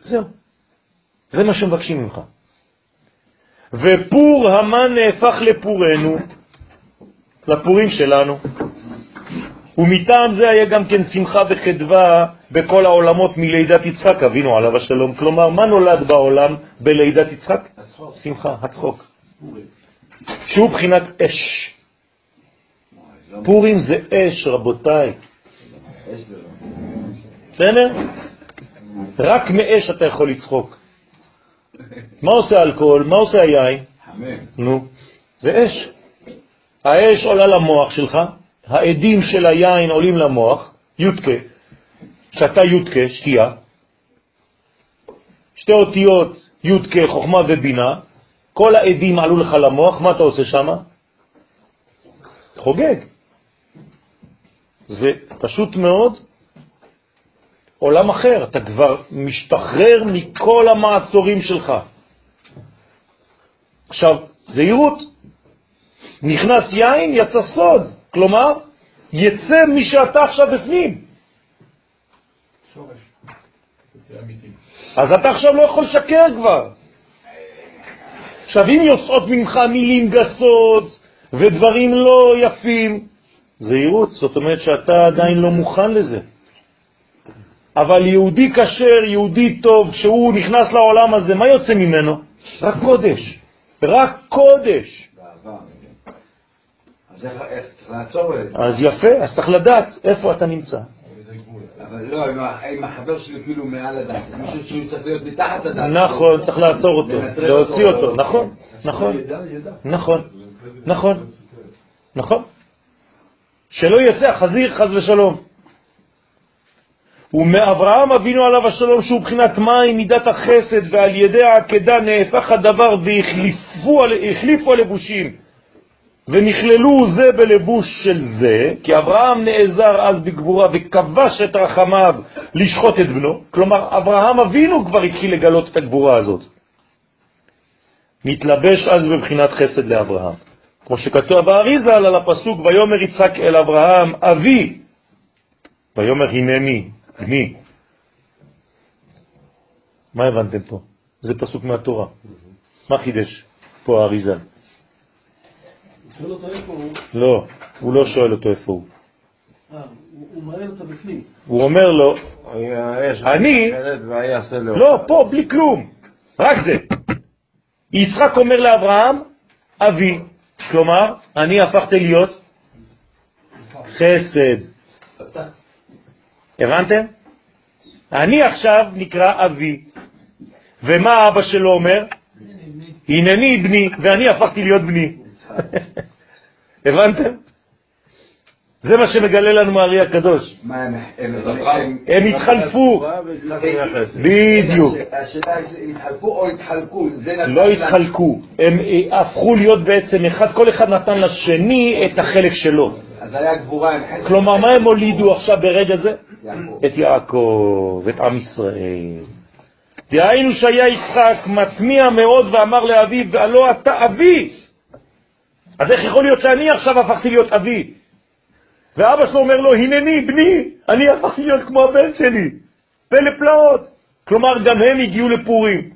זהו. זה מה שמבקשים ממך. ופור המן נהפך לפורנו, לפורים שלנו, ומטעם זה היה גם כן שמחה וחדווה בכל העולמות מלידת יצחק אבינו עליו השלום. כלומר, מה נולד בעולם בלידת יצחק? שמחה, הצחוק. שהוא בחינת אש. פורים זה אש, רבותיי. בסדר? רק מאש אתה יכול לצחוק. מה עושה אלכוהול? מה עושה היין? נו, זה אש. האש עולה למוח שלך, העדים של היין עולים למוח, יודקה, שאתה יודקה, שתייה, שתי אותיות יודקה, חוכמה ובינה, כל העדים עלו לך למוח, מה אתה עושה שם? חוגג. זה פשוט מאוד עולם אחר, אתה כבר משתחרר מכל המעצורים שלך. עכשיו, זהירות. נכנס יין, יצא סוד. כלומר, יצא מי שאתה עכשיו בפנים. שורש. אז אתה עכשיו לא יכול לשקר כבר. עכשיו, אם יוצאות ממך מילים גסות ודברים לא יפים, זהירות, זאת אומרת שאתה עדיין לא מוכן לזה. אבל יהודי כשר, יהודי טוב, כשהוא נכנס לעולם הזה, מה יוצא ממנו? רק קודש. רק קודש. זה? אז יפה, אז צריך לדעת איפה אתה נמצא. אבל לא, אם החבר שלי כאילו מעל אז מישהו שהוא צריך להיות מתחת לדעת. נכון, צריך לעצור אותו, להוציא אותו. נכון, נכון. נכון, נכון, נכון. שלא יצא החזיר חז ושלום. ומאברהם אבינו עליו השלום שהוא בחינת מים, מידת החסד, ועל ידי העקדה נהפך הדבר והחליפו החליפו הלבושים, ונכללו זה בלבוש של זה, כי אברהם נעזר אז בגבורה וכבש את רחמיו לשחוט את בנו. כלומר, אברהם אבינו כבר התחיל לגלות את הגבורה הזאת. מתלבש אז בבחינת חסד לאברהם. כמו שכתוב באריזה על הפסוק, ויאמר יצחק אל אברהם, אבי, ויאמר הנני, בני. מה הבנתם פה? זה פסוק מהתורה. מה חידש פה האריזה? לא, הוא לא שואל אותו איפה הוא. הוא מעניין אותו בפנים. הוא אומר לו, אני, לא, פה, בלי כלום, רק זה. יצחק אומר לאברהם, אבי, כלומר, אני הפכתי להיות חסד. הבנתם? אני עכשיו נקרא אבי. ומה אבא שלו אומר? הנני בני, ואני הפכתי להיות בני. הבנתם? זה מה שמגלה לנו הארי הקדוש. הם... התחלפו. בדיוק. השאלה היא, התחלפו או התחלקו? לא התחלקו, הם אה, הפכו להיות בעצם אחד, כל אחד נתן לשני את החלק שלו. אז היה גבורה עם חסד. כלומר, מה הם הולידו עכשיו ברגע זה? את יעקב, את עם ישראל. דהיינו שהיה יצחק מטמיע מאוד ואמר לאביו, הלא אתה אבי. אז איך יכול להיות שאני עכשיו הפכתי להיות אבי? ואבא שלו אומר לו, הנני בני, אני הפכתי להיות כמו הבן שלי. פלא פלאות. כלומר, גם הם הגיעו לפורים.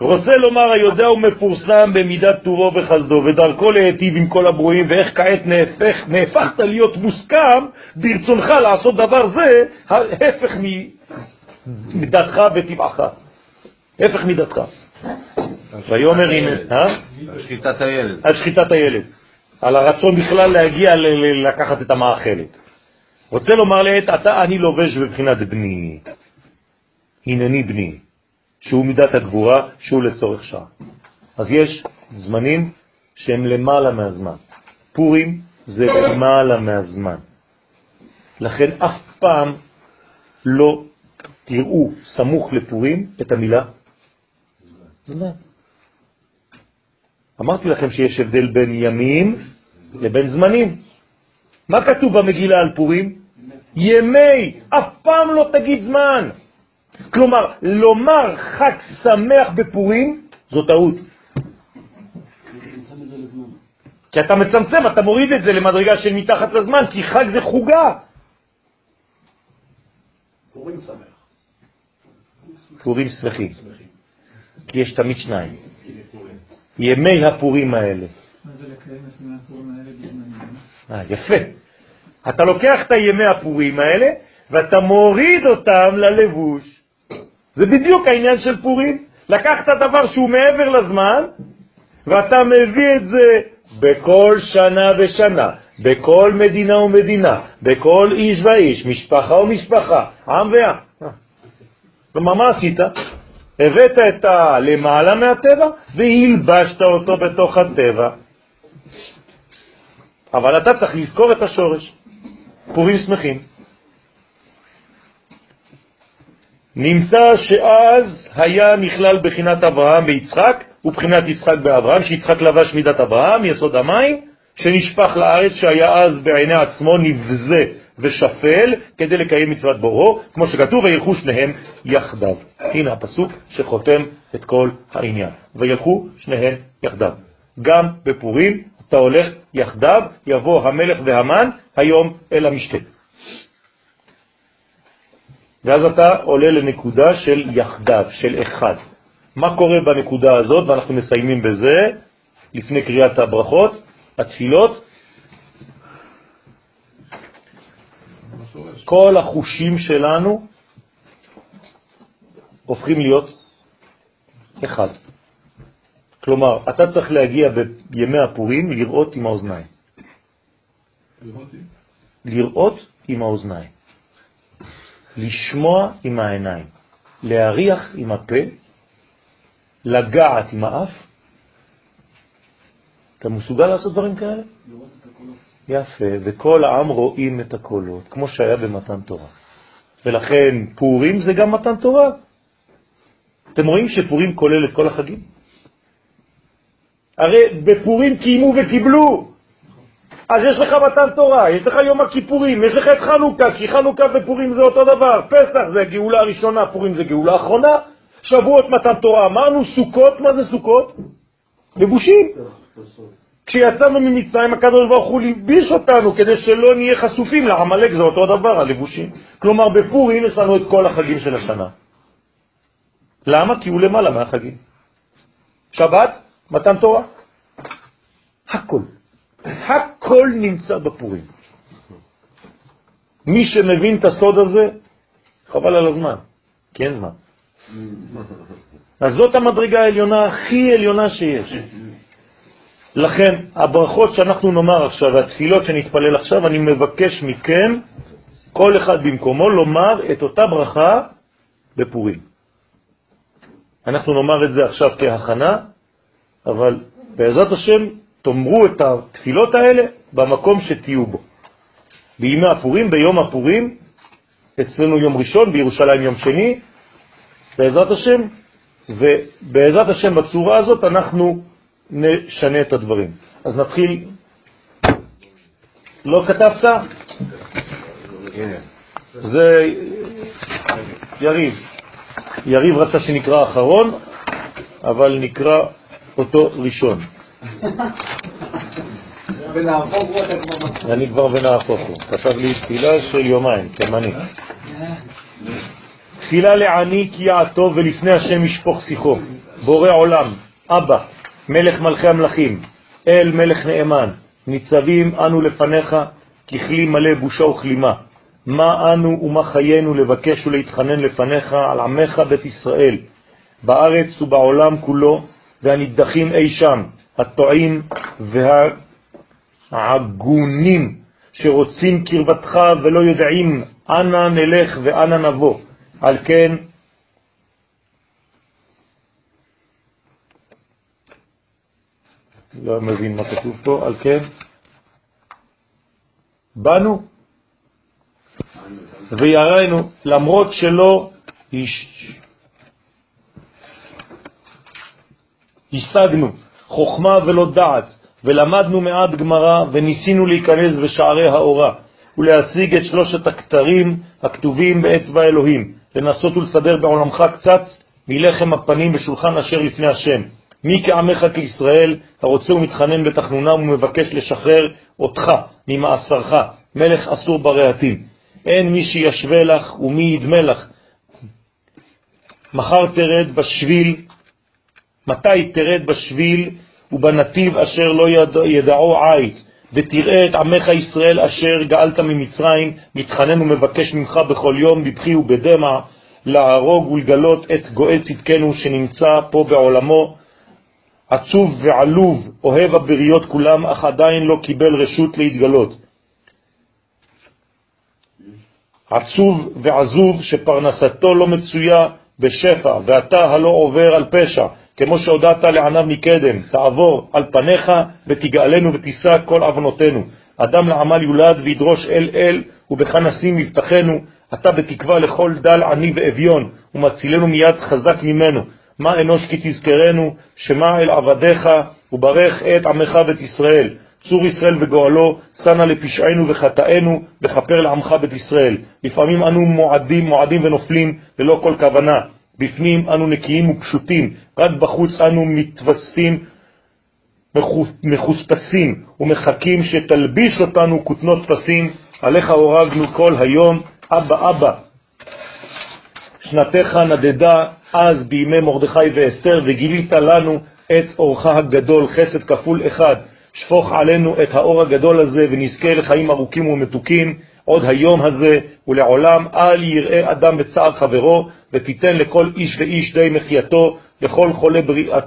רוצה לומר, היודע הוא מפורסם במידת טובו וחסדו, ודרכו להיטיב עם כל הברואים, ואיך כעת נהפך, נהפכת להיות מוסכם ברצונך לעשות דבר זה, ההפך מדתך וטבעך. הפך מדתך. ויאמר הנה, אה? שחיטת הילד. על שחיטת הילד, על הרצון בכלל להגיע לקחת את המאכלת. רוצה לומר לעת, אתה אני לובש בבחינת בני, הנני בני, שהוא מידת הגבורה, שהוא לצורך שעה. אז יש זמנים שהם למעלה מהזמן. פורים זה למעלה מהזמן. לכן אף פעם לא תראו סמוך לפורים את המילה זמן. אמרתי לכם שיש הבדל בין ימים לבין זמנים. מה כתוב במגילה על פורים? ימי, אף פעם לא תגיד זמן. כלומר, לומר חג שמח בפורים זו טעות. כי אתה מצמצם, אתה מוריד את זה למדרגה של מתחת לזמן, כי חג זה חוגה. פורים שמח. פורים שמחים. כי יש תמיד שניים. ימי הפורים האלה. מה זה לקיים את ימי הפורים האלה בזמנים? אה, יפה. אתה לוקח את הימי הפורים האלה ואתה מוריד אותם ללבוש. זה בדיוק העניין של פורים. לקחת דבר שהוא מעבר לזמן ואתה מביא את זה בכל שנה ושנה, בכל מדינה ומדינה, בכל איש ואיש, משפחה ומשפחה, עם ועם. אה. כלומר, מה עשית? הבאת את הלמעלה מהטבע והלבשת אותו בתוך הטבע. אבל אתה צריך לזכור את השורש. פורים שמחים. נמצא שאז היה נכלל בחינת אברהם ויצחק, ובחינת יצחק באברהם, שיצחק לבש מידת אברהם, יסוד המים, שנשפך לארץ שהיה אז בעיני עצמו נבזה ושפל כדי לקיים מצוות בוראו, כמו שכתוב, וילכו שניהם יחדיו. הנה הפסוק שחותם את כל העניין. וילכו שניהם יחדיו. גם בפורים אתה הולך יחדיו, יבוא המלך והמן היום אל המשתה. ואז אתה עולה לנקודה של יחדיו, של אחד. מה קורה בנקודה הזאת, ואנחנו מסיימים בזה, לפני קריאת הברכות, התפילות, כל החושים שלנו הופכים להיות אחד. כלומר, אתה צריך להגיע בימי הפורים לראות עם האוזניים. לראות עם האוזניים. לשמוע עם העיניים. להריח עם הפה. לגעת עם האף. אתה מסוגל לעשות דברים כאלה? יפה, וכל העם רואים את הקולות, כמו שהיה במתן תורה. ולכן פורים זה גם מתן תורה. אתם רואים שפורים כולל את כל החגים? הרי בפורים קיימו וקיבלו. אז יש לך מתן תורה, יש לך יום הכיפורים, יש לך את חנוכה, כי חנוכה ופורים זה אותו דבר. פסח זה גאולה ראשונה, פורים זה גאולה אחרונה. שבועות מתן תורה, אמרנו סוכות, מה זה סוכות? לבושים. כשיצאנו ממצרים, הקדוש ברוך הוא ליביש אותנו כדי שלא נהיה חשופים לעמלק, זה אותו דבר, הלבושים. כלומר, בפורים יש לנו את כל החגים של השנה. למה? כי הוא למעלה מהחגים. שבת, מתן תורה, הכל. הכל נמצא בפורים. מי שמבין את הסוד הזה, חבל על הזמן, כי אין זמן. אז זאת המדרגה העליונה הכי עליונה שיש. לכן, הברכות שאנחנו נאמר עכשיו, והתפילות שנתפלל עכשיו, אני מבקש מכם, כל אחד במקומו, לומר את אותה ברכה בפורים. אנחנו נאמר את זה עכשיו כהכנה, אבל בעזרת השם תאמרו את התפילות האלה במקום שתהיו בו. בימי הפורים, ביום הפורים, אצלנו יום ראשון, בירושלים יום שני, בעזרת השם, ובעזרת השם בצורה הזאת אנחנו נשנה את הדברים. אז נתחיל. לא כתבת? זה יריב. יריב רצה שנקרא אחרון, אבל נקרא אותו ראשון. אני כבר ונהפוך הוא. כתב לי תפילה של יומיים, תימני. תפילה לעני כי יעטוב ולפני השם ישפוך שיחו. בורא עולם, אבא, מלך מלכי המלכים, אל מלך נאמן, ניצבים אנו לפניך ככלי מלא בושה וכלימה. מה אנו ומה חיינו לבקש ולהתחנן לפניך על עמך בית ישראל, בארץ ובעולם כולו, והנדחים אי שם, הטועים והעגונים, שרוצים קרבתך ולא יודעים אנה נלך ואנה נבוא. על כן, לא מבין מה כתוב פה, על כן, באנו ויראינו, למרות שלא השגנו חוכמה ולא דעת, ולמדנו מעט גמרא, וניסינו להיכנס בשערי האורה, ולהשיג את שלושת הכתרים הכתובים באצבע אלוהים, לנסות ולסדר בעולמך קצת מלחם הפנים בשולחן אשר לפני השם. מי כעמך כישראל, הרוצה ומתחנן בתחנונם ומבקש לשחרר אותך ממאסרך, מלך אסור ברעתים. אין מי שישווה לך ומי ידמה לך. מחר תרד בשביל, מתי תרד בשביל ובנתיב אשר לא ידעו עית, ותראה את עמך ישראל אשר גאלת ממצרים, מתחנן ומבקש ממך בכל יום בבכי ובדמע, להרוג ולגלות את גואל צדקנו שנמצא פה בעולמו, עצוב ועלוב, אוהב הבריות כולם, אך עדיין לא קיבל רשות להתגלות. עצוב ועזוב שפרנסתו לא מצויה בשפע, ואתה הלא עובר על פשע, כמו שהודעת לעניו מקדם, תעבור על פניך ותגאלנו ותישא כל עוונותינו. אדם לעמל יולד וידרוש אל אל, ובך נשים מבטחנו, אתה בתקווה לכל דל עני ואביון, ומצילנו מיד חזק ממנו. מה אנוש כי תזכרנו, שמע אל עבדיך, וברך את עמך בית ישראל. צור ישראל וגואלו, סנה לפשענו וחטאנו, וכפר לעמך בית ישראל. לפעמים אנו מועדים, מועדים ונופלים, ללא כל כוונה. בפנים אנו נקיים ופשוטים, רק בחוץ אנו מתווספים, מחוספסים, ומחכים שתלביש אותנו כותנות פסים, עליך הורגנו כל היום, אבא אבא. שנתך נדדה אז בימי מרדכי ואסתר, וגילית לנו עץ אורך הגדול, חסד כפול אחד. שפוך עלינו את האור הגדול הזה ונזכה לחיים ארוכים ומתוקים עוד היום הזה ולעולם אל יראה אדם בצער חברו ותיתן לכל איש ואיש די מחייתו לכל חולה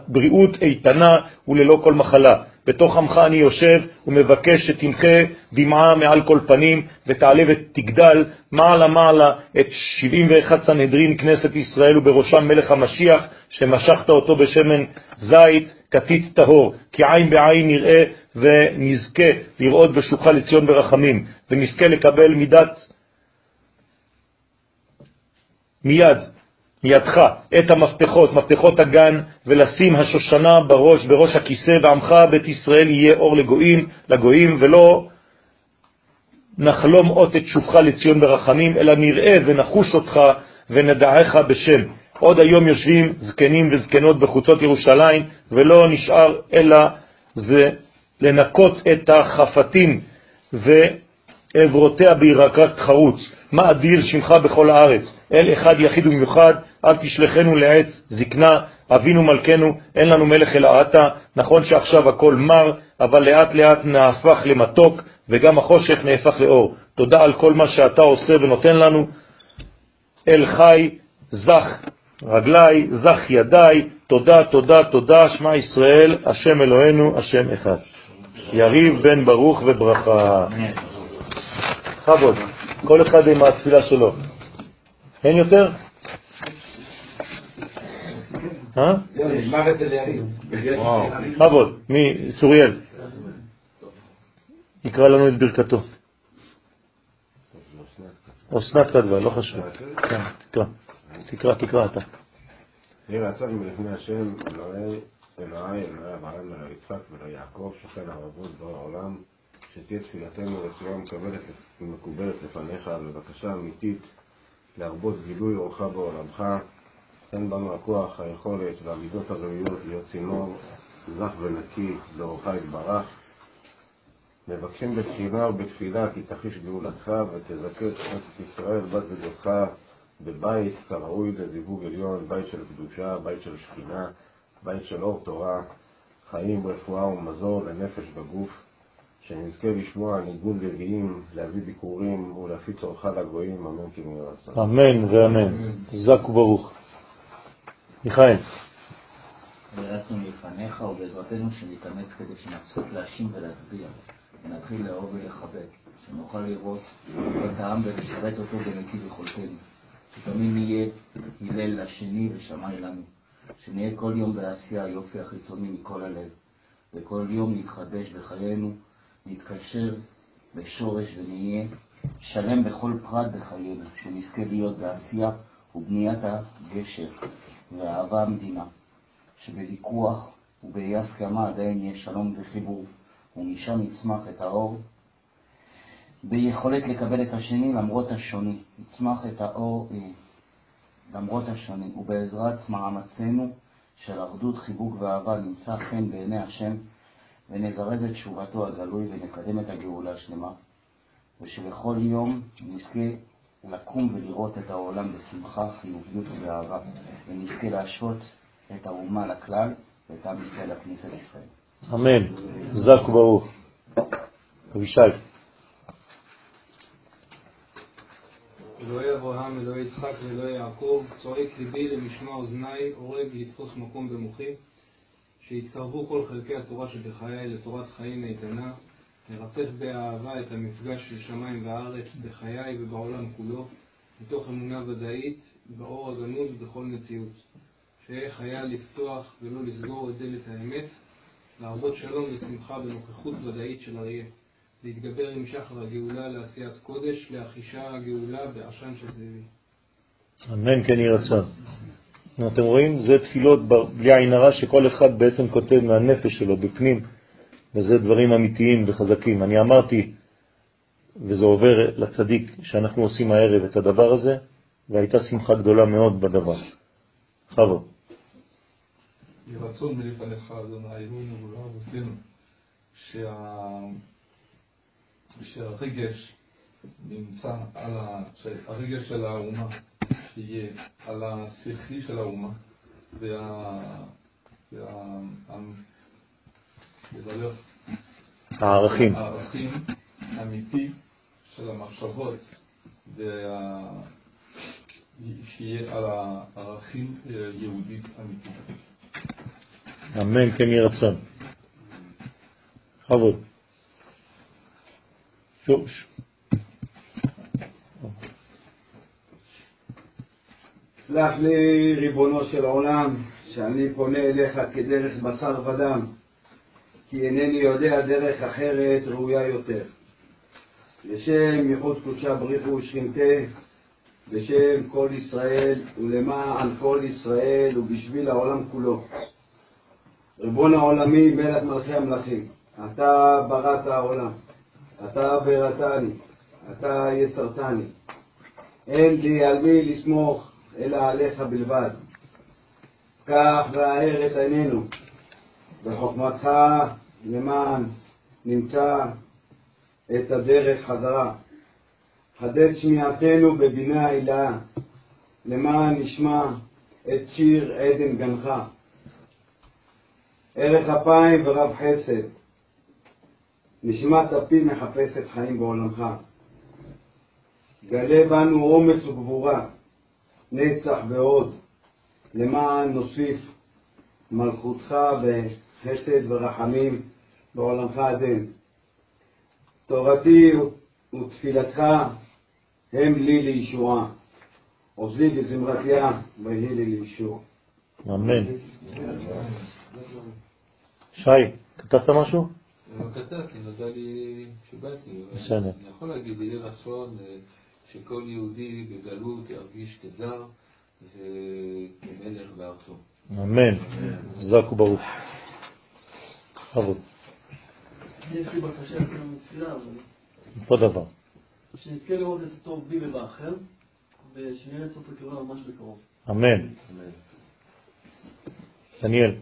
בריאות איתנה וללא כל מחלה. בתוך עמך אני יושב ומבקש שתמחה דמעה מעל כל פנים ותעלה ותגדל מעלה מעלה את 71 סנהדרין כנסת ישראל ובראשם מלך המשיח שמשכת אותו בשמן זית כתית טהור, כי עין בעין נראה ונזכה לראות בשוחה לציון ברחמים ונזכה לקבל מידת מיד מידך את המפתחות, מפתחות הגן, ולשים השושנה בראש, בראש הכיסא, ועמך בית ישראל יהיה אור לגויים, לגויים, ולא נחלום עוד את שובך לציון ברחמים, אלא נראה ונחוש אותך ונדעך בשם. עוד היום יושבים זקנים וזקנות בחוצות ירושלים, ולא נשאר אלא זה לנקות את החפתים ועברותיה בירקת חרוץ. מה אדיר שמך בכל הארץ, אל אחד יחיד ומיוחד, אל תשלחנו לעץ זקנה, אבינו מלכנו, אין לנו מלך אלא אתה, נכון שעכשיו הכל מר, אבל לאט לאט נהפך למתוק, וגם החושך נהפך לאור. תודה על כל מה שאתה עושה ונותן לנו. אל חי, זך רגלי, זך ידי, תודה, תודה, תודה, שמע ישראל, השם אלוהינו, השם אחד. יריב בן ברוך וברכה. חבוד, כל אחד עם התפילה שלו. אין יותר? אה? חבוד, מי? צוריאל. יקרא לנו את ברכתו. אסנת כתבה, לא חשוב. כן, תקרא, תקרא, תקרא אתה. יהי רצון מלפני השם, אלוהי, אלוהי, אלוהי אברהם, אלוהי יצחק ואלוהי יעקב, שכן הרבות בור העולם, שתהיה תפילתנו רצועה מקבלת ומקובלת לפניך, בבקשה אמיתית להרבות גילוי אורך בעולמך, תן בנו הכוח, היכולת והמידות הראויות להיות צינור זך ונקי לאורך יתברך. מבקשים בתחינה ובתפילה כי תחיש גאולתך ותזכה את כנסת ישראל, בת זוגתך, בבית כראוי לזיווג עליון, בית של קדושה, בית של שכינה, בית של אור תורה, חיים, רפואה ומזור לנפש בגוף, שנזכה לשמוע ניגון לוויים, להביא ביקורים ולהפיץ אורך לגויים, אמן כי נראה רצון. אמן ואמן. חזק וברוך. מיכאל. ויעצנו מלפניך ובעזרתנו שנתאמץ כדי שנפסיק להאשים ולהצביע, ונתחיל לאהוב ולחבק, שנוכל לראות את העם ולשרת אותו בנתיב יכולתנו, שתמיד נהיה הלל לשני ושמאי לנו, שנהיה כל יום בעשייה היופי החיצוני מכל הלב, וכל יום נתחדש בחיינו, נתקשר בשורש ונהיה שלם בכל פרט בחיינו, שנזכה להיות בעשייה ובניית הגשר ואהבה המדינה, שבוויכוח ובאי הסכמה עדיין יהיה שלום וחיבור, ומשם יצמח את האור. ביכולת לקבל את השני למרות השוני, יצמח את האור אה, למרות השוני, ובעזרת מאמצינו של אחדות, חיבוק ואהבה נמצא חן בעיני השם, ונזרז את תשובתו הגלוי ונקדם את הגאולה השלמה, ושבכל יום נזכה לקום ולראות את העולם בשמחה, חיוביות ובאהבה, ונזכה להשוות את האומה לכלל ואת עם ישראל לכנסת ישראל. אמן. זק וברוך. אבישי. אלוהי אברהם, אלוהי יצחק ואלוהי יעקב, צועק ליבי למשמע אוזניי, הורג לתפוס מקום במוחי, שיתקרבו כל חלקי התורה שבחיי לתורת חיים איתנה, לרצף באהבה את המפגש של שמיים וארץ בחיי ובעולם כולו, מתוך אמונה ודאית, באור הגנוז בכל מציאות. שאהיה חייל לפתוח ולא לסגור את דלת האמת, להרבות שלום ושמחה בנוכחות ודאית של אריה, להתגבר עם שחר הגאולה לעשיית קודש, להחישה הגאולה בעשן של זאבי. אמן כן יהי רצון. אתם רואים? זה תפילות בלי עין הרע שכל אחד בעצם כותב מהנפש שלו בפנים, וזה דברים אמיתיים וחזקים. אני אמרתי, וזה עובר לצדיק, שאנחנו עושים הערב את הדבר הזה, והייתה שמחה גדולה מאוד בדבר. חבו. יהי רצון מלפניך, אדוני אלוהינו ולא אבותינו, שהרגש נמצא על ה... שהרגש של האומה שיהיה על השכלי של האומה, וה... הערכים. הערכים האמיתי של המחשבות. שיהיה על הערכים יהודית אמיתית. אמן כן יהי רצון. בכבוד. סלח לי, ריבונו של עולם, שאני פונה אליך כדרך בשר ודם, כי אינני יודע דרך אחרת ראויה יותר. לשם ייחוד קודשה בריחו ושכינתה, בשם כל ישראל ולמען כל ישראל ובשביל העולם כולו. ריבון העולמי, מלך מלכי המלכים, אתה בראת העולם, אתה בראתני, אתה יצרתני. אין לי על מי לסמוך אלא עליך בלבד. קח והאר את עינינו, בחוכמתך למען נמצא את הדרך חזרה. חדד שמיעתנו בבינה העילה, למען נשמע את שיר עדן גנך. ערך אפיים ורב חסד, נשמת אפי מחפשת חיים בעולמך. גלה בנו אומץ וגבורה, נצח ועוד, למען נוסיף מלכותך בחסד ורחמים בעולמך עדן. תורתי ותפילתך הם לי לישועה. עוזי בזמרתיה ויהי לי לישוע. אמן. שי, כתבת משהו? לא כתבתי, נודע לי שבאתי. בסדר. אני יכול להגיד, יהיה רצון אה, שכל יהודי בגלות ירגיש כזר וכמלך בארצו. אמן. חזק וברוך. בכבוד. יש לי בקשה אצלנו מתפילה, אבל אותו דבר. שנזכה לראות את הטוב בי ובאחר, ושנהיה לצוף הקרבה ממש בקרוב. אמן. דניאל.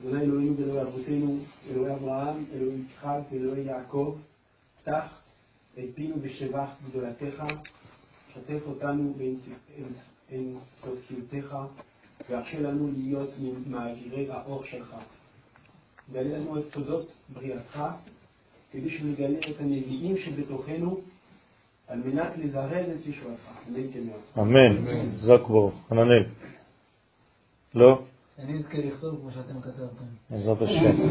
אדוני אלוהינו ואלוהי אבותינו, אלוהי אברהם, אלוהי יצחק ואלוהי יעקב, פתח את פינו בשבח גדולתך, שתף אותנו באינסופיותך, והרשה לנו להיות ממעבירי האור שלך. גלה לנו את סודות בריאתך, כדי שנגלה את הנביאים שבתוכנו, על מנת לזרז את ישועתך. אמן כן. חזק וברוך. חננאל. לא? אני אזכה לכתוב כמו שאתם כתבתם. בעזרת השם.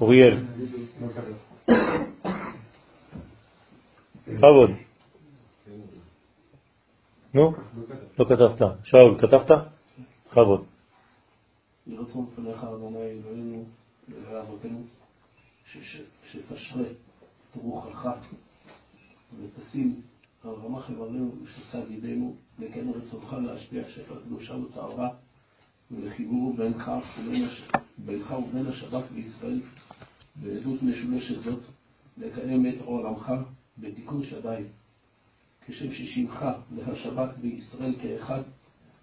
אוריאל. בכבוד. נו, לא כתבת. שאול, כתבת? בכבוד. יהי רצון לפניך, אדוני אלוהינו, אלוהי אבותינו, ש- ש- שתשרה את רוחך ותשים על רמ"ח איברינו ושסד ידינו, וכן רצונך להשפיע שפע קדושה וטהרה ולחיבור בינך ובין השבת בישראל בעדות משולשת זאת, לקיים את עולמך בתיקון שדי, כשם ששמך והשבת בישראל כאחד,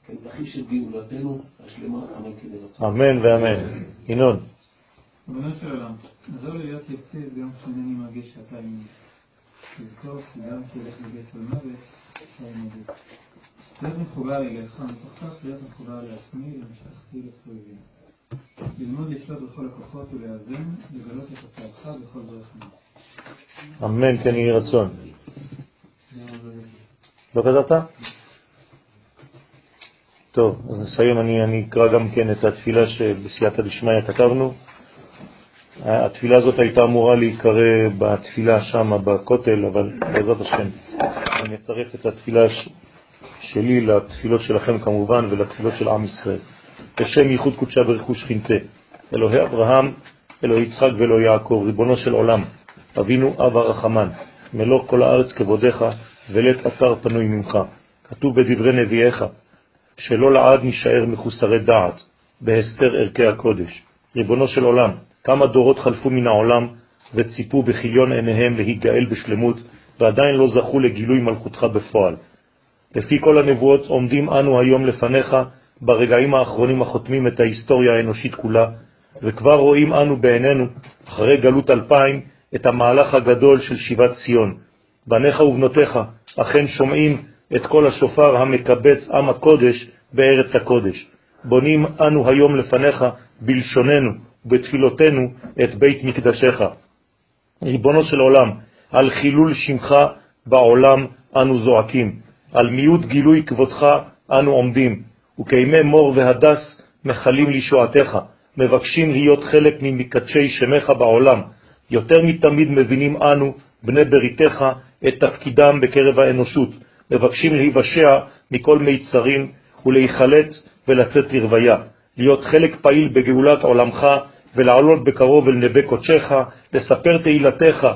כן תחיש את גאולתנו השלמה, אמן כן יהי רצון. אמן ואמן. ינון. ריבונו של עולם, עזור לי להיות יציב ביום שאינני מרגיש שאתה עימי. לזכור כי גם כשילך לגט במוות, אתה עימדי. להיות מחובר אליך, מתוך כך להיות מחובר לעצמי, למשפחתי, לסובבים. ללמוד לשלוט בכל הכוחות ולאזן, לגלות את הצעתך בכל דרך מה. אמן כן יהי רצון. לא כתבת? טוב, אז נסיים, אני, אני אקרא גם כן את התפילה שבסייעתא דשמיא כתבנו. התפילה הזאת הייתה אמורה להיקרא בתפילה שם בכותל, אבל בעזרת השם אני אצרף את התפילה ש... שלי לתפילות שלכם כמובן ולתפילות של עם ישראל. בשם ייחוד קודשה ברכוש שכינתה, אלוהי אברהם, אלוהי יצחק ואלוהי יעקב, ריבונו של עולם, אבינו אב הרחמן, מלוא כל הארץ כבודיך, ולית אתר פנוי ממך. כתוב בדברי נביאיך, שלא לעד נשאר מחוסרי דעת, בהסתר ערכי הקודש. ריבונו של עולם, כמה דורות חלפו מן העולם וציפו בכיליון עיניהם להיגאל בשלמות, ועדיין לא זכו לגילוי מלכותך בפועל. לפי כל הנבואות עומדים אנו היום לפניך ברגעים האחרונים החותמים את ההיסטוריה האנושית כולה, וכבר רואים אנו בעינינו, אחרי גלות אלפיים, את המהלך הגדול של שיבת ציון. בניך ובנותיך אכן שומעים את כל השופר המקבץ עם הקודש בארץ הקודש. בונים אנו היום לפניך בלשוננו ובתפילותינו את בית מקדשך. ריבונו של עולם, על חילול שמך בעולם אנו זועקים, על מיעוט גילוי כבודך אנו עומדים, וכימי מור והדס מחלים לישועתך, מבקשים להיות חלק ממקדשי שמך בעולם. יותר מתמיד מבינים אנו, בני בריתך, את תפקידם בקרב האנושות, מבקשים להיוושע מכל מיצרים ולהיחלץ ולצאת לרוויה, להיות חלק פעיל בגאולת עולמך ולעלות בקרוב אל נווה קודשך, לספר תהילתך,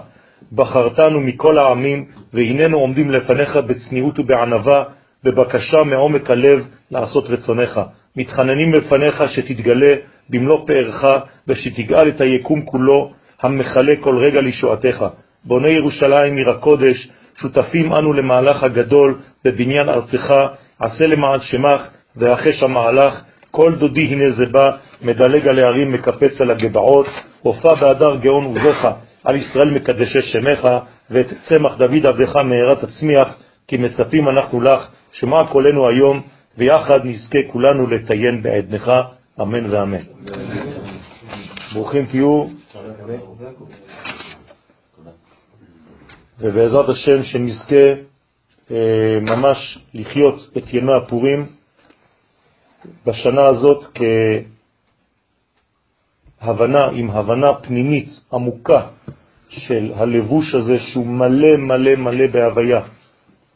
בחרתנו מכל העמים, והננו עומדים לפניך בצניעות ובענבה, בבקשה מעומק הלב לעשות רצונך. מתחננים בפניך שתתגלה במלוא פארך ושתגאל את היקום כולו, המחלה כל רגע לישועתך. בוני ירושלים עיר הקודש, שותפים אנו למהלך הגדול בבניין ארצך, עשה למען שמך והחש המהלך, כל דודי הנה זה בא, מדלג על הערים, מקפץ על הגבעות, הופע באדר גאון ובך, על ישראל מקדשי שמך, ואת צמח דוד עבדך מהרה תצמיח, כי מצפים אנחנו לך, שמע קולנו היום, ויחד נזכה כולנו לטיין בעדנך, אמן ואמן. ברוכים תהיו, ובעזרת השם שנזכה אה, ממש לחיות את ימי הפורים בשנה הזאת כהבנה, עם הבנה פנימית עמוקה של הלבוש הזה שהוא מלא מלא מלא בהוויה.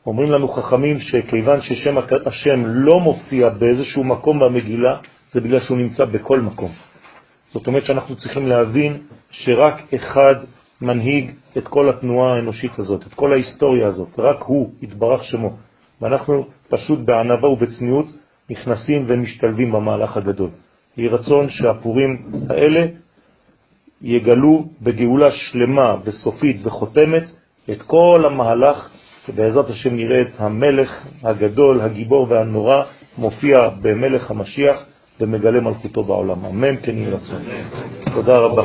אומרים לנו חכמים שכיוון ששם השם לא מופיע באיזשהו מקום במגילה, זה בגלל שהוא נמצא בכל מקום. זאת אומרת שאנחנו צריכים להבין שרק אחד מנהיג את כל התנועה האנושית הזאת, את כל ההיסטוריה הזאת, רק הוא התברך שמו. ואנחנו פשוט בענבה ובצניעות נכנסים ומשתלבים במהלך הגדול. יהי רצון שהפורים האלה יגלו בגאולה שלמה וסופית וחותמת את כל המהלך, שבעזרת השם נראה את המלך הגדול, הגיבור והנורא, מופיע במלך המשיח ומגלה מלכותו בעולם. אמן כן יהי רצון. תודה רבה.